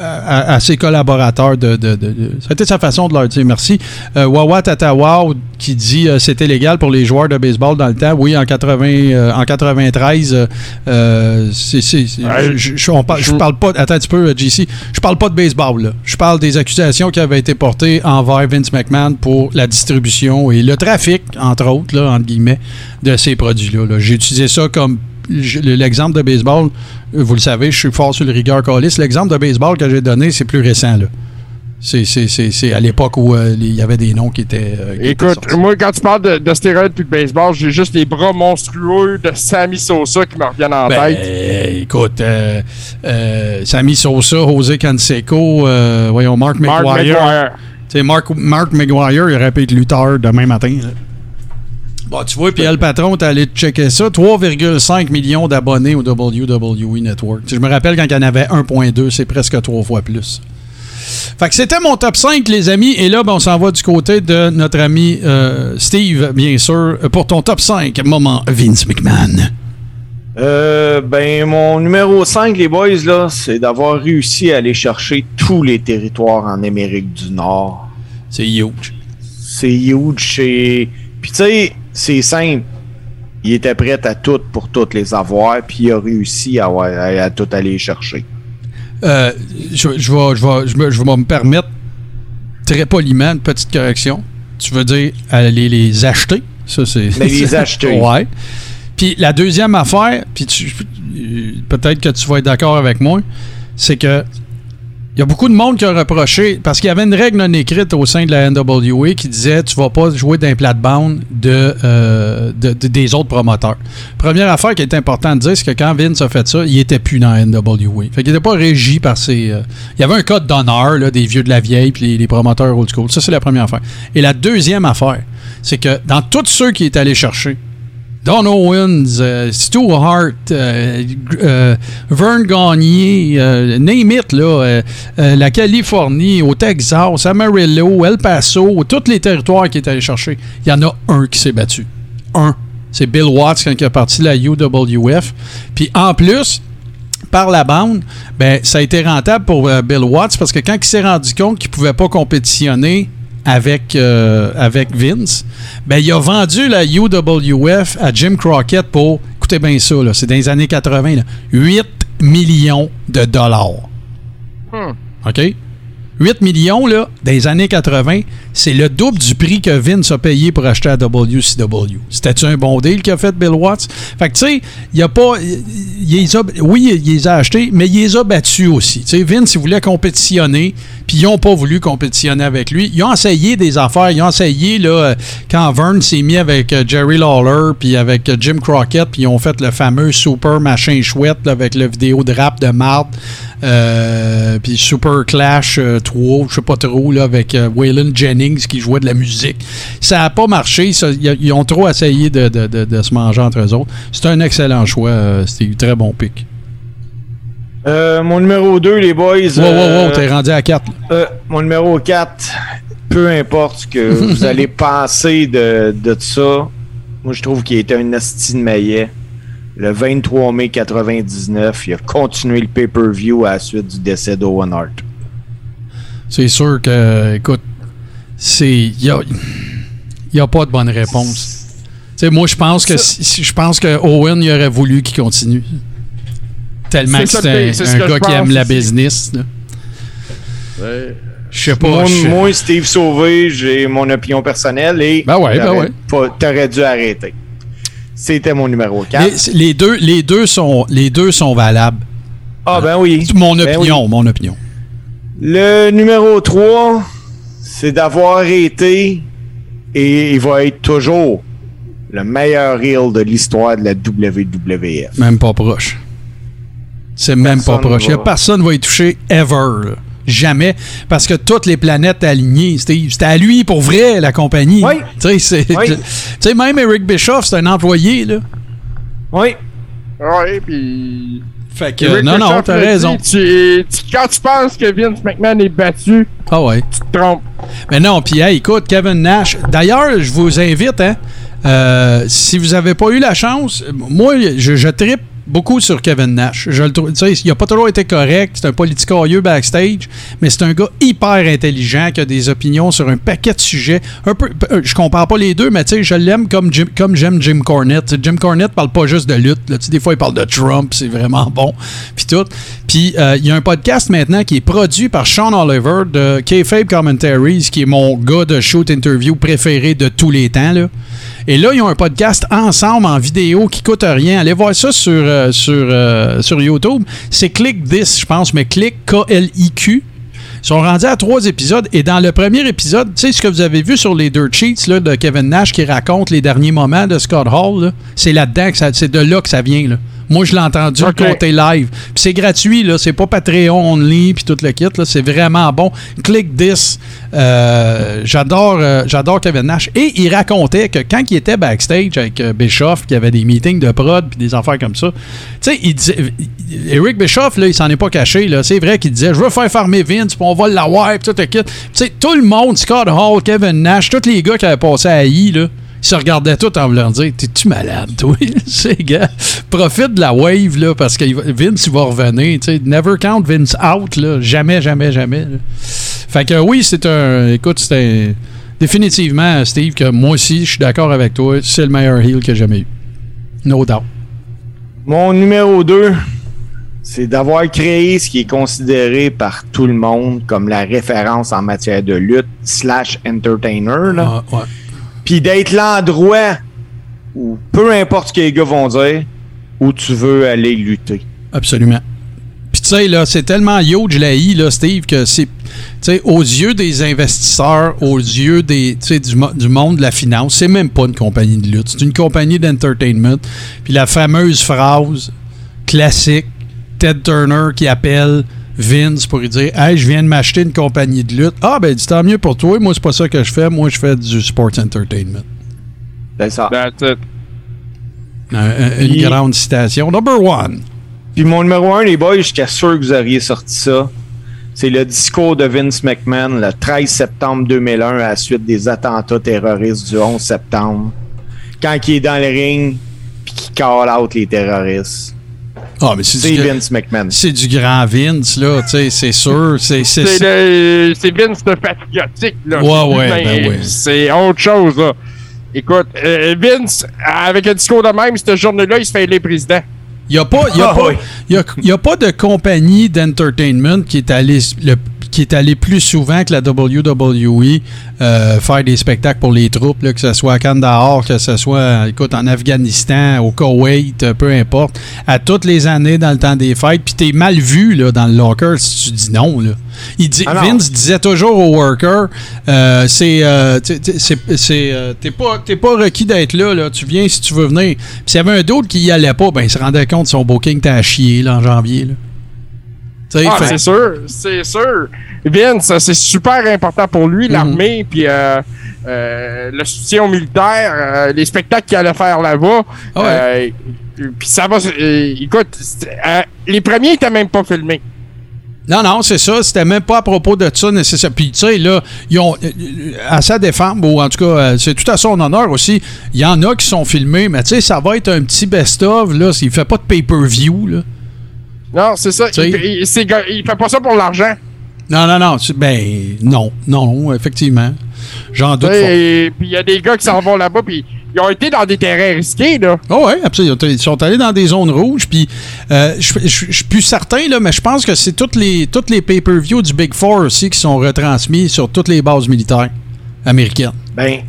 à, à ses collaborateurs de, de, de- de- Ça a été sa façon de leur dire merci. Euh, Wawa Tatawa qui dit euh, c'était légal pour les joueurs de baseball dans le temps. Oui, en 80, euh, en 93, euh, euh, c'est, c'est- c'est- Ouais, je, on parle, pas. Attends un petit peu, JC. Je parle pas de baseball. Là. Je parle des accusations qui avaient été portées envers Vince McMahon pour la distribution et le trafic, entre autres, là, entre guillemets, de ces produits-là. là. J'ai utilisé ça comme l'exemple de baseball, euh, vous le savez, je suis fort sur le rigueur calice. L'exemple de baseball que j'ai donné, c'est plus récent. Là. C'est, c'est, c'est, c'est à l'époque où euh, il y avait des noms qui étaient. euh, qui Écoute, moi, quand tu parles de, de stéroïdes puis de baseball, j'ai juste les bras monstrueux de Sammy Sosa qui me reviennent en Ben, tête. écoute, euh, euh, Sammy Sosa, José Canseco, voyons, Mark Mark McGuire. McGuire. Tu sais, Mark, Mark McGuire, il aurait pu être lutteur demain matin. là. Bon, tu vois, puis le patron, t'es allé checker ça. 3,5 millions d'abonnés au WWE Network. Je me rappelle quand il y en avait 1,2, c'est presque trois fois plus. Fait que c'était mon top 5, les amis. Et là, ben, on s'en va du côté de notre ami euh, Steve, bien sûr, pour ton top 5. Moment Vince McMahon. Euh, ben, mon numéro 5, les boys, là, c'est d'avoir réussi à aller chercher tous les territoires en Amérique du Nord. C'est huge. C'est huge. Puis, tu sais, c'est simple. Il était prêt à tout pour toutes les avoir, puis il a réussi à, avoir- à, à tout aller chercher. Euh, je, je vais, je, vais, je, me, je vais me permettre très poliment une petite correction. Tu veux dire aller les acheter? Ça, c'est. Mais les *laughs* acheter. ouais. Puis la deuxième affaire, puis euh, peut-être que tu vas être d'accord avec moi, c'est que il y a beaucoup de monde qui a reproché, parce qu'il y avait une règle non écrite au sein de la NWA qui disait tu vas pas jouer d'un plate-bande de, euh, de- de- des autres promoteurs. Première affaire qui est importante de dire, c'est que quand Vince a fait ça, il était plus dans la NWA. Fait qu'il n'était pas régi par ses. euh, il y avait un code d'honneur des vieux de la vieille puis les, les promoteurs old school. Ça, c'est la première affaire. Et la deuxième affaire, c'est que dans tous ceux qui est allé chercher, Don Owens, euh, Stu Hart, euh, euh, Vern Gagné, euh, name it, la Californie, au Texas, Amarillo, El Paso, tous les territoires qui est allé chercher, il y en a un qui s'est battu. Un. C'est Bill Watts quand il est parti de la UWF. Puis en plus, par la bande, ben, ça a été rentable pour Bill Watts parce que quand il s'est rendu compte qu'il ne pouvait pas compétitionner avec, euh, avec Vince, ben, il a vendu la UWF à Jim Crockett pour, écoutez bien ça, là, c'est dans les années 80, là, 8 millions de dollars. Hmm. OK? 8 millions, là, les années 80, c'est le double du prix que Vince a payé pour acheter à WCW. C'était-tu un bon deal qu'a fait Bill Watts? Fait que, tu sais, il y a pas. a- oui, il les a achetés, mais il les a battus aussi. Tu sais, Vince, voulait compétitionner, puis ils n'ont pas voulu compétitionner avec lui. Ils ont essayé des affaires. Ils ont essayé, là, quand Vern s'est mis avec euh, Jerry Lawler, puis avec euh, Jim Crockett, puis ils ont fait le fameux super machin chouette, là, avec le vidéo de rap de marde Euh, puis Super Clash euh, 3, je sais pas trop, là, avec euh, Waylon Jennings qui jouait de la musique. Ça a pas marché. ça- Ils ils ont trop essayé de, de- de- de se manger entre eux autres. C'est un excellent choix. euh, C'était un très bon pick. Euh, mon numéro 2, les boys. Wow, wow, euh, wow, t'es rendu à 4. euh, mon numéro 4, peu importe ce que *laughs* vous allez penser de, de ça, moi je trouve qu'il était un asti de maillet. Le 23 mai 99, il a continué le pay-per-view à la suite du décès d'Owen Hart. C'est sûr que, écoute, c'est. Il n'y a, y a pas de bonne réponse. Tu sais, moi, je pense que si- je pense que Owen il aurait voulu qu'il continue. Tellement que c'est un, pire, c'est ce un que gars qui aime la business. là. Je sais pas. Moi, moi, Steve Sauvé, j'ai mon opinion personnelle et Ben ouais, ben ouais. t'aurais dû arrêter. C'était mon numéro 4. les, les deux, les, deux sont, les deux sont valables. Ah ben oui. C'est Mon Ben opinion, mon opinion. Le numéro 3, c'est d'avoir été et il va être toujours le meilleur heel de l'histoire de la WWF. Même pas proche. C'est même pas proche. Va- personne qui va y toucher ever. Jamais. Parce que toutes les planètes alignées, Steve. C'était à lui pour vrai, la compagnie. Oui. Tu sais, Oui. même Eric Bischoff, c'est un employé, là. Oui. Ouais, puis. Fait que, Eric non, non, t'as raison. dit, tu- tu- quand tu penses que Vince McMahon est battu, Ah ouais. tu te trompes. Mais non, puis hey, écoute, Kevin Nash. D'ailleurs, je vous invite, hein, euh, si vous n'avez pas eu la chance, moi, je, je trippe beaucoup sur Kevin Nash. Je le trouve, il n'a pas toujours été correct. C'est un politicorieux backstage, mais c'est un gars hyper intelligent qui a des opinions sur un paquet de sujets. Un peu, euh, je compare pas les deux, mais je l'aime comme comme j'aime Jim Cornette. Jim Cornette parle pas juste de lutte. des fois, il parle de Trump, c'est vraiment bon. Puis tout. Puis euh, il y a un podcast maintenant qui est produit par Sean Oliver de K-Fabe Commentaries, qui est mon gars de shoot interview préféré de tous les temps. Là. Et là, ils ont un podcast ensemble en vidéo qui coûte rien. Allez voir ça sur, euh, sur, euh, sur YouTube. C'est Click This, je pense, mais Click K-L-I-Q. Ils sont rendus à trois épisodes et dans le premier épisode, tu sais ce que vous avez vu sur les Dirt Sheets là, de Kevin Nash qui raconte les derniers moments de Scott Hall, c'est là-dedans que c'est de là que ça vient. Moi, je l'ai entendu Ok. le compter live. Puis c'est gratuit, là, c'est pas Patreon only puis tout le kit, là, c'est vraiment bon. Click this. Euh, j'adore, euh, j'adore Kevin Nash. Et il racontait que quand il était backstage avec euh, Bischoff, qu'il y avait des meetings de prod puis des affaires comme ça, tu sais, il disait, Eric Bischoff, là, il s'en est pas caché. Là. C'est vrai qu'il disait, je veux faire farmer Vince, puis on va l'avoir, puis tout le kit. Tu sais, tout le monde, Scott Hall, Kevin Nash, tous les gars qui avaient passé à I, là, ils se regardaient tous en voulant dire T'es-tu malade, toi? *laughs* Gars, profite de la wave, là, parce que Vince, il va revenir. tu sais. Never count Vince out, là. Jamais, jamais, jamais. là. Fait que oui, c'est un. Écoute, c'était. Définitivement, Steve, que moi aussi, je suis d'accord avec toi. C'est le meilleur heel que j'ai jamais eu. No doubt. Mon numéro 2, c'est d'avoir créé ce qui est considéré par tout le monde comme la référence en matière de lutte slash entertainer. là. Ah, ouais. Puis d'être l'endroit où, peu importe ce que les gars vont dire, où tu veux aller lutter. Absolument. Puis tu sais, là, c'est tellement huge la I, là, Steve, que c'est. Tu sais, aux yeux des investisseurs, aux yeux des, du, du monde de la finance, c'est même pas une compagnie de lutte. C'est une compagnie d'entertainment. Puis la fameuse phrase classique, Ted Turner qui appelle Vince pour lui dire Hey, je viens de m'acheter une compagnie de lutte. Ah, ben, dis tant mieux pour toi. Moi, c'est pas ça que je fais. Moi, je fais du sports entertainment. C'est ça. That's it. Un- un- une Puis- grande citation. Number one. Puis mon numéro 1, les boys, j'étais sûr que vous auriez sorti ça. C'est le discours de Vince McMahon le 13 septembre 2001 à la suite des attentats terroristes du 11 septembre. Quand il est dans le ring, puis qu'il call out les terroristes. Ah, mais c'est C'est du, Vince McMahon. c'est du grand Vince, là. Tu sais, c'est sûr. C'est. c'est- C'est le- c'est Vince le patriotique, là. Ouais, ouais, Ben, ben ouais. C'est autre chose, là. Écoute, euh, Vince, avec un discours de même, cette journée-là, il se fait élire président. Il n'y a, pas- y a, Ah, pas- oui. y a- y a pas de compagnie d'entertainment qui est allée le- qui est allé plus souvent que la WWE euh, faire des spectacles pour les troupes, là, que ce soit à Kandahar, que ce soit écoute, en Afghanistan, au Koweït, euh, peu importe, à toutes les années dans le temps des fêtes, puis t'es mal vu là, dans le locker si tu dis non. Là. Il dit, Ah. Vince disait toujours aux workers, euh, c'est, euh, t'es pas, pas requis d'être là, là, tu viens si tu veux venir. Puis s'il y avait un d'autre qui y allait pas, ben il se rendait compte que son booking était à chier là, en janvier. Là. Ah, c'est sûr, c'est sûr. Vince, c'est super important pour lui, Mhm. l'armée, puis euh, euh, le soutien aux militaires, euh, les spectacles qu'il allait faire là-bas. Ah ouais. Puis ça va. écoute, les premiers étaient même pas filmés. Non, non, c'est ça. C'était même pas à propos de ça nécessaire. Puis, tu sais, là, ils ont, à sa défense, ou en tout cas, c'est tout à son honneur aussi, il y en a qui sont filmés, mais tu sais, ça va être un petit best-of, là. Il fait pas de pay-per-view, là. Non, c'est ça. Il, il- fait pas ça pour l'argent. Non, non, non. Ben, non, non, effectivement. J'en doute et Puis il y a des gars qui s'en vont là-bas, puis ils ont été dans des terrains risqués, là. Oh ouais, absolument. Ils sont allés dans des zones rouges, puis euh, je suis plus certain, là, mais je pense que c'est toutes les, toutes les pay-per-views du Big Four aussi qui sont retransmis sur toutes les bases militaires américaines. Ben,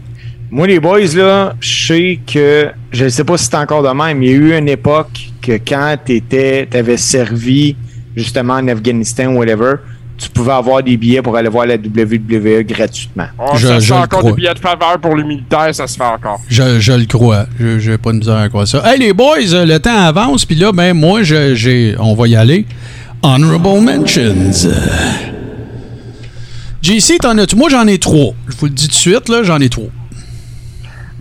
moi, les boys, là, je sais que, je ne sais pas si c'est encore de même, il y a eu une époque que quand tu avais servi justement en Afghanistan ou whatever, tu pouvais avoir des billets pour aller voir la WWE gratuitement. Oh, Je- ça je encore crois. des billets de faveur pour les militaires, ça se fait encore. Je, je le crois. Je j'ai pas de misère à croire ça. Hey les boys, euh, le temps avance, puis là, ben moi, je- j'ai, on va y aller. Honorable Mentions. JC, t'en as-tu? Moi, j'en ai trois. Je vous le dis tout de suite, là, j'en ai trois.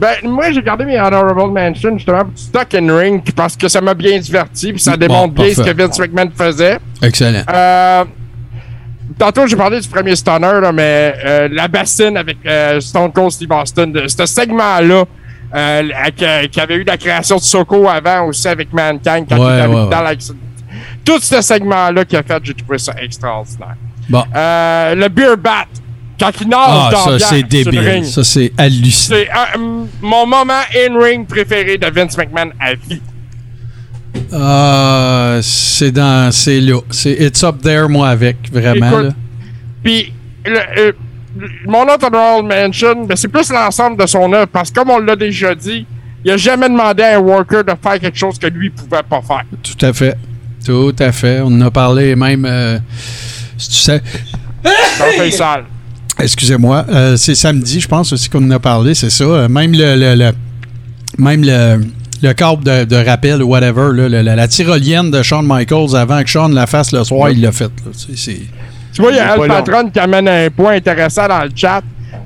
Ben, moi, j'ai gardé mes Honorable Mentions justement pour Stock and Ring parce que ça m'a bien diverti puis ça Bon, démontre bien ce que Vince McMahon faisait. Excellent. Euh, tantôt, j'ai parlé du premier Stunner, là, mais euh, la bassine avec euh, Stone Cold Steve Austin, de, ce segment-là, euh, euh, qui avait eu la création de Soko avant aussi avec Mankind quand Ouais, il était ouais, dans la- Tout ce segment-là qu'il a fait, j'ai trouvé ça extraordinaire. Bon. Le Beer Bat, Ah, ça, c'est débile. Ça, c'est hallucinant. C'est m- mon moment in-ring préféré de Vince McMahon à vie. Ah, c'est dans. C'est là. C'est It's Up There, moi, avec, vraiment. Puis, euh, mon autre honorable mention, ben, c'est plus l'ensemble de son œuvre, parce que comme on l'a déjà dit, il a jamais demandé à un worker de faire quelque chose que lui pouvait pas faire. Tout à fait. Tout à fait. On en a parlé même. euh, si tu sais. Dans le sale. Excusez-moi. euh, c'est samedi, je pense aussi qu'on en a parlé, c'est ça. Euh, même le, le- le- même le, le câble de, de rappel ou whatever, là, le- la, la tyrolienne de Shawn Michaels avant que Shawn la fasse le soir, il l'a fait. là. Tu sais, c'est- Tu vois, il y a Al. Patron qui amène un point intéressant dans le chat.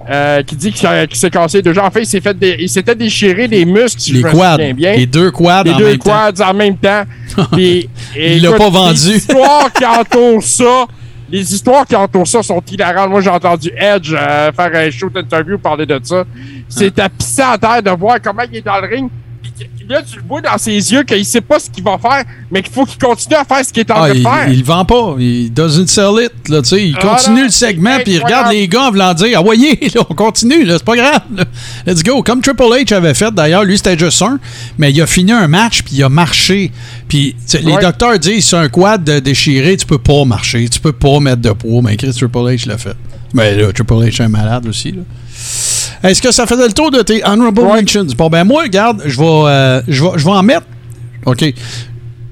euh, qui dit qu'il s'est- qu'il s'est cassé deux jambes. En fait, il s'est fait des- il s'était déchiré les muscles, les quads. bien. Les deux quads les en deux même temps. quads en même temps. *laughs* Puis, Il l'a pas vendu. Les histoires qui entourent ça, les histoires qui entourent ça sont hilarantes. Moi, j'ai entendu Edge euh, faire un shoot interview parler de ça. C'est à pisser à terre de voir comment il est dans le ring. Puis Là, tu le vois dans ses yeux qu'il sait pas ce qu'il va faire, mais qu'il faut qu'il continue à faire ce qu'il est en Ah, train de il, faire. il le vend pas. Il doesn't sell it. Là, tu sais, il Ah, continue le segment, puis il regarde les gars en voulant dire Ah, voyez, *laughs* là, on continue, là, c'est pas grave. là. Let's go. Comme Triple H avait fait, d'ailleurs, lui, c'était juste un, mais il a fini un match, puis il a marché. Puis les docteurs disent c'est un quad déchiré, tu peux pas marcher, tu peux pas mettre de poids. Mais Chris Triple H l'a fait. Mais là, Triple H est un malade aussi. Là. Est-ce que ça faisait le tour de tes honorable Ouais. mentions? Bon, ben moi, regarde, je vais, euh, je vais, je vais en mettre. OK.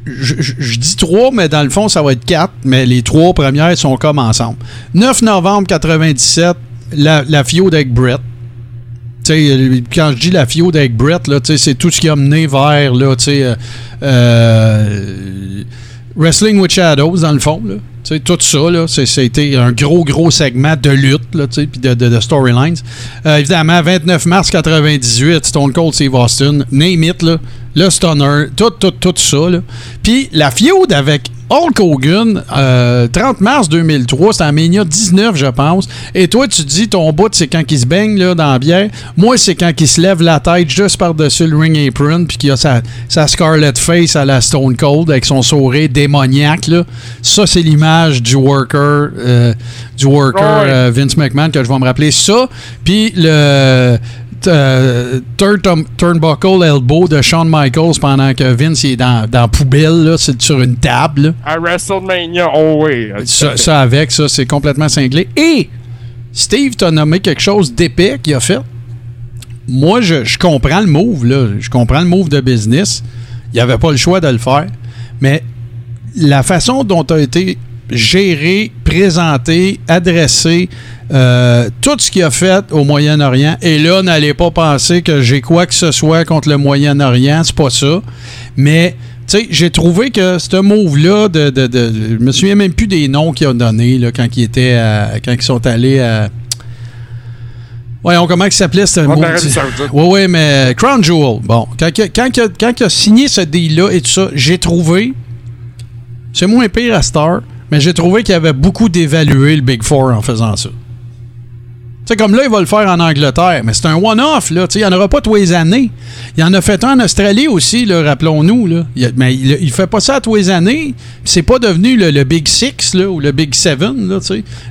Je, je- je dis trois, mais dans le fond, ça va être quatre, mais les trois premières sont comme ensemble. 9 novembre 97, la, la fiode avec Brett. Tu sais, euh, quand je dis la fiode avec Brett, là, c'est tout ce qui a mené vers, là, euh, Wrestling with Shadows, dans le fond, là. Tout ça, là, c'est- c'était un gros, gros segment de lutte, là, puis de, de, storylines. Euh, évidemment, 29 mars 98, Stone Cold Steve Austin, name it, le Stunner, tout, tout, tout ça. Puis la feud avec Hulk Hogan, euh, 30 mars 2003, c'était en Mania 19, je pense. Et toi, tu dis, ton bout, c'est quand il se baigne là, dans la bière. Moi, c'est quand il se lève la tête juste par-dessus le ring apron, puis qu'il a sa, sa Scarlet Face à la Stone Cold avec son sourire démoniaque. Là. Ça, c'est l'image du worker, euh, du worker Ouais. euh, Vince McMahon que je vais me rappeler. Ça, puis le euh, turn- turnbuckle elbow de Shawn Michaels pendant que Vince est dans, dans la poubelle, là, c'est sur une table. là. À WrestleMania, oh oui. Ça, ça avec, ça, c'est complètement cinglé. Et Steve t'a nommé quelque chose d'épais qu'il a fait. Moi, je, je comprends le move, là. Je comprends le move de business. Il n'y avait pas le choix de le faire. Mais la façon dont a été géré, présenté, adressé, euh, tout ce qu'il a fait au Moyen-Orient. Et là, n'allez pas penser que j'ai quoi que ce soit contre le Moyen-Orient, c'est pas ça. Mais tu sais, j'ai trouvé que ce move-là, de, de, de, je me souviens même plus des noms qu'ils ont donnés quand ils étaient à- quand ils sont allés à. Voyons, comment il s'appelait ce Saoudite. Oui, oui, mais Crown Jewel. Bon, a- a- quand il a signé ce deal-là et tout ça, j'ai trouvé. C'est moins pire à Star, mais j'ai trouvé qu'il avait beaucoup dévalué le Big Four en faisant ça. Sais, comme là, il va le faire en Angleterre, mais c'est un one-off, là. Il n'y en aura pas tous les années. Il en a fait un en Australie aussi, rappelons-nous, mais il, il fait pas ça tous les années. C'est pas devenu le, Big Six, là, ou le Big Seven, là.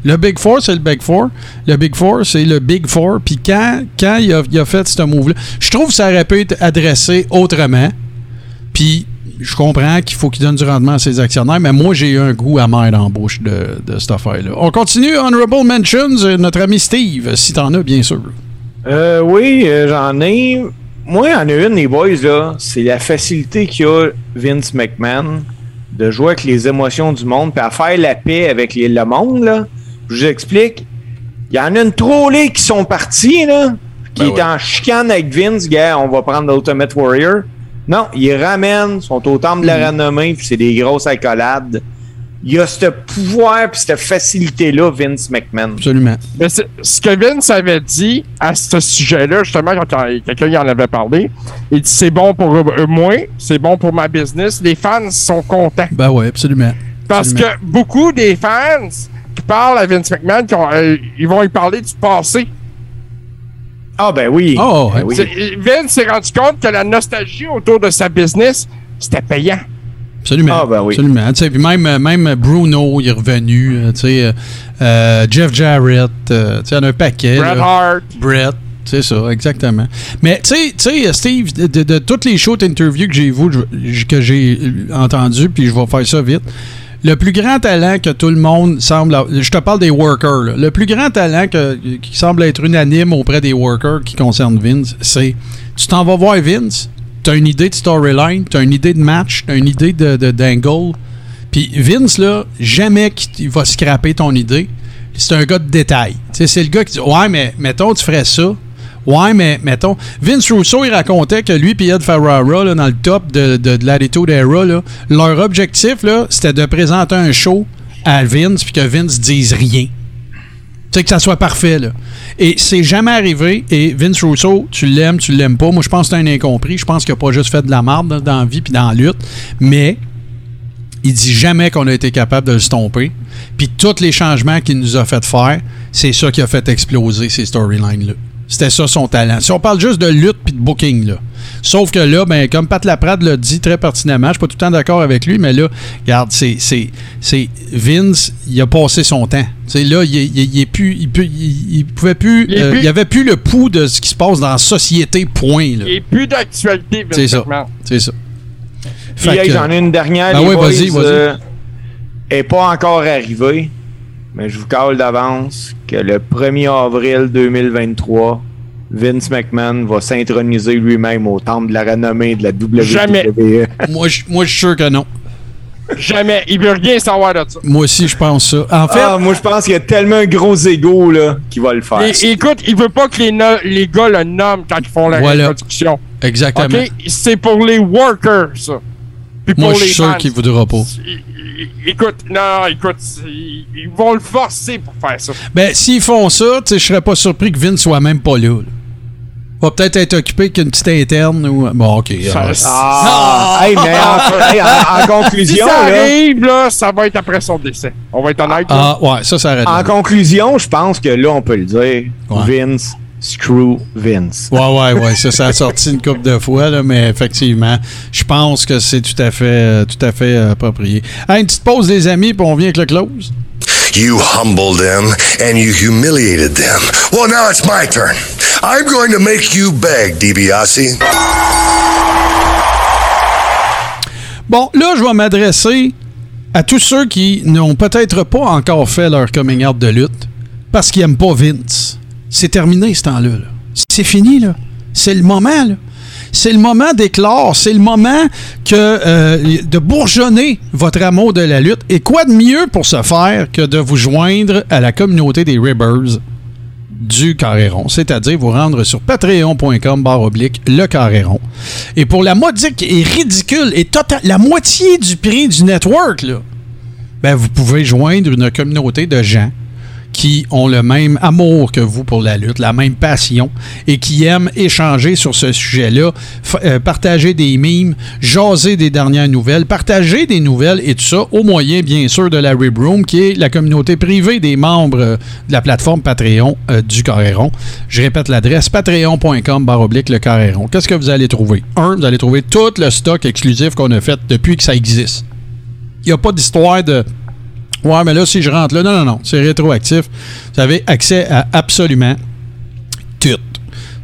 Le Big Four, c'est le Big Four. Le Big Four, c'est le Big Four. Puis quand, quand il, a, il a fait ce move-là, je trouve que ça aurait pu être adressé autrement. Puis je comprends qu'il faut qu'il donne du rendement à ses actionnaires, mais moi, j'ai eu un goût amer dans la bouche de, de cette affaire-là. On continue. Honorable Mentions, euh, notre ami Steve, si t'en as, bien sûr. Euh, oui, euh, j'en ai. Moi, en a une, les boys, là. C'est la facilité qu'a Vince McMahon de jouer avec les émotions du monde puis à faire la paix avec les- le monde, là. Je vous explique. Il y en a une trollée qui sont partis, là, qui Ben est ouais. en chicane avec Vince, gars, on va prendre l'Ultimate Warrior. Non, ils ramènent, sont au temple de Mm. la renommée, puis c'est des grosses accolades. Il y a ce pouvoir puis cette facilité-là, Vince McMahon. Absolument. Mais ce que Vince avait dit à ce sujet-là, justement, quand quelqu'un y en avait parlé, il dit c'est bon pour moi, c'est bon pour ma business. Les fans sont contents. Ben oui, absolument. Parce Absolument. que beaucoup des fans qui parlent à Vince McMahon, qui ont, euh, ils vont lui parler du passé. Ah, ben oui. Oh, Ben ouais. oui. Vince s'est rendu compte que la nostalgie autour de sa business, c'était payant. Absolument. Ah, ben oui. Absolument. Tu sais, puis même, euh, même Bruno, il est revenu. euh, tu sais, euh, Jeff Jarrett. euh, tu sais, il y en a un paquet. Bret là. Hart. Brett, c'est ça, exactement. Mais tu sais- tu sais, Steve, de, de- de toutes les shows d'interview que j'ai que j'ai entendu, puis je vais faire ça vite. Le plus grand talent que tout le monde semble je te parle des workers, le plus grand talent qui semble être unanime auprès des workers qui concerne Vince, c'est tu t'en vas voir Vince, tu as une idée de storyline, tu as une idée de match, tu as une idée de, d'angle, puis Vince, là, jamais qu'il va scraper ton idée. C'est un gars de détail. C'est le gars qui dit Ouais, mais mettons, tu ferais ça. Ouais, mais mettons. Vince Russo, il racontait que lui et Ed Ferrara, là, dans le top de, de, de l'Attitude là, leur objectif, c'était de présenter un show à Vince puis que Vince dise rien. Tu sais, que ça soit parfait, là. Et c'est jamais arrivé. Et Vince Russo, tu l'aimes, tu l'aimes pas. Moi, je pense que c'est un incompris. Je pense qu'il a pas juste fait de la marde dans la vie puis dans la lutte. Mais il dit jamais qu'on a été capable de le stomper. Puis tous les changements qu'il nous a fait faire, c'est ça qui a fait exploser ces storylines-là. C'était ça son talent. Si on parle juste de lutte puis de booking, là. Sauf que là, ben, comme Pat Laprade l'a dit très pertinemment, je suis pas tout le temps d'accord avec lui, mais là, regarde, c'est, c'est, c'est Vince, il a passé son temps. Tu sais, là, il, est- il, est- il est plus, il, peut- il- il pouvait plus, Il euh, il avait plus le pouls de ce qui se passe dans la société, point. Là. Et plus d'actualité, C'est ça. C'est ça. Hey, que- j'en ai une dernière. Ben oui, vas-y, vas-y. euh, est pas encore arrivée, mais je vous cale d'avance que le 1er avril 2023, Vince McMahon va s'introniser lui-même au temple de la renommée de la WWE. Jamais. moi, je, moi, je suis sûr que non. Jamais. Il veut rien savoir de ça. Moi aussi, je pense ça. En fait, Ah, moi, je pense qu'il y a tellement un gros ego là, qui va le faire. Et- écoute, il veut pas que les, no- les gars le nomment quand ils font la Voilà. reproduction. exactement. OK? C'est pour les workers, ça. Puis Moi, pour je les suis sûr qu'il voudra pas. Écoute, non, écoute, ils, ils vont le forcer pour faire ça. Ben, s'ils font ça, tu sais, je serais pas surpris que Vince soit même pas là. là. Va peut-être être occupé qu'une petite interne ou. Bon, ok. Ça- Ah, hey, mais en, hey, en- en *laughs* si conclusion, ça là, arrive, là, ça va être après son décès. On va être honnête. là. Ah, ouais, ça, ça arrête. en là. conclusion, je pense que là, on peut le dire. Ouais. Vince, screw Vince. Ouais, ouais, ouais, ça, ça a sorti une couple de fois, là, mais effectivement, je pense que c'est tout à fait, euh, tout à fait euh, approprié. Hey, une petite pause, les amis, puis on vient avec le close. You humbled them and you humiliated them. Well, now it's my turn. I'm going to make you beg, DiBiase. Bon, là, je vais m'adresser à tous ceux qui n'ont peut-être pas encore fait leur coming out de lutte parce qu'ils n'aiment pas Vince. C'est terminé ce temps-là. là. C'est fini, là. C'est le moment, là. C'est le moment d'éclore, c'est le moment que euh, de bourgeonner votre amour de la lutte. Et quoi de mieux pour ce faire que de vous joindre à la communauté des Ribbers du Carréron, c'est-à-dire vous rendre sur patreon.com barre oblique le Carréron. Et pour la modique et ridicule et total, la moitié du prix du network, là, ben vous pouvez joindre une communauté de gens qui ont le même amour que vous pour la lutte, la même passion et qui aiment échanger sur ce sujet-là, euh, partager des mimes, jaser des dernières nouvelles, partager des nouvelles et tout ça au moyen, bien sûr, de la Rib Room, qui est la communauté privée des membres euh, de la plateforme Patreon euh, du Carréron. Je répète l'adresse patreon.com baroblique le Carréron. Qu'est-ce que vous allez trouver? Un, vous allez trouver tout le stock exclusif qu'on a fait depuis que ça existe. Il n'y a pas d'histoire de Ouais, mais là, si je rentre là, non, non, non, c'est rétroactif. Vous avez accès à absolument tout.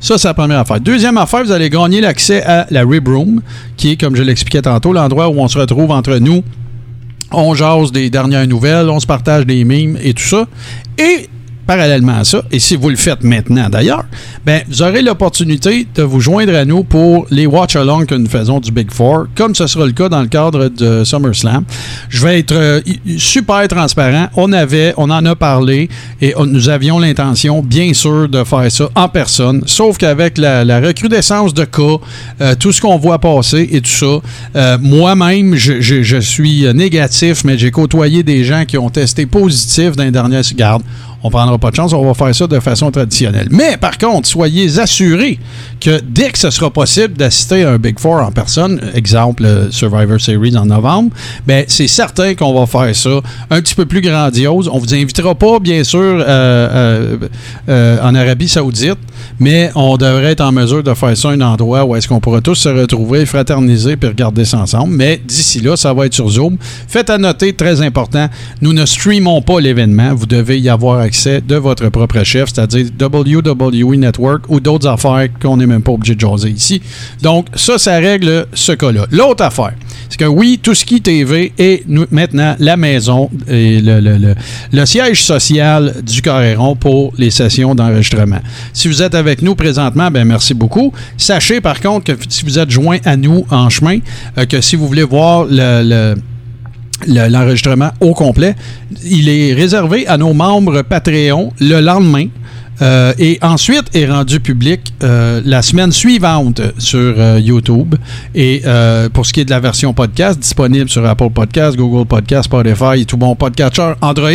Ça, c'est la première affaire. Deuxième affaire, vous allez gagner l'accès à la Rib Room, qui est, comme je l'expliquais tantôt, l'endroit où on se retrouve entre nous. On jase des dernières nouvelles, on se partage des mimes et tout ça. Et parallèlement à ça, et si vous le faites maintenant d'ailleurs, ben, vous aurez l'opportunité de vous joindre à nous pour les watch-alongs que nous faisons du Big Four, comme ce sera le cas dans le cadre de SummerSlam. Je vais être euh, super transparent. On avait, on en a parlé et nous avions l'intention, bien sûr, de faire ça en personne, sauf qu'avec la, recrudescence de cas, euh, tout ce qu'on voit passer et tout ça, euh, moi-même, je, je- je suis négatif, mais j'ai côtoyé des gens qui ont testé positif dans les dernières gardes. On prendra pas de chance, on va faire ça de façon traditionnelle. Mais par contre, soyez assurés que dès que ce sera possible d'assister à un Big Four en personne, exemple Survivor Series en novembre, ben c'est certain qu'on va faire ça un petit peu plus grandiose. On vous invitera pas, bien sûr, euh, euh, euh, en Arabie Saoudite, mais on devrait être en mesure de faire ça un endroit où est-ce qu'on pourra tous se retrouver, fraterniser puis regarder ça ensemble. Mais d'ici là, ça va être sur Zoom. Faites à noter, très important, nous ne streamons pas l'événement. Vous devez y avoir accès de votre propre chef, c'est-à-dire WWE Network ou d'autres affaires qu'on n'est même pas obligé de jaser ici. Donc, ça, ça règle ce cas-là. L'autre affaire, c'est que oui, tout ce qui TV est maintenant la maison et le, siège social du Carréron pour les sessions d'enregistrement. Si vous êtes avec nous présentement, ben merci beaucoup. Sachez par contre que si vous êtes joint à nous en chemin, euh, que si vous voulez voir le- l'enregistrement au complet. Il est réservé à nos membres Patreon le lendemain. euh, et ensuite est rendu public euh, la semaine suivante sur euh, YouTube. Et pour ce qui est de la version podcast, disponible sur Apple Podcast, Google Podcast, Spotify tout bon podcatcher Android,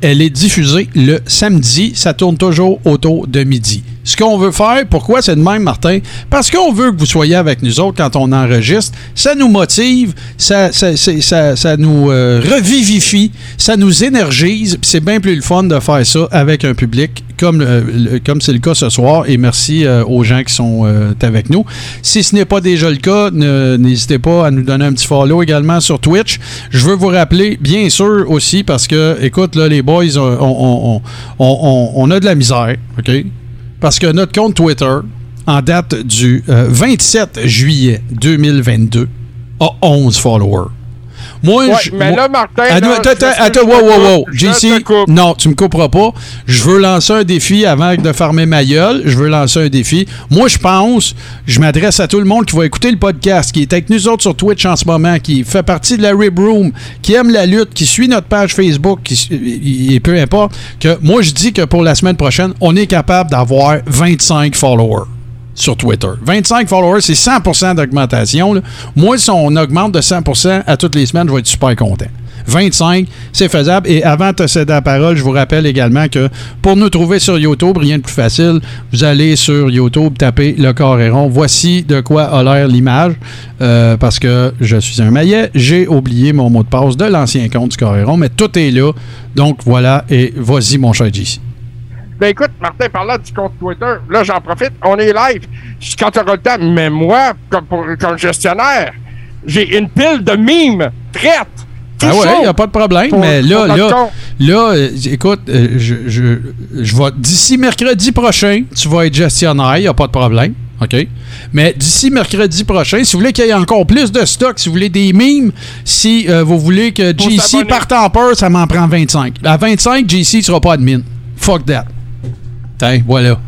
elle est diffusée le samedi. Ça tourne toujours autour de midi. Ce qu'on veut faire, pourquoi c'est de même, Martin? Parce qu'on veut que vous soyez avec nous autres quand on enregistre. Ça nous motive, ça, ça, ça- ça nous euh, revivifie, ça nous énergise. C'est bien plus le fun de faire ça avec un public comme euh, comme c'est le cas ce soir. Et merci euh, aux gens qui sont avec nous. Si ce n'est pas déjà le cas, n'hésitez pas à nous donner un petit follow également sur Twitch. Je veux vous rappeler, bien sûr aussi, parce que, écoute, là, les boys, on- on- on- on a de la misère, OK? Parce que notre compte Twitter, en date du euh, 27 juillet 2022, a 11 followers. Moi, Ouais, je- mais moi- là, Martin, Attends, là, attends, attends, te attends, wow, wow, wow. coupe, je JC, non, tu me couperas pas. Je veux lancer un défi avant de fermer ma gueule. Je veux lancer un défi. Moi, je pense, je m'adresse à tout le monde qui va écouter le podcast, qui est avec nous autres sur Twitch en ce moment, qui fait partie de la Rib Room, qui aime la lutte, qui suit notre page Facebook, qui, et peu importe, que moi, je dis que pour la semaine prochaine, on est capable d'avoir 25 followers sur Twitter. 25 followers, c'est 100% d'augmentation. Moi, si on augmente de 100% à toutes les semaines, je vais être super content. 25, c'est faisable. Et avant de te céder la parole, je vous rappelle également que pour nous trouver sur YouTube, rien de plus facile, vous allez sur YouTube, taper le Coréron. Voici de quoi a l'air l'image. Euh, parce que je suis un maillet, j'ai oublié mon mot de passe de l'ancien compte du Coréron, mais tout est là. Donc voilà, et vas-y, mon cher JC. Ben écoute, Martin, parlant du compte Twitter, là j'en profite, on est live. Quand tu auras le temps, mais moi, comme, pour- comme gestionnaire, j'ai une pile de mimes prêtes. Ah ouais, il n'y a pas de problème, pour- mais là, là, compte. là, euh, écoute, euh, je, je, je vais, d'ici mercredi prochain, tu vas être gestionnaire, il n'y a pas de problème. OK? Mais d'ici mercredi prochain, si vous voulez qu'il y ait encore plus de stock, si vous voulez des mimes, si euh, vous voulez que Faut JC parte en peur, ça m'en prend 25. À 25, JC ne sera pas admin. Fuck that. Tiens, voilà.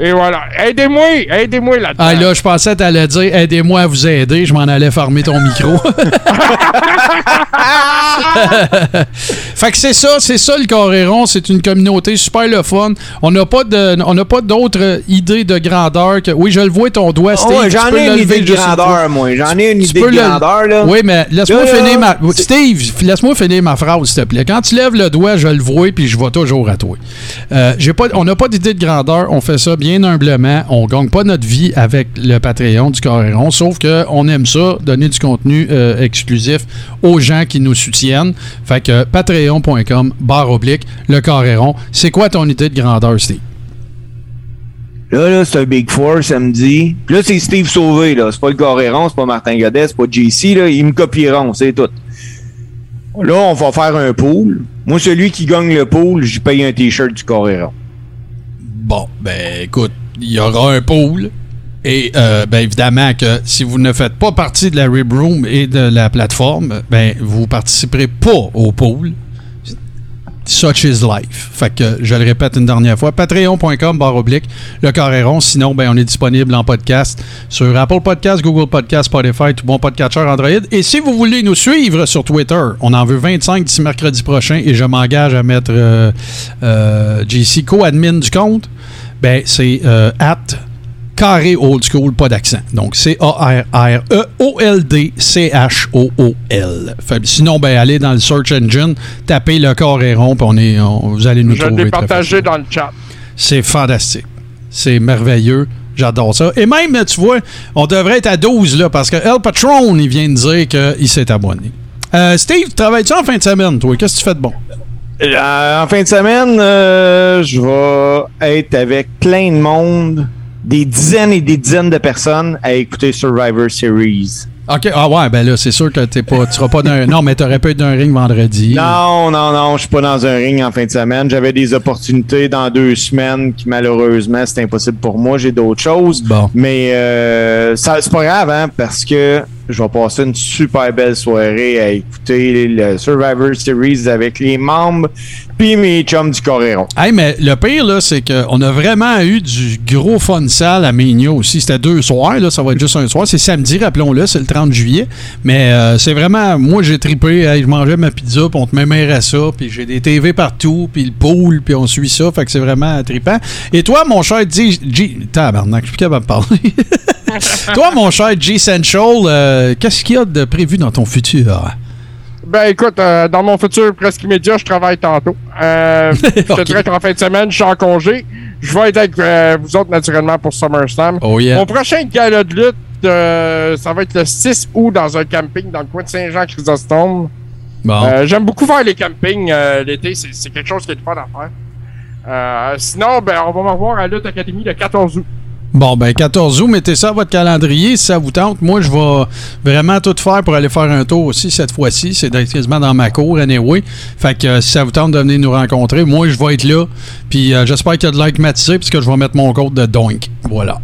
Et voilà. Aidez-moi, aidez-moi là-dedans. Ah là, je pensais que t'allais dire aidez-moi à vous aider, je m'en allais fermer ton micro. *laughs* fait que c'est ça, c'est ça le Coréron, c'est une communauté super le fun. On n'a pas de on n'a pas d'autres idées de grandeur que oui, je le vois ton doigt Steve, Oh, ouais, tu j'en ai une idée de grandeur, moi. J'en ai une Tu idée de grandeur, là. Oui, mais laisse-moi finir ma. Steve, laisse-moi finir ma phrase, s'il te plaît. Quand tu lèves le doigt, je le vois, puis je vois toujours à toi. Euh, j'ai pas, on n'a pas d'idée de grandeur. On fait ça bien humblement. On gagne pas notre vie avec le Patreon du Coréron, sauf qu'on aime ça, donner du contenu euh, exclusif aux gens qui nous soutiennent. Fait que patreon.com, barre oblique, le Coréron. C'est quoi ton idée de grandeur, Steve? Là, là, c'est un Big Four samedi. Puis là, c'est Steve Sauvé, là. C'est pas le Coréron, c'est pas Martin Godet, c'est pas JC, là. Ils me copieront, c'est tout. Là, on va faire un pool. Moi, celui qui gagne le pool, j'y paye un T-shirt du Coréron. Bon, ben écoute, il y aura un pool. Et euh, ben évidemment que si vous ne faites pas partie de la Rib Room et de la plateforme, ben vous participerez pas au pool. Such is life. Fait que je le répète une dernière fois, patreon.com barre oblique, le Coréron. Sinon, ben on est disponible en podcast sur Apple Podcast, Google Podcast, Spotify, tout bon podcatcher Android. Et si vous voulez nous suivre sur Twitter, on en veut 25 d'ici mercredi prochain et je m'engage à mettre euh, euh, JC co-admin du compte. Ben c'est euh, at carré old school, pas d'accent. Donc, C-A-R-R-E-O-L-D-C-H-O-O-L. Sinon, ben, allez dans le search engine, tapez le Coréron, puis on est, on- vous allez nous Je trouver. l'ai très partagé dans le chat. C'est fantastique. C'est merveilleux. J'adore ça. Et même, tu vois, on devrait être à 12, là, parce que El Patron, il vient de dire qu'il s'est abonné. Euh, Steve, travailles-tu en fin de semaine, toi? Qu'est-ce que tu fais de bon? Euh, en fin de semaine, euh, je vais être avec plein de monde, des dizaines et des dizaines de personnes à écouter Survivor Series. OK. Ah ouais, ben là, c'est sûr que t'es pas, tu seras pas d'un... Non, mais t'aurais pu être d'un ring vendredi. Non, non, non, je suis pas dans un ring en fin de semaine. J'avais des opportunités dans deux semaines qui malheureusement c'est impossible pour moi. J'ai d'autres choses. Bon. Mais euh, ça c'est pas grave, hein, parce que je vais passer une super belle soirée à écouter le Survivor Series avec les membres puis mes chums du Coréron. Hey, mais le pire, là, c'est qu'on a vraiment eu du gros fun sale à Mignon aussi. C'était deux soirs, là, ça va être juste un soir. C'est samedi, rappelons-le, c'est le 30 juillet. Mais euh, c'est vraiment, moi, j'ai tripé. Hey, je mangeais ma pizza, puis on te mémère à ça, puis j'ai des TV partout, puis le pool, puis on suit ça. Fait que c'est vraiment trippant. Et toi, mon cher G... G... Tabarnak, je suis plus capable de parler. *laughs* *laughs* toi, mon cher G Central, euh, qu'est-ce qu'il y a de prévu dans ton futur? Ben écoute, euh, dans mon futur presque immédiat, je travaille tantôt. Euh, *laughs* Je te dirais qu'en fin de semaine, je suis en congé. Je vais être avec euh, vous autres naturellement pour SummerSlam. Oh yeah. Mon prochain gala de lutte, euh, ça va être le 6 août dans un camping dans le coin de Saint-Jean-Chrysostome. Bon. Euh, J'aime beaucoup faire les campings euh, l'été, c'est quelque chose qui est le fun à faire. Euh, sinon, ben, on va me revoir à Lutte Academy le 14 août. Bon, ben 14 août, mettez ça à votre calendrier si ça vous tente. Moi, je vais vraiment tout faire pour aller faire un tour aussi cette fois-ci. C'est quasiment dans ma cour, anyway. Fait que euh, si ça vous tente de venir nous rencontrer, moi, je vais être là. Puis euh, j'espère qu'il y a de like matisé puisque je vais mettre mon code de Doink. Voilà.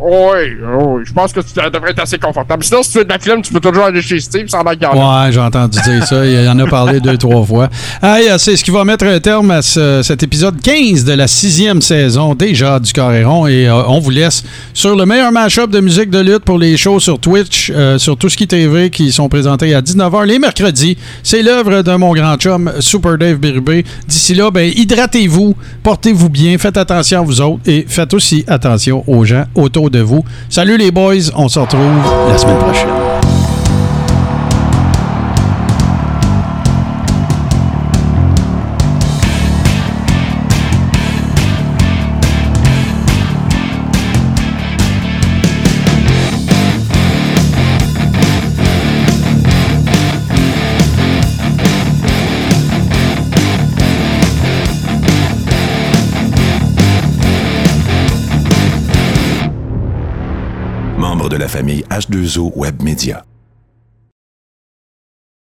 Oui, oui, je pense que tu devrais être assez confortable. Sinon, si tu veux de la clim, tu peux toujours aller chez Steve sans la garder. Ouais, j'ai entendu dire ça. Il en a parlé deux, trois fois. Hey, c'est ce qui va mettre un terme à ce- cet épisode 15 de la sixième saison déjà du Coréron. Et euh, on vous laisse sur le meilleur match-up de musique de lutte pour les shows sur Twitch, euh, sur Tout ce qui TV qui sont présentés à 19h les mercredis. C'est l'œuvre de mon grand chum Super Dave Birubé. D'ici là, ben, hydratez-vous, portez-vous bien, faites attention à vous autres et faites aussi attention aux gens autour de vous. Salut les boys, on se retrouve la semaine prochaine. Famille H2O Web Media.